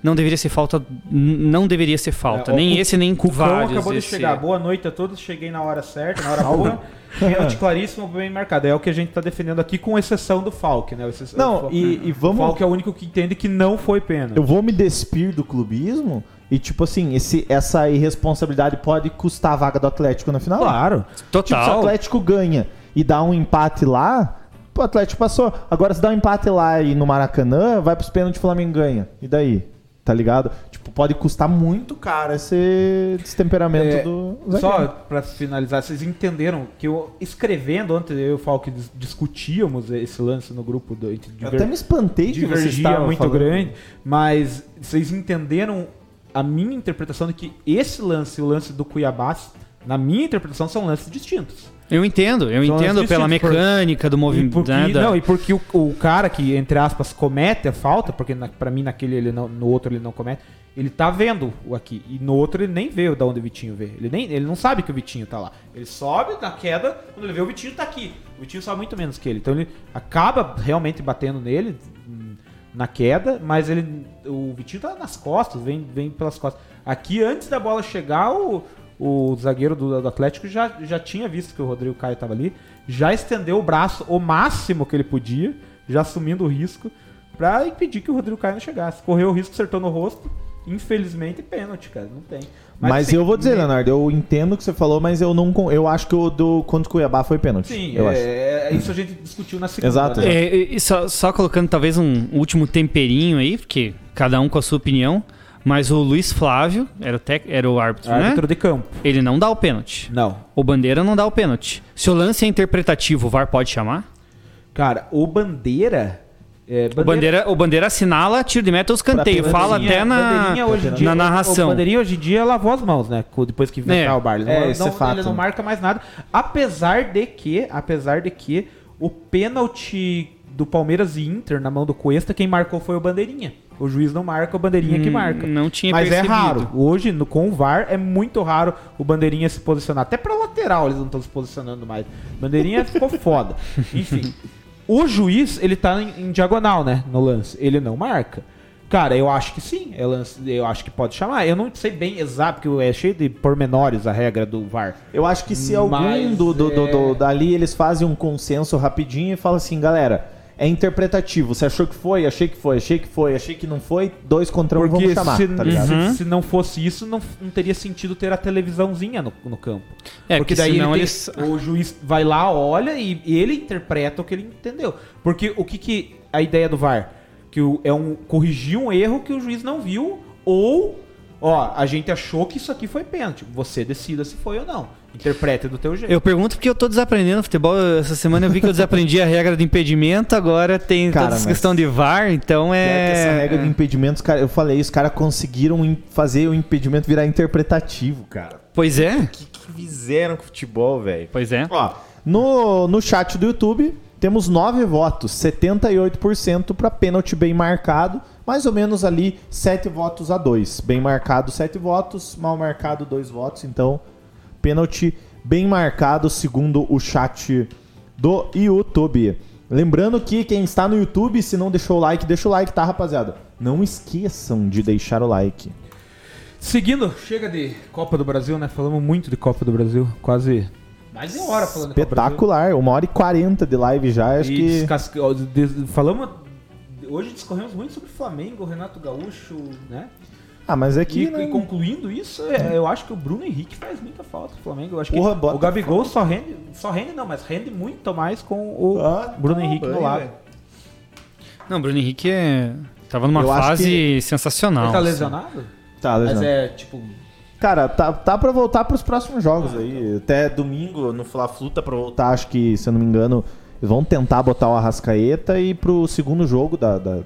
não deveria ser falta, não deveria ser falta, É, o nem Cu- esse nem Cucão vários. acabou de esse- chegar. Boa noite a todos. Cheguei na hora certa, na hora boa. Pênalti claríssimo, bem marcado. É o que a gente tá defendendo aqui, com exceção do Falk, né? O exce- Não, o Falk- e- e vamos- O Falk é o único que entende que não foi pênalti. Eu vou me despir do clubismo e, tipo assim, esse, essa irresponsabilidade pode custar a vaga do Atlético na final. Claro. Tipo, se o Total. Atlético ganha e dá um empate lá, o Atlético passou. Agora, se dá um empate lá e no Maracanã, vai pros pênaltis e o Flamengo ganha. E daí? Tá ligado? Tipo, pode custar muito caro esse destemperamento É, do Só zagueiro. pra finalizar, vocês entenderam que eu, escrevendo ontem, eu e o Falk dis- discutíamos esse lance no grupo do, entre Eu até me espantei que você estava muito falando. grande, mas vocês entenderam a minha interpretação de que esse lance e o lance do Cuiabá, na minha interpretação, são lances distintos. Eu entendo, eu São entendo pela distintos, por- mecânica do movimento. porque, né, da- não, e porque o, o cara que, entre aspas, comete a falta, porque na, pra mim naquele ele não, no outro ele não comete, ele tá vendo o aqui. E no outro ele nem vê da onde o Vitinho vê. Ele, nem, ele não sabe que o Vitinho tá lá. Ele sobe na queda, quando ele vê o Vitinho tá aqui. O Vitinho sabe muito menos que ele. Então ele acaba realmente batendo nele hum, na queda, mas ele o Vitinho tá nas costas, vem, vem pelas costas. Aqui, antes da bola chegar, o, o zagueiro do, do Atlético já, já tinha visto que o Rodrigo Caio estava ali, já estendeu o braço o máximo que ele podia, já assumindo o risco, pra impedir que o Rodrigo Caio não chegasse. Correu o risco, acertou no rosto, infelizmente pênalti, cara, não tem. Mas, assim, eu vou dizer, Leonardo, eu entendo o que você falou, mas eu não eu acho que o do contra o Cuiabá foi pênalti. Sim, eu acho. é, é- isso a gente discutiu na segunda. Exato, né? É, e só, só colocando talvez um último temperinho aí, porque cada um com a sua opinião, mas o Luiz Flávio era o, tec, era o árbitro, Árbitro né? de campo. Ele não dá o pênalti. Não. O Bandeira não dá o pênalti. Se o lance é interpretativo, o VAR pode chamar? Cara, o Bandeira. é, O Bandeira, o Bandeira assinala tiro de meta ou escanteio. Pra Fala até na, dia- na O narração. Bandeirinha hoje em dia lavou as mãos, né? Depois que inventaram É. o bar. Ele, não, É, não- isso é fato. ele não marca mais nada. Apesar de que, apesar de que o pênalti do Palmeiras e Inter na mão do Cuesta, quem marcou foi o Bandeirinha. O juiz não marca, o Bandeirinha que Hum, marca. não tinha Mas percebido. é raro. Hoje, no, com o VAR, é muito raro o Bandeirinha se posicionar. Até pra lateral eles não estão se posicionando mais. Bandeirinha ficou foda. Enfim. O juiz, ele tá em, em diagonal, né? No lance. Ele não marca. Cara, eu acho que sim. É lance- Eu acho que pode chamar. Eu não sei bem exato, porque é cheio de pormenores a regra do VAR. Eu acho que se algum Mas, do, do, do- é- do- dali eles fazem um consenso rapidinho e falam assim, galera, é interpretativo. Você achou que foi? Achei que foi, achei que foi, achei que não foi. Dois contra um, Porque vamos chamar, se, tá ligado? se- se não fosse isso, não, não teria sentido ter a televisãozinha no, no campo. É, porque daí senão ele eles- tem- o juiz vai lá, olha e, e ele interpreta o que ele entendeu. Porque o que, que a ideia do VAR? Que o- é um corrigir um erro que o juiz não viu ou ó, a gente achou que isso aqui foi pênalti. Você decida se foi ou não. Interprete do teu jeito. Eu pergunto porque eu tô desaprendendo futebol. Essa semana eu vi que eu desaprendi a regra de impedimento, agora tem Cara, toda essa questão de VAR, então Pior que essa é. regra de impedimentos, cara, eu falei, os caras conseguiram fazer o impedimento virar interpretativo, cara. Pois é. O que, que fizeram com o futebol, velho? Pois é. Ó, no, no chat do YouTube, temos nove votos, 78% para pênalti bem marcado, mais ou menos ali 7 votos a 2. Bem marcado, 7 votos, mal marcado, 2 votos. Então, pênalti bem marcado, segundo o chat do YouTube. Lembrando que quem está no YouTube, se não deixou o like, deixa o like, tá, rapaziada? Não esqueçam de deixar o like. Seguindo, chega de Copa do Brasil, né? Falamos muito de Copa do Brasil, quase mais de uma hora falando de Copa do Brasil. Espetacular, uma hora e 40 de live já, acho E que... descasque- falamos. Hoje discorremos muito sobre Flamengo, Renato Gaúcho, né? Ah, mas é E, que... e concluindo isso, é, eu acho que o Bruno Henrique faz muita falta pro Flamengo. Eu acho Porra, que o Gabigol só rende, só rende não, mas rende muito mais com o Ah, Bruno tá Henrique no bem, lado. velho. Não, Bruno Henrique é... tava numa Eu fase que- sensacional. Ele tá assim. lesionado? Tá, Mas legal. é tipo. Cara, tá, tá pra voltar pros próximos jogos aí. Até domingo no Fla-Flu tá pra voltar, acho que, se eu não me engano, vão tentar botar o Arrascaeta e pro segundo jogo da, da-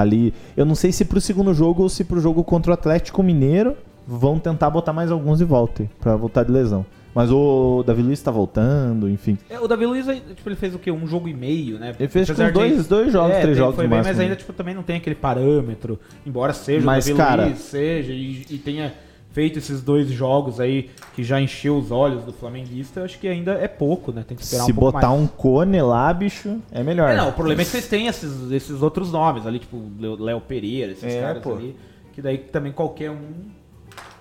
ali. Eu não sei se pro segundo jogo ou se pro jogo contra o Atlético Mineiro vão tentar botar mais alguns de volta aí, pra voltar de lesão. Mas o Davi Luiz tá voltando, enfim. É, o Davi Luiz, tipo, ele fez o quê? Um jogo e meio, né? Ele fez, tipo, Apesar de- dois- dois jogos, É, três jogos Foi bem, máximo, mas ainda né? tipo, também não tem aquele parâmetro. Embora seja Mas, o Davi cara- Luiz, seja, e, e tenha feito esses dois jogos aí que já encheu os olhos do flamenguista, eu acho que ainda é pouco, né? Tem que esperar Se um pouco botar mais. um cone lá, bicho, é melhor. É, não, o problema é que vocês têm esses, esses outros nomes ali, tipo Leo- Léo Pereira, esses É, caras pô. ali, que daí também qualquer um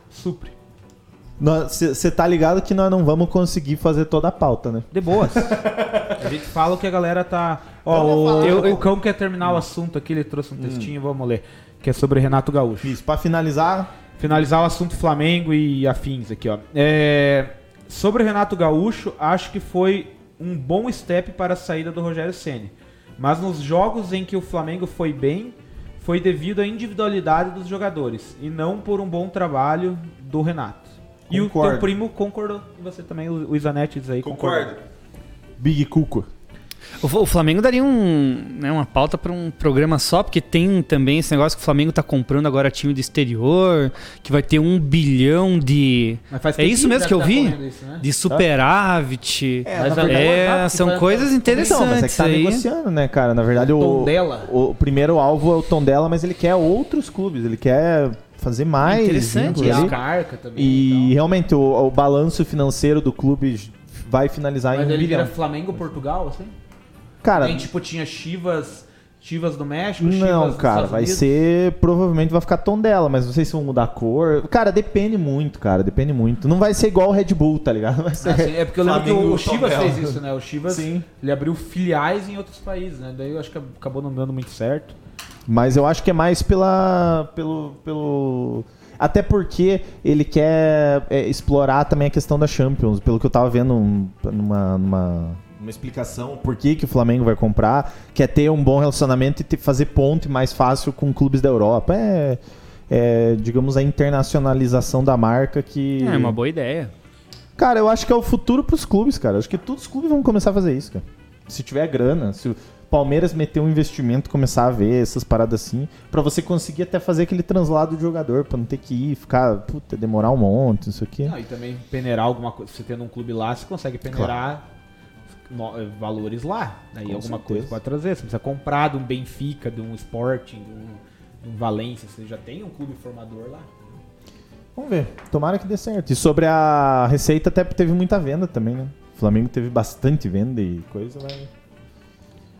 supre. Você tá ligado que nós não vamos conseguir fazer toda a pauta, né? De boas. a gente fala o que a galera tá. Ó, o, eu- o Cão quer terminar o assunto aqui, ele trouxe um textinho, vamos ler. Que é sobre Renato Gaúcho. Isso, pra finalizar, Finalizar o assunto Flamengo e afins aqui, ó. É, sobre o Renato Gaúcho, acho que foi um bom step para a saída do Rogério Ceni. Mas nos jogos em que o Flamengo foi bem, foi devido à individualidade dos jogadores e não por um bom trabalho do Renato. E o Concordo. teu primo concordou. E você também, o Izanetti diz aí. concordou. Big Cuco. O, o Flamengo daria um, né, uma pauta pra um programa só, porque tem também esse negócio que o Flamengo tá comprando agora time do exterior, que vai ter um bilhão de. Mas faz É isso mesmo que eu tá vi? isso, né? De superávit. É, Mas a- verdade- É, Exato, são que coisas interessantes Então, mas é que tá aí. negociando, né, cara? Na verdade, o, Tondela. o, o primeiro alvo é o Tondela, mas ele quer outros clubes, ele quer fazer mais. Interessante vínculos E ali. a Carca também. E então. realmente, o, o balanço financeiro do clube vai finalizar Mas em um ele bilhão. vira Flamengo Portugal, assim? Cara, Tem, tipo, tinha Chivas, Chivas do México, Não, Chivas dos cara, vai ser. Provavelmente vai ficar tom dela, mas não sei se vão mudar a cor. Cara, depende muito, cara, depende muito. Não vai ser igual o Red Bull, tá ligado? Vai ser. Ah, sim, é porque eu lembro que Flamengo, o, o Chivas fez isso, né? O Chivas Sim. ele abriu filiais em outros países, né? Daí eu acho que acabou não dando muito certo. Mas eu acho que é mais pela. pelo. pelo. Até porque ele quer é, explorar também a questão da Champions. Pelo que eu tava vendo um- numa, numa, uma explicação por que, que o Flamengo vai comprar. Quer ter um bom relacionamento e ter- fazer ponte mais fácil com clubes da Europa. É, é, digamos, a internacionalização da marca que. É uma boa ideia. Cara, eu acho que é o futuro pros clubes, cara. Acho que todos os clubes vão começar a fazer isso, cara. Se tiver grana, se o Palmeiras meter um investimento, começar a ver essas paradas assim, pra você conseguir até fazer aquele translado de jogador, pra não ter que ir, ficar, puta, demorar um monte, isso aqui. Não, e também peneirar alguma coisa. Você tendo um clube lá, você consegue peneirar no- eh, valores lá. Aí Com alguma certeza. coisa pode trazer. Você precisa comprar de um Benfica, de um Sporting, de um, de um Valência. Você já tem um clube formador lá. Vamos ver. Tomara que dê certo. E sobre a receita, até teve muita venda também, né? O Flamengo teve bastante venda e coisa, vai.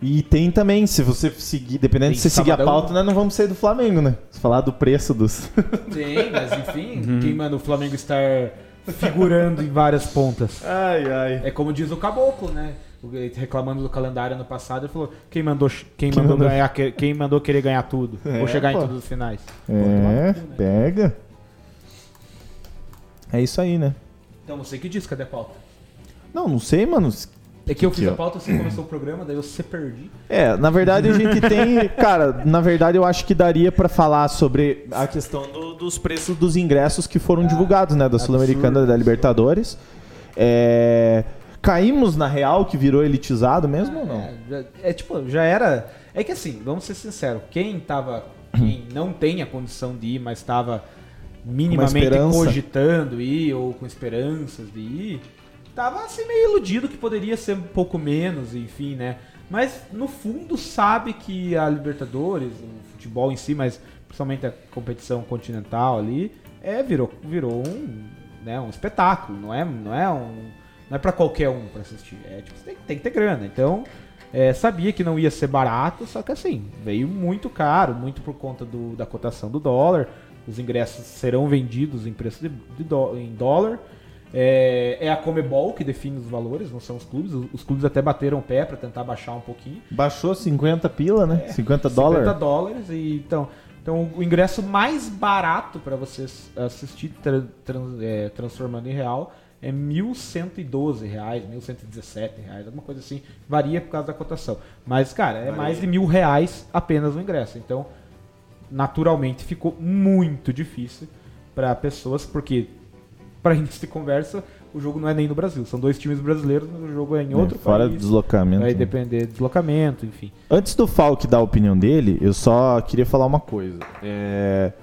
E tem também, se você seguir, dependendo Tem de você seguir a pauta, nós não vamos sair do Flamengo, né? Se falar do preço dos. Tem, mas enfim, quem manda o Flamengo estar figurando em várias pontas? ai, ai. É como diz o Caboclo, né? Reclamando do calendário ano passado, ele falou: quem mandou, quem Quem mandou, mandou- ganhar, que- quem mandou querer ganhar tudo? É, ou chegar pô. em todos os finais. É, cu, né? pega. É isso aí, né? Então você que diz, cadê a pauta? Não, não sei, mano. É que eu fiz Aqui, a pauta, você começou o programa, daí você perdi. É, na verdade a gente tem. Cara, na verdade eu acho que daria pra falar sobre a questão do- dos preços dos ingressos que foram divulgados, né? Da Sul-Americana e da Libertadores. É, Caímos na real que virou elitizado mesmo ou não? É, já- é tipo, já era. É que assim, vamos ser sinceros, quem tava. Quem não tem a condição de ir, mas tava minimamente cogitando ir, ou com esperanças de ir, tava assim meio iludido que poderia ser um pouco menos, enfim, né? Mas no fundo sabe que a Libertadores, o futebol em si, mas principalmente a competição continental ali, é, virou, virou um, né, um espetáculo, não é, não é um. Não é pra qualquer um pra assistir. É tipo, tem, tem que ter grana. Então, é, sabia que não ia ser barato, só que assim, veio muito caro, muito por conta do- da cotação do dólar. Os ingressos serão vendidos em preço de, de dó- em dólar. É, é a Comebol que define os valores, não são os clubes. Os, os clubes até bateram o pé pra tentar baixar um pouquinho. Baixou 50 pila, né? 50 50 dólares. dólares. E, então, então, o ingresso mais barato para você assistir tra- trans- é, transformando em real é 1.112 reais, 1.117 reais, alguma coisa assim. Varia por causa da cotação. Mas, cara, é mais de mil reais apenas o ingresso. Então, naturalmente, ficou muito difícil para pessoas, porque, para início de conversa, o jogo não é nem no Brasil. São dois times brasileiros, mas o jogo é em outro É, fora país. deslocamento. Vai né? depender do deslocamento, enfim. Antes do Falk dar a opinião dele, eu só queria falar uma coisa. É,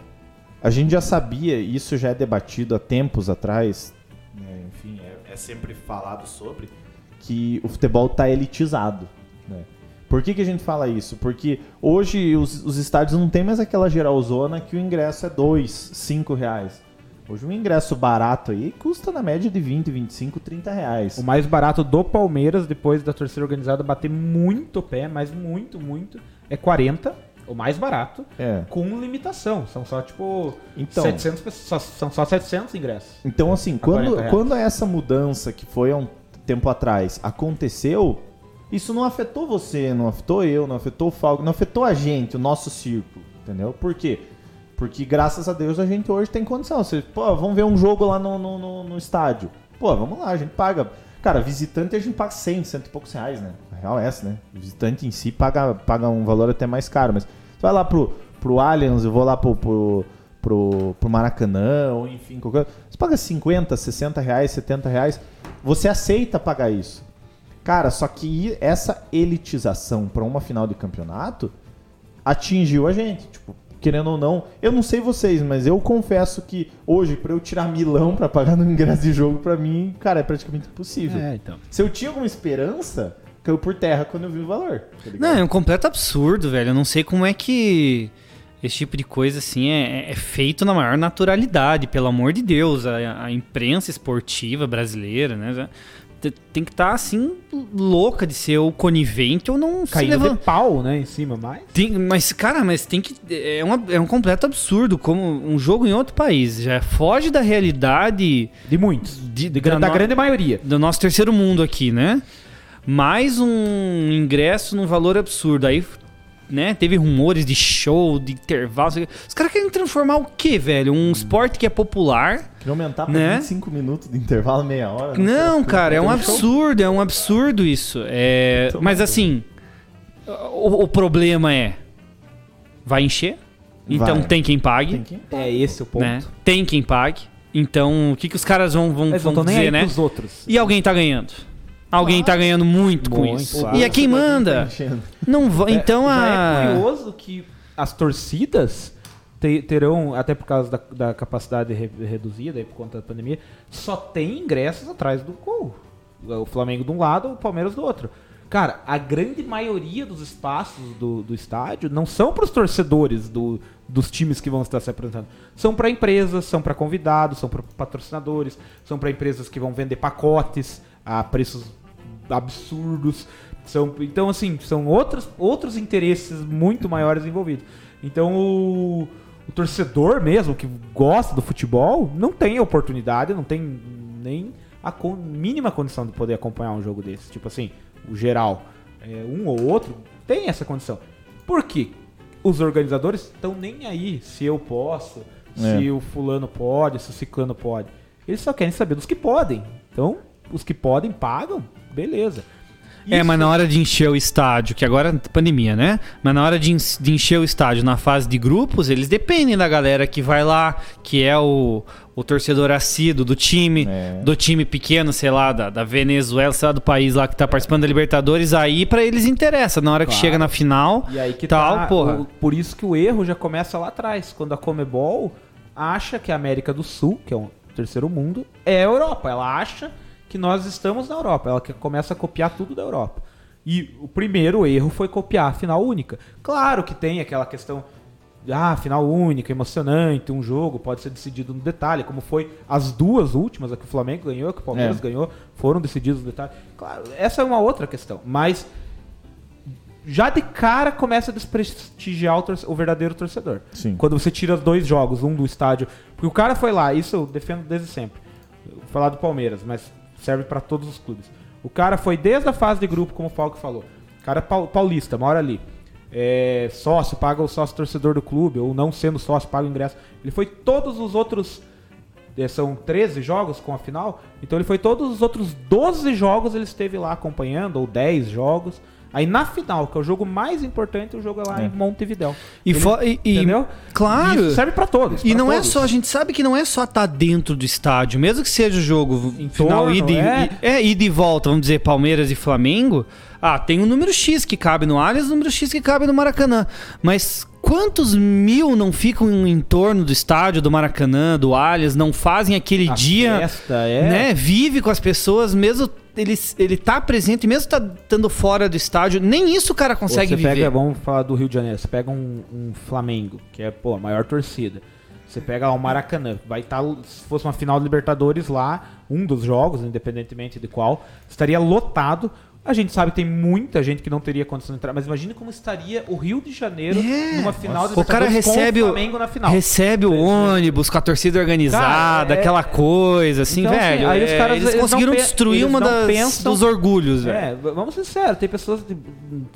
A gente já sabia, e isso já é debatido há tempos atrás, né, enfim, é, é sempre falado sobre, que o futebol está elitizado. né? Por que, que a gente fala isso? Porque hoje os, os estádios não tem mais aquela geralzona que o ingresso é 2, 5 reais. Hoje um ingresso barato aí custa na média de 20, 25, 30 reais. O mais barato do Palmeiras, depois da torcida organizada bater muito o pé, mas muito, muito, é 40, o mais barato, É. com limitação. São só, tipo, Então. 700 pessoas, são só 700 ingressos. Então, assim, 40 quando, quando essa mudança que foi há um tempo atrás aconteceu, isso não afetou você, não afetou eu, não afetou o Falco, não afetou a gente, o nosso círculo, entendeu? Por quê? Porque graças a Deus a gente hoje tem condição. Você, pô, vamos ver um jogo lá no, no, no- no estádio. Pô, vamos lá, a gente paga. Cara, visitante a gente paga 100, cento e poucos reais, né? A real é essa, né? Visitante em si paga, paga um valor até mais caro, mas você vai lá pro, pro Allianz, eu vou lá pro, pro, pro, pro Maracanã, ou enfim, qualquer Você paga 50, 60 reais, 70 reais, você aceita pagar isso. Cara, só que essa elitização para uma final de campeonato atingiu a gente. Tipo, querendo ou não, eu não sei vocês, mas eu confesso que hoje, para eu tirar milão para pagar no ingresso de jogo, para mim, cara, é praticamente impossível. então. Se eu tinha alguma esperança, caiu por terra quando eu vi o valor. tá? Não, é um completo absurdo, velho. Eu não sei como é que esse tipo de coisa, assim, é, é feito na maior naturalidade, pelo amor de Deus. A, a imprensa esportiva brasileira, né? Tem que estar assim, louca de ser ou conivente ou não se Caindo levanta. de pau, né, em cima, mas... Tem- mas, cara, mas tem que. É, uma- é um completo absurdo como um jogo em outro país. Já foge da realidade De muitos. de, De, da da no- grande maioria. do nosso terceiro mundo aqui, né? Mais um ingresso num valor absurdo. Aí, né, teve rumores de show, de intervalo. Os caras querem transformar o quê, velho? Um esporte que é popular. Queria aumentar pra Né? 25 minutos de intervalo, meia hora. Não, sei. cara, é um show? absurdo, é um absurdo isso. É, mas assim, o, o problema é. Vai encher? Então Vai. tem quem pague, Tem que... É esse o ponto. né? Tem quem pague. Então, o que, que os caras vão, vão, não vão dizer, né? pros outros. E alguém tá ganhando. Alguém tá ganhando muito, com Muito, isso. claro. E é quem Tá manda. Não va- É, então já a. é curioso que as torcidas te- terão, até por causa da, da capacidade re- reduzida aí por conta da pandemia, só tem ingressos atrás do gol. O Flamengo de um lado, o Palmeiras do outro. Cara, a grande maioria dos espaços do, do estádio não são para os torcedores do- dos times que vão estar se apresentando. São para empresas, são para convidados, são para patrocinadores, são para empresas que vão vender pacotes a preços absurdos. São, então, assim, são outros, outros interesses muito maiores envolvidos. Então, o, o torcedor mesmo, que gosta do futebol, não tem oportunidade, não tem nem a con- mínima condição de poder acompanhar um jogo desse. Tipo assim, o geral, é, um ou outro, tem essa condição. Por quê? Os organizadores estão nem aí se eu posso, se o fulano pode, se o ciclano pode. Eles só querem saber dos que podem. Então, os que podem pagam, beleza. É, Isso- mas na hora de encher o estádio, que agora é pandemia, né? Mas na hora de, en- de encher o estádio na fase de grupos, eles dependem da galera que vai lá, que é o, o torcedor assíduo do time, É. do time pequeno, sei lá, da, da Venezuela, sei lá, do país lá que tá participando da Libertadores, aí pra eles interessa. Na hora que Claro. chega na final, E aí que tal, tá, porra. o- por isso que o erro já começa lá atrás, quando a Comebol acha que a América do Sul, que é um terceiro mundo, é a Europa. Ela acha que nós estamos na Europa. Ela que começa a copiar tudo da Europa. E o primeiro erro foi copiar a final única. Claro que tem aquela questão de, ah, final única, emocionante, um jogo pode ser decidido no detalhe, como foi as duas últimas, a que o Flamengo ganhou, a que o Palmeiras É. ganhou, foram decididos no detalhe. Claro, essa é uma outra questão, mas já de cara começa a desprestigiar o, o verdadeiro torcedor. Sim. Quando você tira dois jogos, um do estádio. Porque o cara foi lá, isso eu defendo desde sempre. Vou falar do Palmeiras, mas serve pra todos os clubes. O cara foi desde a fase de grupo, como o Falco falou. O cara é pau- paulista, mora ali. É, sócio, paga o sócio torcedor do clube, ou não sendo sócio, paga o ingresso. Ele foi todos os outros. é, São 13 jogos com a final. Então ele foi todos os outros 12 jogos ele esteve lá acompanhando, ou 10 jogos. Aí na final, que é o jogo mais importante, o jogo é lá É. em Montevidéu. E Ele- e- e- entendeu? claro. Isso serve pra todos. E não é todos. só, a gente sabe que não é só estar dentro do estádio, mesmo que seja o jogo Em final torno, ida, e- é. e- é ida e volta, vamos dizer, Palmeiras e Flamengo. Ah, tem um número X que cabe no Allianz, um número X que cabe no Maracanã. Mas quantos mil não ficam em torno do estádio, do Maracanã, do Allianz, não fazem aquele A dia, festa, é. né? Vive com as pessoas, mesmo ele, ele tá presente, mesmo tá estando fora do estádio, nem isso o cara consegue você viver. pega, vamos falar do Rio de Janeiro, você pega um, um Flamengo, que é, pô, a maior torcida. Você pega o Maracanã, vai estar, se fosse uma final de Libertadores lá, um dos jogos, independentemente de qual, estaria lotado. A gente sabe que tem muita gente que não teria condição de entrar, mas imagine como estaria o Rio de Janeiro É. numa final de O cara recebe com o, Flamengo na final. recebe o ônibus com a torcida organizada, Cara, é- aquela coisa, assim, Então, assim, velho. aí os é, caras, eles eles conseguiram pe- destruir eles uma das, pensam- dos orgulhos, velho. É, v- vamos ser sinceros, tem pessoas de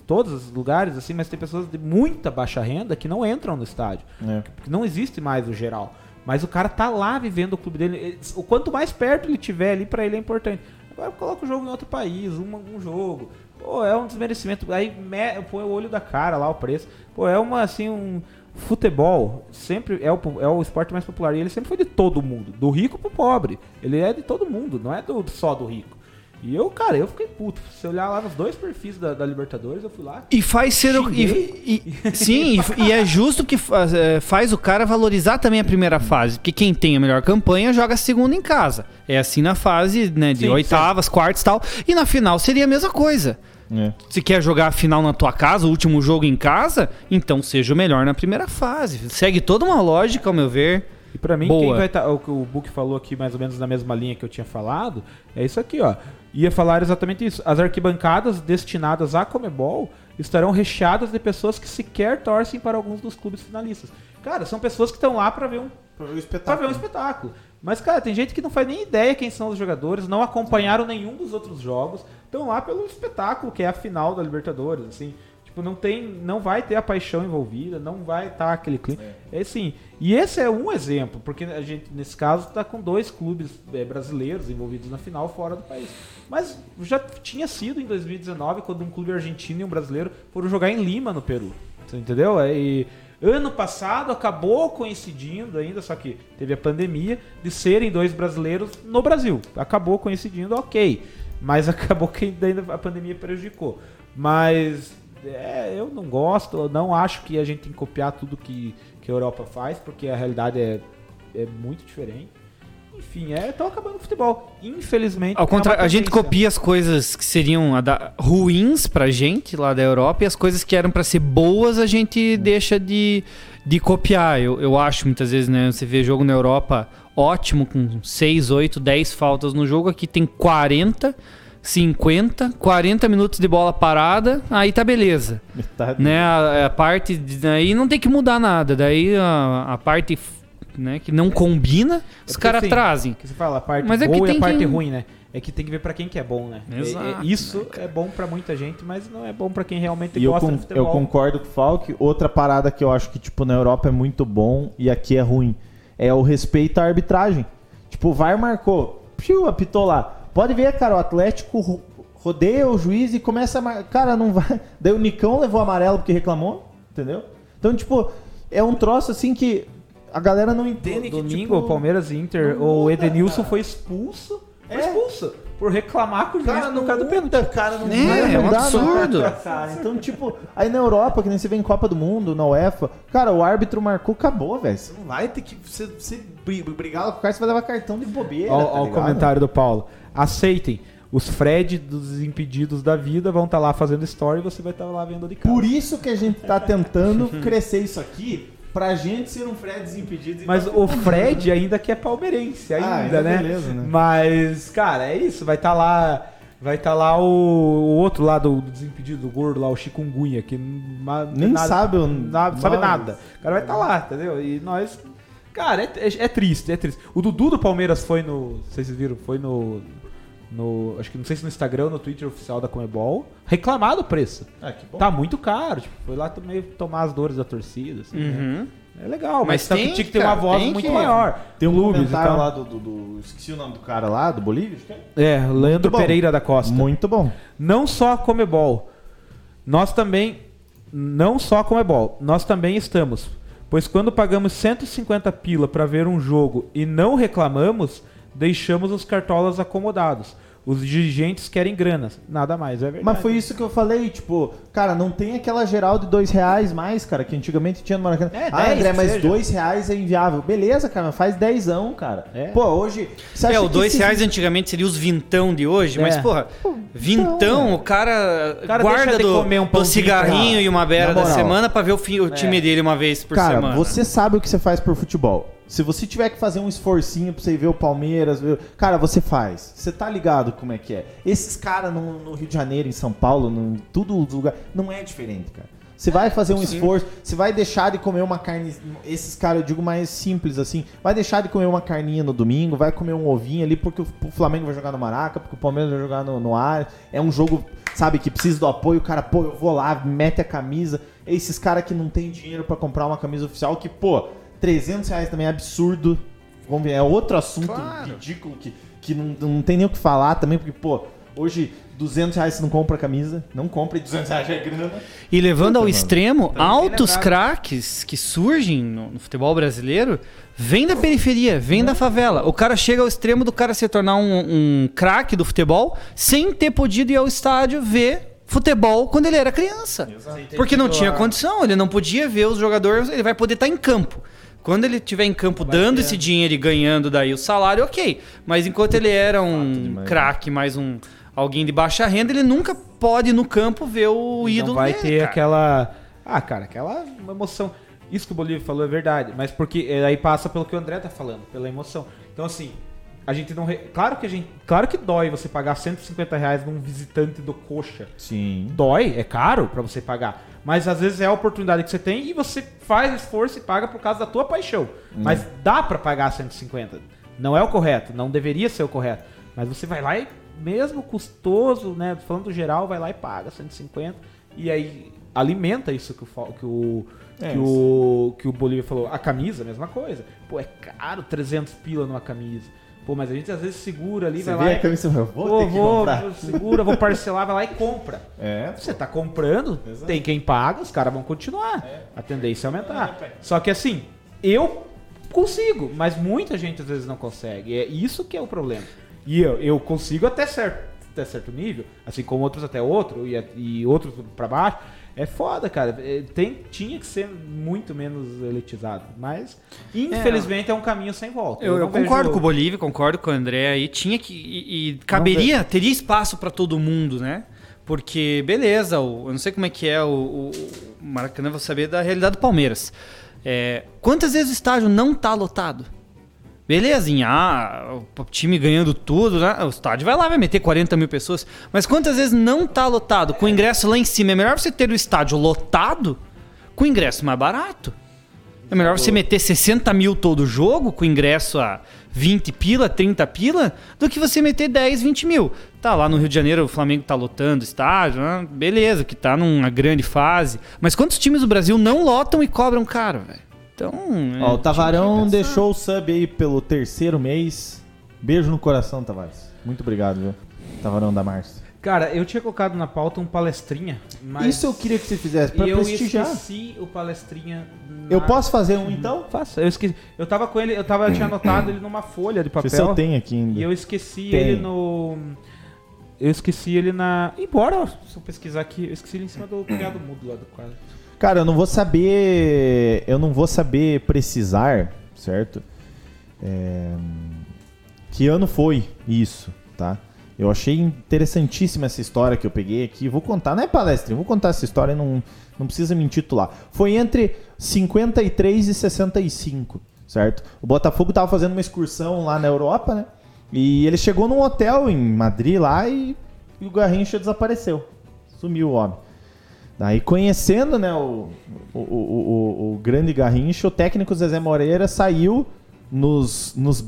todos os lugares, assim, mas tem pessoas de muita baixa renda que não entram no estádio. É. Porque não existe mais o geral. Mas o cara tá lá vivendo o clube dele. Ele- O quanto mais perto ele tiver ali, pra ele é importante. Agora coloca o jogo em outro país, um, um jogo. Pô, é um desmerecimento. Aí me- põe o olho da cara lá, o preço. Pô, é uma, assim, um... Futebol sempre é o, é o esporte mais popular. E ele sempre foi de todo mundo. Do rico pro pobre. Ele é de todo mundo, não é do, só do rico. E eu, cara, eu fiquei puto. Se olhar lá nos dois perfis da, da Libertadores, eu fui lá. E faz ser. E, e- sim, e, e é justo que faz, é, faz o cara valorizar também a primeira fase. Porque quem tem a melhor campanha joga a segunda em casa. É assim na fase né, de Sim, oitavas, quartas e tal. E na final seria a mesma coisa. É. Se quer jogar a final na tua casa, o último jogo em casa, então seja o melhor na primeira fase. Segue toda uma lógica, ao meu ver. E pra mim, Boa. quem vai estar. o que o Book falou aqui, mais ou menos na mesma linha que eu tinha falado, é isso aqui, ó. Ia falar exatamente isso. As arquibancadas destinadas à Comebol estarão recheadas de pessoas que sequer torcem para alguns dos clubes finalistas. Cara, são pessoas que estão lá pra ver um Pra ver Pra espetáculo. ver um espetáculo. Mas, cara, tem gente que não faz nem ideia quem são os jogadores, não acompanharam nenhum dos outros jogos, estão lá pelo espetáculo, que é a final da Libertadores, assim. Tipo, não tem, não vai ter a paixão envolvida, não vai estar aquele clima. É assim. E esse é um exemplo, porque a gente, nesse caso, está com dois clubes é, brasileiros envolvidos na final fora do país. Mas já tinha sido em 2019, quando um clube argentino e um brasileiro foram jogar em Lima, no Peru. Você entendeu? É, E ano passado acabou coincidindo ainda, só que teve a pandemia, de serem dois brasileiros no Brasil. Acabou coincidindo, ok. Mas acabou que ainda a pandemia prejudicou. Mas é, eu não gosto, não acho que a gente tem que copiar tudo que, que a Europa faz, porque a realidade é, é muito diferente. Enfim, é, estão acabando o futebol. Infelizmente. Ao contrário, a gente copia as coisas que seriam ruins pra gente lá da Europa e as coisas que eram pra ser boas a gente deixa de, de copiar. Eu, eu acho muitas vezes, né? Você vê jogo na Europa ótimo, com 6, 8, 10 faltas no jogo. Aqui tem 40, 50, 40 minutos de bola parada, aí tá beleza. Metade. Né? A, a parte. Daí não tem que mudar nada. Daí a, a parte né, que não combina, os porque, caras assim, trazem. Que você fala a parte Mas é que boa e tem a parte que- ruim, né? É que tem que ver pra quem que é bom, né? É- é- Exato, isso é bom pra muita gente, mas não é bom pra quem realmente E eu, gosta de futebol. eu concordo com o Falk. Outra parada que eu acho que, tipo, na Europa é muito bom e aqui é ruim. É o respeito à arbitragem. Tipo, o VAR marcou. Piu, apitou lá. Pode ver, cara, o Atlético ro- rodeia o juiz e começa a mar... Cara, não vai. Daí o Nicão levou amarelo porque reclamou, entendeu? Então, tipo, é um troço assim que a galera não entende que, Domingo, tipo, o Palmeiras e Inter, o Edenilson cara. foi expulso. Foi É. expulso. Por reclamar com o juiz Cara, no não caso do pênalti. cara, não É, vai é um absurdo. cara. Então, tipo, aí na Europa, que nem você vê em Copa do Mundo, na UEFA, cara, o árbitro marcou, acabou, velho. Você não vai ter que. Você, você bri- brigar com o cara, você vai levar cartão de bobeira. Olha tá o comentário do Paulo. Aceitem. Os Fred dos impedidos da vida vão estar lá fazendo story e você vai estar lá vendo de casa. Por isso que a gente tá tentando crescer isso aqui, pra gente ser um Fred desimpedido. e Mas tá- o Fred ainda que é palmeirense, ainda, Ah, ainda né? beleza, né? Mas, cara, é isso. Vai estar lá. Vai estar lá o, o outro lá do, do Desimpedido, do gordo lá, o Chikungunya, que ma- Nem sabe o nada, sabe nada. O cara vai estar lá, entendeu? E nós. Cara, é, é- é triste, é triste. O Dudu do Palmeiras foi no. Vocês viram, foi no. No, acho que não sei se no Instagram ou no Twitter oficial da Comebol, reclamar do preço. Ah, que bom. Tá muito caro, tipo, foi lá meio tomar as dores da torcida, assim, né? Uhum. É legal, mas, Mas tem, tinha que ter uma voz muito que- maior. Tem um Clubes e tal. lá do, do, do- Esqueci o nome do cara lá, do Bolívia? acho que é. É, Leandro. Pereira da Costa. Muito bom. Não só a Comebol. Nós também. Não só a Comebol. Nós também estamos. Pois quando pagamos 150 pila para ver um jogo e não reclamamos, deixamos os cartolas acomodados. Os dirigentes querem grana. Nada mais, é verdade. Mas foi isso que eu falei, tipo, cara, não tem aquela geral de dois reais mais, cara, que antigamente tinha no Maracanã. É, ah, 10 André, mas seja. dois reais é inviável. Beleza, cara, mas faz dezão, cara. É. Pô, hoje... Você É, o dois esses- reais antigamente seria os vintão de hoje, mas, É. porra, vintão, o cara, O cara guarda do, comer um do cigarrinho pra- e uma beira da semana pra ver o, fi- o time dele uma vez por Cara, semana. você sabe o que você faz por futebol. Se você tiver que fazer um esforcinho pra você ver o Palmeiras, ver... cara, você faz. Você tá ligado como é que é. Esses caras no, no Rio de Janeiro, em São Paulo, no, tudo os lugar, não é diferente, cara. Você vai fazer um esforço, você vai deixar de comer uma carne. Esses caras, eu digo mais simples assim. Vai deixar de comer uma carninha no domingo, vai comer um ovinho ali, porque o, Flamengo vai jogar no Maraca, porque o Palmeiras vai jogar no, no ar. É um jogo, sabe, que precisa do apoio. O cara, pô, eu vou lá, mete a camisa. Esses caras que não tem dinheiro pra comprar uma camisa oficial, que, pô, 300 reais também é absurdo. Vamos ver, é outro assunto ridículo que, que não, não tem nem o que falar também, porque, pô, hoje 200 reais você não compra camisa, não compra e 200 reais já é grana. E levando ao mano. extremo, altos craques que surgem no, no futebol brasileiro vêm da periferia, vêm da favela. O cara chega ao extremo do cara se tornar um, um craque do futebol sem ter podido ir ao estádio ver futebol quando ele era criança. Porque não tinha condição, ele não podia ver os jogadores, ele vai poder estar em campo. Quando ele estiver em campo dando esse dinheiro e ganhando daí o salário, ok. Mas enquanto ele era um demais. craque, mais um alguém de baixa renda, ele nunca pode ir no campo ver o ídolo não vai dele, ter cara. aquela. Ah, cara, aquela emoção. Isso que o Bolívia falou é verdade, mas porque é, aí passa pelo que o André tá falando, pela emoção. Então, assim, a gente não. re- Claro que a gente. Claro que dói você pagar 150 reais num visitante do coxa. Sim. Dói, é caro pra você pagar. Mas às vezes é a oportunidade que você tem e você faz esforço e paga por causa da tua paixão. Mas dá pra pagar 150. Não é o correto, não deveria ser o correto. Mas você vai lá e, mesmo custoso, né? Falando do geral, vai lá e paga 150. E aí alimenta isso que o, que o, É, que o, que o Bolívia falou. A camisa, mesma coisa. Pô, é caro 300 pila numa camisa. Pô, mas a gente às vezes segura ali, Você vai vê lá a e... camisa vou que vou, vou, segura, vou parcelar, vai lá e compra. É, Você tá comprando, Exato. tem quem paga, os caras vão continuar. A tendência é aumentar. Só que assim, eu consigo, mas muita gente às vezes não consegue. É isso que é o problema. E eu, eu consigo até certo, até certo nível, assim como outros até outro, e, e outros pra baixo. É foda, cara. É, Tem, tinha que ser muito menos elitizado. Mas, infelizmente, é, um caminho sem volta. Eu, eu vejo- concordo com o Bolívia, concordo com o André aí. Tinha que. E, e caberia, teria espaço pra todo mundo, né? Porque, beleza, o- eu não sei como é que é o, o o Maracanã, vou saber da realidade do Palmeiras. É, quantas vezes o estádio não tá lotado? Belezinha, ah, o time ganhando tudo, né? O estádio vai lá, vai meter 40 mil pessoas. Mas quantas vezes não tá lotado? Com o ingresso lá em cima. É melhor você ter o estádio lotado com o ingresso mais barato. É melhor você meter 60 mil todo jogo com ingresso a 20 pila, 30 pila, do que você meter 10, 20 mil. Tá lá no Rio de Janeiro, o Flamengo tá lotando estádio, né? beleza, que tá numa grande fase. Mas quantos times do Brasil não lotam e cobram caro, velho? Então. é, Ó, o tinha Tavarão deixou o sub aí pelo terceiro mês. Beijo no coração, Tavares. Muito obrigado, viu? Tavarão da Márcia. Cara, eu tinha colocado na pauta um palestrinha, mas... Isso eu queria que você fizesse pra e eu prestigiar. esqueci o palestrinha. Eu na- posso fazer um então? Faça. Eu esqueci. Eu tava com ele, eu tava eu tinha anotado ele numa folha de eu papel. se eu tenho aqui ainda. E eu esqueci Tem. ele no. Eu esqueci ele na. Embora, se eu pesquisar aqui, eu esqueci ele em cima do criado mudo lá do quadro. Cara, eu não vou saber. Eu não vou saber precisar, certo? É, Que ano foi isso, tá? Eu achei interessantíssima essa história que eu peguei aqui. Vou contar, não é palestra, vou contar essa história, não, não precisa me intitular. Foi entre 53 e 65, certo? O Botafogo tava fazendo uma excursão lá na Europa, né? E ele chegou num hotel em Madrid lá e, e o Garrincha desapareceu. Sumiu o homem. Daí, conhecendo né, o, o, o, o- grande Garrincha, o técnico Zezé Moreira saiu nos, nos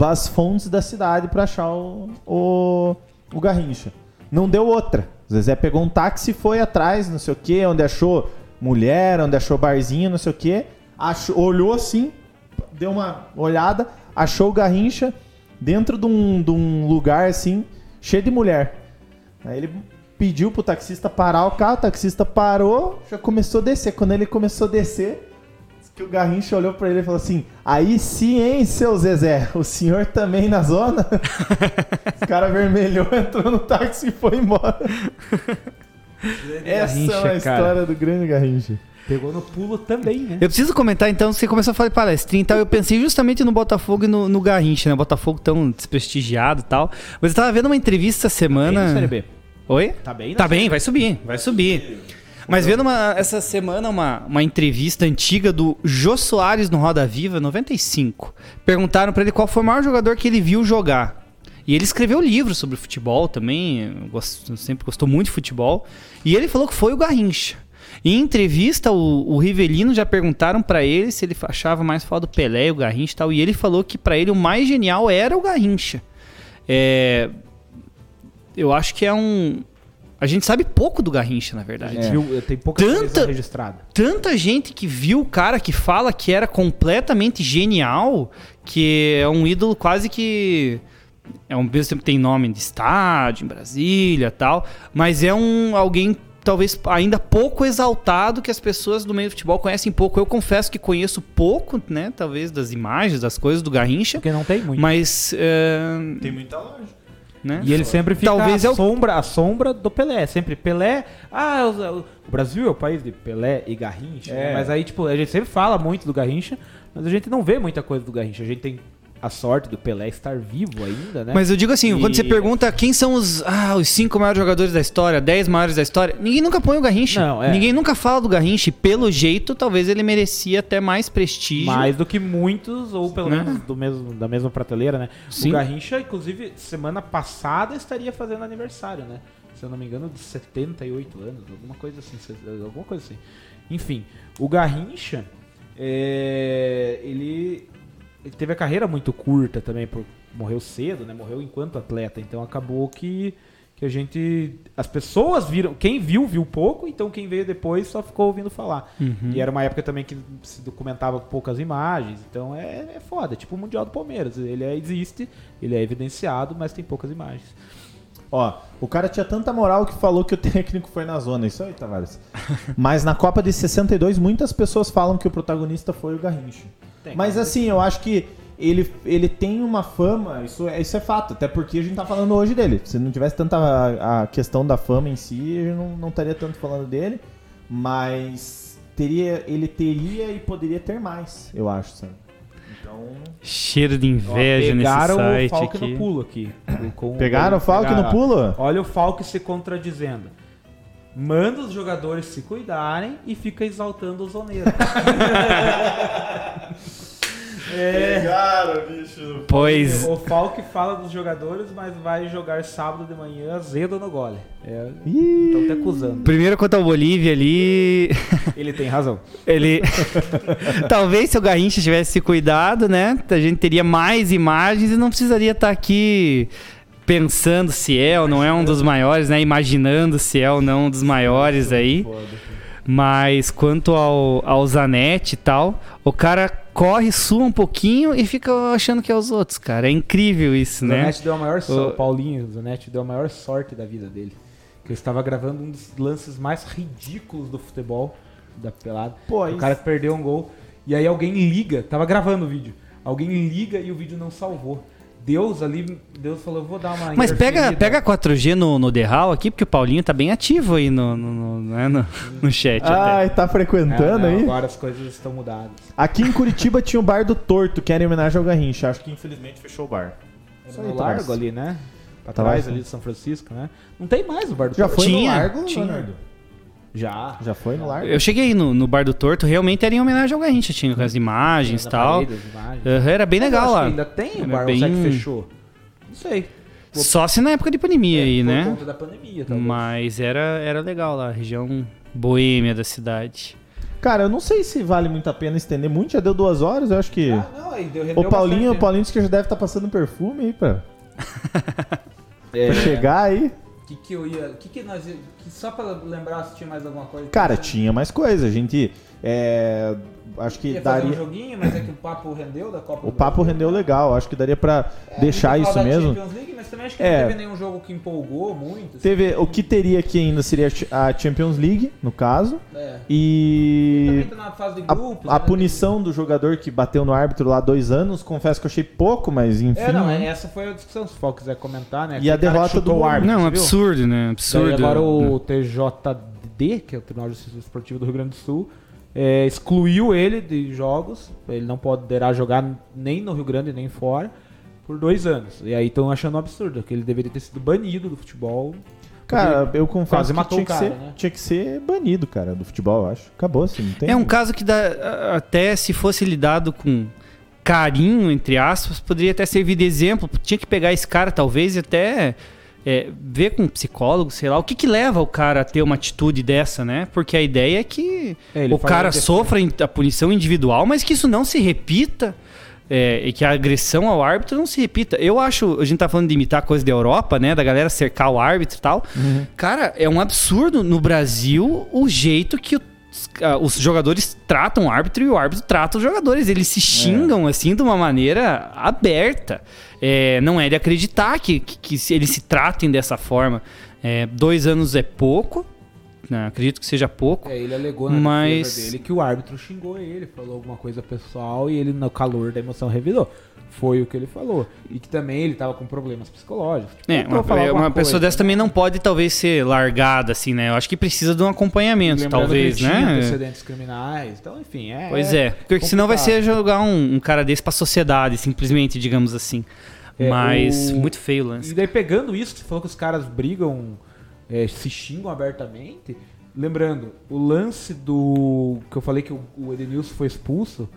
da cidade para achar o, o, o Garrincha. Não deu outra. Zezé pegou um táxi e foi atrás, não sei o que, onde achou mulher, onde achou barzinho, não sei o que. olhou assim, deu uma olhada, achou o Garrincha dentro de um, de um lugar assim, cheio de mulher. Aí ele pediu pro taxista parar o carro, o taxista parou, já começou a descer. Quando ele começou a descer, que o Garrincha olhou pra ele e falou assim: Aí sim, hein, seu Zezé, o senhor também na zona? Os cara vermelhou, entrou no táxi e foi embora. Essa Garrincha, é a cara. história do grande Garrincha. Pegou no pulo também, né? Eu preciso comentar então, você começou a falar de palestrinha e tal, eu pensei justamente no Botafogo e no, no Garrincha, né? O Botafogo tão desprestigiado e tal. Mas eu tava vendo uma entrevista semana. B. Oi? Tá bem, Tá bem, vai subir, vai subir. Mas vendo uma- essa semana uma, uma entrevista antiga do Jô Soares no Roda Viva, 95. Perguntaram pra ele qual foi o maior jogador que ele viu jogar. E ele escreveu livros sobre futebol também, gost- sempre gostou muito de futebol. E ele falou que foi o Garrincha. Em entrevista, o, o Rivelino já perguntaram pra ele se ele achava mais foda o Pelé e o Garrincha e tal. E ele falou que pra ele o mais genial era o Garrincha. É, eu acho que é um. A gente sabe pouco do Garrincha, na A verdade. gente viu, tem pouca Tanta- coisa registrada. Tanta gente que viu o cara que fala que era completamente genial, que é um ídolo quase que. É um mesmo tempo tem nome de estádio em Brasília tal, mas é um alguém talvez ainda pouco exaltado que as pessoas do meio do futebol conhecem pouco. Eu confesso que conheço pouco, né? Talvez das imagens, das coisas do Garrincha, Porque não tem muito. mas. é, Tem muita loja. Né? E ele sempre fica Talvez a, é o- sombra, a sombra do Pelé. Sempre Pelé. Ah, o, o Brasil é o país de Pelé e Garrincha. É. né? Mas aí, tipo, a gente sempre fala muito do Garrincha, mas a gente não vê muita coisa do Garrincha. A gente tem a sorte do Pelé estar vivo ainda, né? Mas eu digo assim, quando E- você pergunta quem são os, ah, os cinco maiores jogadores da história, dez maiores da história, ninguém nunca põe o Garrincha. Não, é. Ninguém nunca fala do Garrincha. Pelo jeito, talvez ele merecia até mais prestígio. Mais do que muitos, ou pelo Né? menos do mesmo, da mesma prateleira, né? Sim. O Garrincha, inclusive, semana passada estaria fazendo aniversário, né? Se eu não me engano, de 78 anos, alguma coisa assim. Alguma coisa assim. Enfim, o Garrincha, é, ele, ele teve a carreira muito curta também, por, morreu cedo, né? Morreu enquanto atleta, então acabou que, que a gente... As pessoas viram... Quem viu, viu pouco, então quem veio depois só ficou ouvindo falar. E era uma época também que se documentava com poucas imagens, então é, é foda, é tipo o Mundial do Palmeiras. Ele é- existe, ele é evidenciado, mas tem poucas imagens. Ó, o cara tinha tanta moral que falou que o técnico foi na zona. Isso aí, Tavares. Mas na Copa de 62, muitas pessoas falam que o protagonista foi o Garrincha. Tem, Mas assim, eu acho que ele, ele tem uma fama, isso é, isso é fato, até porque a gente tá falando hoje dele. Se não tivesse tanta a, a questão da fama em si, a gente não, não estaria tanto falando dele. Mas teria, ele teria e poderia ter mais, eu acho, sabe? Então. Cheiro de Ó, inveja nesse pegaram o site Falk aqui. no pulo aqui. Com- Pegaram o Falk no pegaram. pulo? Olha o Falk se contradizendo. Manda os jogadores se cuidarem e fica exaltando o zoneiro. Pegaram, bicho. Pois, o Falk fala dos jogadores, mas vai jogar sábado de manhã azedo no gole. É. Estão te acusando. primeiro contra o Bolívia ali, Ele tem razão. ele... Talvez se o Garrincha tivesse se cuidado, né, a gente teria mais imagens e não precisaria estar aqui pensando se é ou não é um dos maiores, né, imaginando se é ou não um dos maiores aí. Mas quanto ao, ao Zanetti e tal, o cara corre, sua um pouquinho e fica achando que é os outros, cara. É incrível isso, O né? Zanetti deu a maior sorte. O- O Paulinho o Zanetti deu a maior sorte da vida dele. Que ele estava gravando um dos lances mais ridículos do futebol da pelada. Pô, o isso- cara perdeu um gol. E aí alguém liga, tava gravando o vídeo. Alguém liga e o vídeo não salvou. Deus ali, Deus falou, vou dar uma Mas pega, pega 4G no, no Derral aqui, porque o Paulinho tá bem ativo aí no, no, no, né, no, no chat. até. Ai, tá Ah, frequentando não, aí? Agora as coisas estão mudadas. Aqui em Curitiba tinha o bar do Torto, que era em homenagem ao Garrincha. Acho que infelizmente fechou o bar. Aí, no Tavares. Largo ali, né? Pra Tavares, trás ali de São Francisco, né? Não tem mais o bar do Já Torto. foi Tinha, no Largo, tinha. Leonardo? Já. Já foi no Largo? Eu cheguei no, no Bar do Torto, realmente era em homenagem ao Garrincha, tinha com as imagens e tal. parede, as imagens. Aham, era bem Mas legal acho lá. que ainda tem o Era bar, bem- ou que fechou? Não sei. Só se na época de pandemia aí, É, por né? conta da pandemia, talvez. Mas era, era legal lá, a região boêmia da cidade. Cara, eu não sei se vale muito a pena estender muito. Já deu duas horas, eu acho que... Ah, não, aí deu, o Paulinho, o Paulinho disse que já deve estar passando perfume aí pra, né? pra chegar aí. Que, que eu ia. Que que nós que só pra lembrar se tinha mais alguma coisa. Cara, tinha mais coisa. A gente... é, acho que Ia fazer um daria... joguinho, mas é que o papo rendeu da Copa O do papo Brasil. rendeu legal. Acho que daria pra É, deixar isso mesmo. Champions League, mas também acho que É. não teve nenhum jogo que empolgou muito. assim. Teve, o que teria aqui ainda seria a Champions League, no caso. É. E... Tá na fase de A, grupos. a né? punição do jogador que bateu no árbitro lá dois anos, confesso que eu achei pouco, mas enfim. É, não, né? é, essa foi a discussão, se o Fox quiser comentar, né? E a derrota do- árbitro, Não, absurdo, né? Daí Absurdo. agora o TJD, que é o Tribunal de Justiça Esportiva do Rio Grande do Sul, é, excluiu ele de jogos. Ele não poderá jogar nem no Rio Grande nem fora por dois anos. E aí estão achando um absurdo, que ele deveria ter sido banido do futebol. Cara, eu confesso quase que, matou tinha, o que cara, ser, né? tinha que ser banido, cara, do futebol, eu acho. Acabou assim, não tem. É um caso que dá, até se fosse lidado com carinho, entre aspas, poderia até servir de exemplo. Tinha que pegar esse cara, talvez, e até é, ver com um psicólogo, sei lá, o que que leva o cara a ter uma atitude dessa, né? Porque a ideia é que É, ele o cara sofra a punição individual, mas que isso não se repita. é, e que a agressão ao árbitro não se repita. Eu acho, a gente tá falando de imitar coisa da Europa, né? Da galera cercar o árbitro e tal. Cara, é um absurdo no Brasil o jeito que o- os jogadores tratam o árbitro e o árbitro trata os jogadores. Eles se xingam assim de uma maneira aberta. É, não é de acreditar que, que, que eles se tratem dessa forma. É, dois anos é pouco. Né, acredito que seja pouco. É, ele alegou na Mas- dele que o árbitro xingou ele, falou alguma coisa pessoal e ele, no calor da emoção, revidou. Foi o que ele falou. E que também ele tava com problemas psicológicos. Tipo, É, uma, uma pessoa coisa, dessa também não pode, talvez, ser largada, assim, né? Eu acho que precisa de um acompanhamento, Lembrando talvez, né? antecedentes criminais. Então, enfim, é. Pois é, porque senão vai ser jogar um, um cara desse pra sociedade, simplesmente, digamos assim. É, Mas, o- muito feio o E lance. daí pegando isso, você falou que os caras brigam, é, se xingam abertamente. Lembrando, o lance do. que eu falei que o, o Edenilson foi expulso.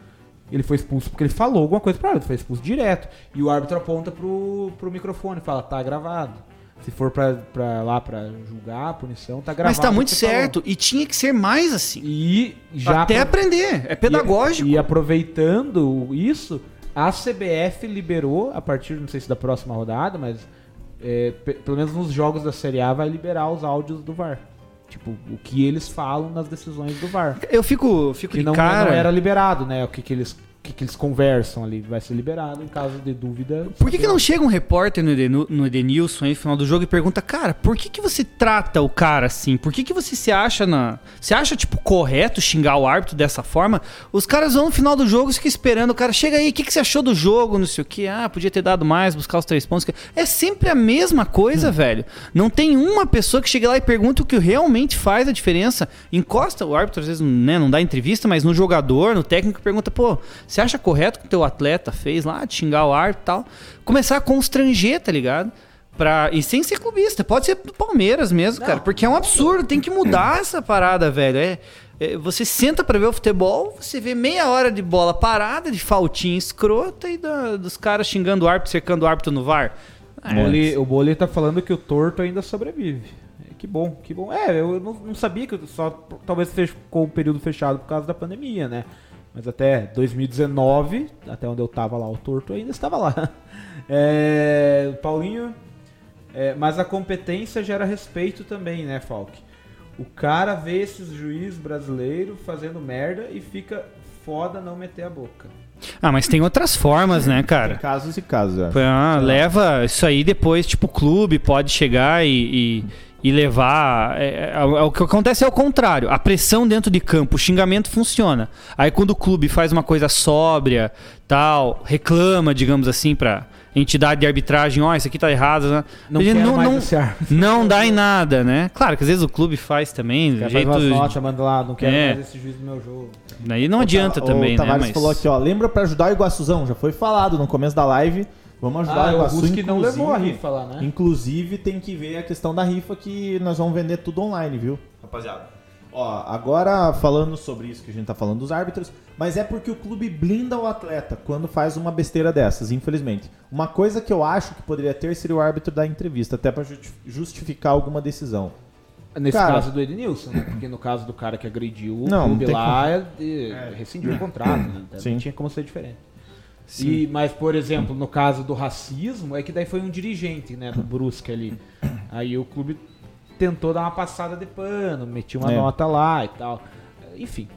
Ele foi expulso porque ele falou alguma coisa pro árbitro, foi expulso direto. E o árbitro aponta pro, pro microfone e fala, tá gravado. Se for pra, pra lá pra julgar a punição, tá gravado. Mas tá muito você falou. certo, e tinha que ser mais assim. E já Até apro- aprender, é pedagógico. e, e aproveitando isso, a CBF liberou, a partir, não sei se da próxima rodada, mas é, pe- pelo menos nos jogos da Série A vai liberar os áudios do VAR. Tipo, o que eles falam nas decisões do VAR. Eu fico, fico Que de não, cara... não era liberado, né? O que, que eles que, que eles conversam ali vai ser liberado em caso de dúvida. Por que, que não chega um repórter no, Edenu- no Edenilson aí no final do jogo e pergunta, cara, por que, que você trata o cara assim? Por que, que você se acha na. Você acha, tipo, correto xingar o árbitro dessa forma? Os caras vão no final do jogo e ficam esperando o cara. Chega aí, o que, que você achou do jogo? Não sei o que. Ah, podia ter dado mais, buscar os três pontos. É sempre a mesma coisa, velho. Não tem uma pessoa que chega lá e pergunta o que realmente faz a diferença. Encosta o árbitro, às vezes, né, não dá entrevista, mas no jogador, no técnico, pergunta, pô, você acha correto o que o teu atleta fez lá, de xingar o árbitro e tal? Começar a constranger, tá ligado? Pra, e sem ser clubista, pode ser do Palmeiras mesmo, cara, porque é um absurdo, tem que mudar essa parada, velho. É, é, você senta pra ver o futebol, você vê meia hora de bola parada, de faltinha escrota e da- dos caras xingando o árbitro, cercando o árbitro no VAR. O Boli, o Boli tá falando que o torto ainda sobrevive. É, Que bom, que bom. É, eu não, não sabia que só talvez ficou um período fechado por causa da pandemia, né? Mas até 2019, até onde eu tava lá, o torto ainda estava lá. É, Paulinho, é, mas a competência gera respeito também, né, Falk? O cara vê esses juiz brasileiro fazendo merda e fica foda não meter a boca. Ah, mas tem outras formas, né, Tem cara? casos e casos, eu acho. Ah, leva isso aí depois, tipo, o clube pode chegar e, e, e levar. é, é, é, o que acontece é o contrário. A pressão dentro de campo, o xingamento funciona. Aí quando o clube faz uma coisa sóbria, tal, reclama, digamos assim, pra entidade de arbitragem, ó, isso aqui tá errado, né? Não Ele não, não, não dá em nada, né? Claro que às vezes o clube faz também, do jeito. umas notas, manda lá, não quero É. mais esse juiz no meu jogo. Aí não adianta O também, né? Tavares Mas... falou aqui, ó. Lembra pra ajudar o Iguaçuzão? Já foi falado no começo da live. Vamos ajudar Ah, o o Iguaçu. Não inclusive- levou a rifa lá, né? Inclusive, tem que ver a questão da rifa que nós vamos vender tudo online, viu? Rapaziada. Ó, agora falando sobre isso que a gente tá falando dos árbitros, mas é porque o clube blinda o atleta quando faz uma besteira dessas, infelizmente. Uma coisa que eu acho que poderia ter seria o árbitro da entrevista, até pra justi- justificar alguma decisão. Nesse Cara- caso do Edenilson, né? Porque no caso do cara que agrediu o Não, clube não tem lá, ele rescindiu o contrato, né? Então, Sim. Não tinha como ser diferente. E, mas, por exemplo, no caso do racismo, é que daí foi um dirigente, né, do Brusque ali. Aí o clube tentou dar uma passada de pano, metiu uma É. nota lá e tal. Enfim,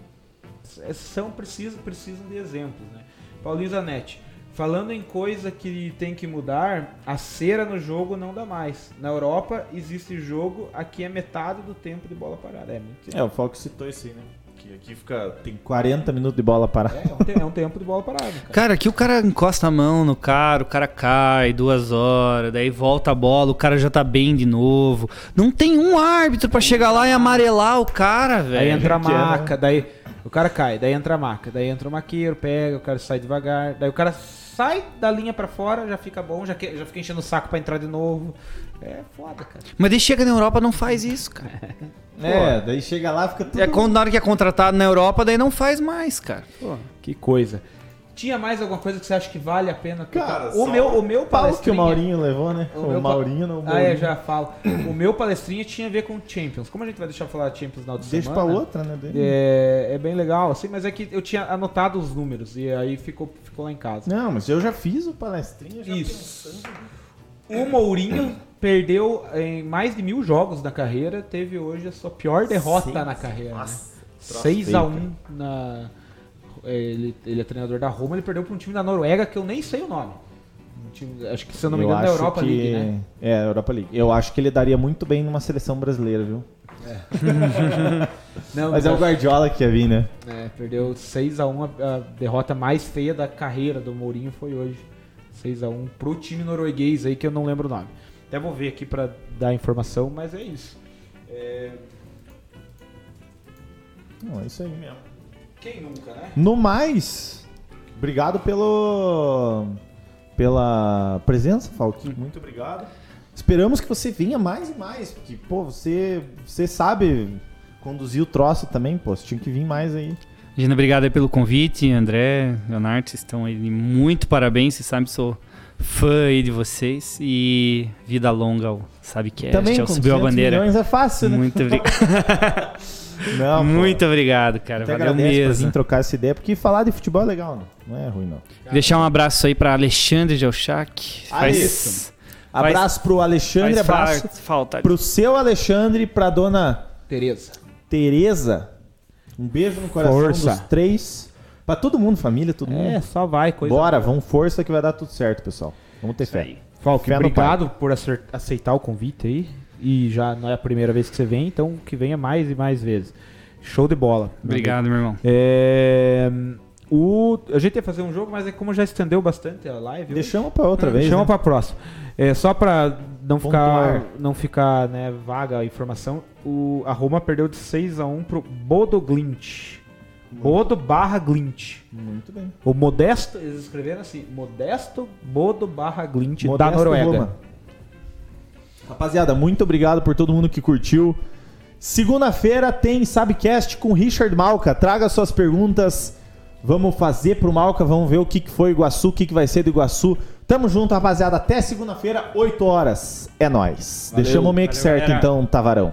s- são precisam, precisam de exemplos, né? Paulinho Zanetti, falando em coisa que tem que mudar, a cera no jogo não dá mais. Na Europa existe jogo, aqui é metade do tempo de bola parada. É É, o Fox citou isso aí, né? Que aqui fica. Tem 40 minutos de bola parada. É, é um, é um tempo de bola parada, cara. Cara, aqui o cara encosta a mão no cara, o cara cai duas horas, daí volta a bola, o cara já tá bem de novo. Não tem um árbitro pra chegar lá e amarelar o cara, velho. Aí entra a é, né? maca, daí o cara cai, daí entra a maca, daí entra o maqueiro, pega, o cara sai devagar, daí o cara sai da linha pra fora, já fica bom, já, que- já fica enchendo o saco pra entrar de novo. É foda, cara. Mas daí chega na Europa não faz isso, cara. É, daí chega lá fica tudo. É quando na hora que é contratado na Europa, daí não faz mais, cara. Pô, que coisa. Tinha mais alguma coisa que você acha que vale a pena? Cara, o meu, o meu O pau que o palestrinha- Maurinho levou, né? O, meu pa- Maurinho não. o Ah, é, já falo. O meu palestrinha tinha a ver com Champions. Como a gente vai deixar falar Champions na outra Deixa pra semana? outra, né? É, é bem legal, assim, mas é que eu tinha anotado os números e aí ficou, ficou lá em casa. Não, mas eu já fiz o palestrinha. Já Isso. O Mourinho perdeu em mais de mil jogos na carreira, teve hoje a sua pior derrota Seis. na carreira. Nossa, né? troço 6 feio, a 1 na ele, ele é treinador da Roma, ele perdeu para um time da Noruega que eu nem sei o nome. Um time- acho que se eu não me engano da acho Europa que... League, né? É, Europa League. Eu acho que ele daria muito bem numa seleção brasileira, viu? Não, Mas é o Guardiola que ia vir, né? É, perdeu 6x1, a, a derrota mais feia da carreira do Mourinho foi hoje. 6x1 pro time norueguês aí que eu não lembro o nome. Até vou ver aqui pra dar informação, mas é isso. É, Não, é isso aí mesmo. Quem nunca, né? No mais, obrigado pelo pela presença, Falk. Muito obrigado. Esperamos que você venha mais e mais, porque pô, você você sabe conduzir o troço também, pô, você tinha que vir mais aí. Gina, obrigado aí pelo convite. André, Leonardo, vocês estão aí. Muito parabéns. Vocês sabem que sou fã aí de vocês. E vida longa ao Sabecast, também ao com Subiu a 200 Bandeira. milhões é fácil, né? Muito obrigado. Não, pô. Muito obrigado, cara. Até Valeu mesmo. vir trocar essa ideia, porque falar de futebol é legal, não, não é ruim não. Deixar um abraço aí pra Alexandre Gelchak. Ah, Faz, isso. Abraço pro Alexandre, faz abraço falta. pro seu Alexandre, pra dona Tereza. Tereza. Um beijo no coração Força. dos três. Pra todo mundo, família, todo É, mundo. só vai, coisa Bora, boa. vamos força que vai dar tudo certo, pessoal. Vamos ter Isso fé. aí. Fé obrigado por aceitar o convite aí. E já não é a primeira vez que você vem, então que venha mais e mais vezes. Show de bola. meu Obrigado, meu irmão. É, o, a gente ia fazer um jogo, mas é como já estendeu bastante a live. Deixamos pra outra vez. Chama né? pra próxima. É, só pra não Pontuar. ficar, não ficar né, vaga a informação, o, a Roma perdeu de 6x1 pro Bodo Glint. Bodo barra Glint. Muito bem. O Modesto, eles escreveram assim, Modesto Bodo barra Glint da Noruega. Roma. Rapaziada, muito obrigado por todo mundo que curtiu. Segunda-feira tem Sabcast com Richard Malca. Traga suas perguntas. Vamos fazer pro Malca, vamos ver o que que foi Iguaçu, o que que vai ser do Iguaçu. Tamo junto, rapaziada. Até segunda-feira, 8 horas. É nóis. Valeu, Deixamos o meio que certo, galera. então, Tavarão.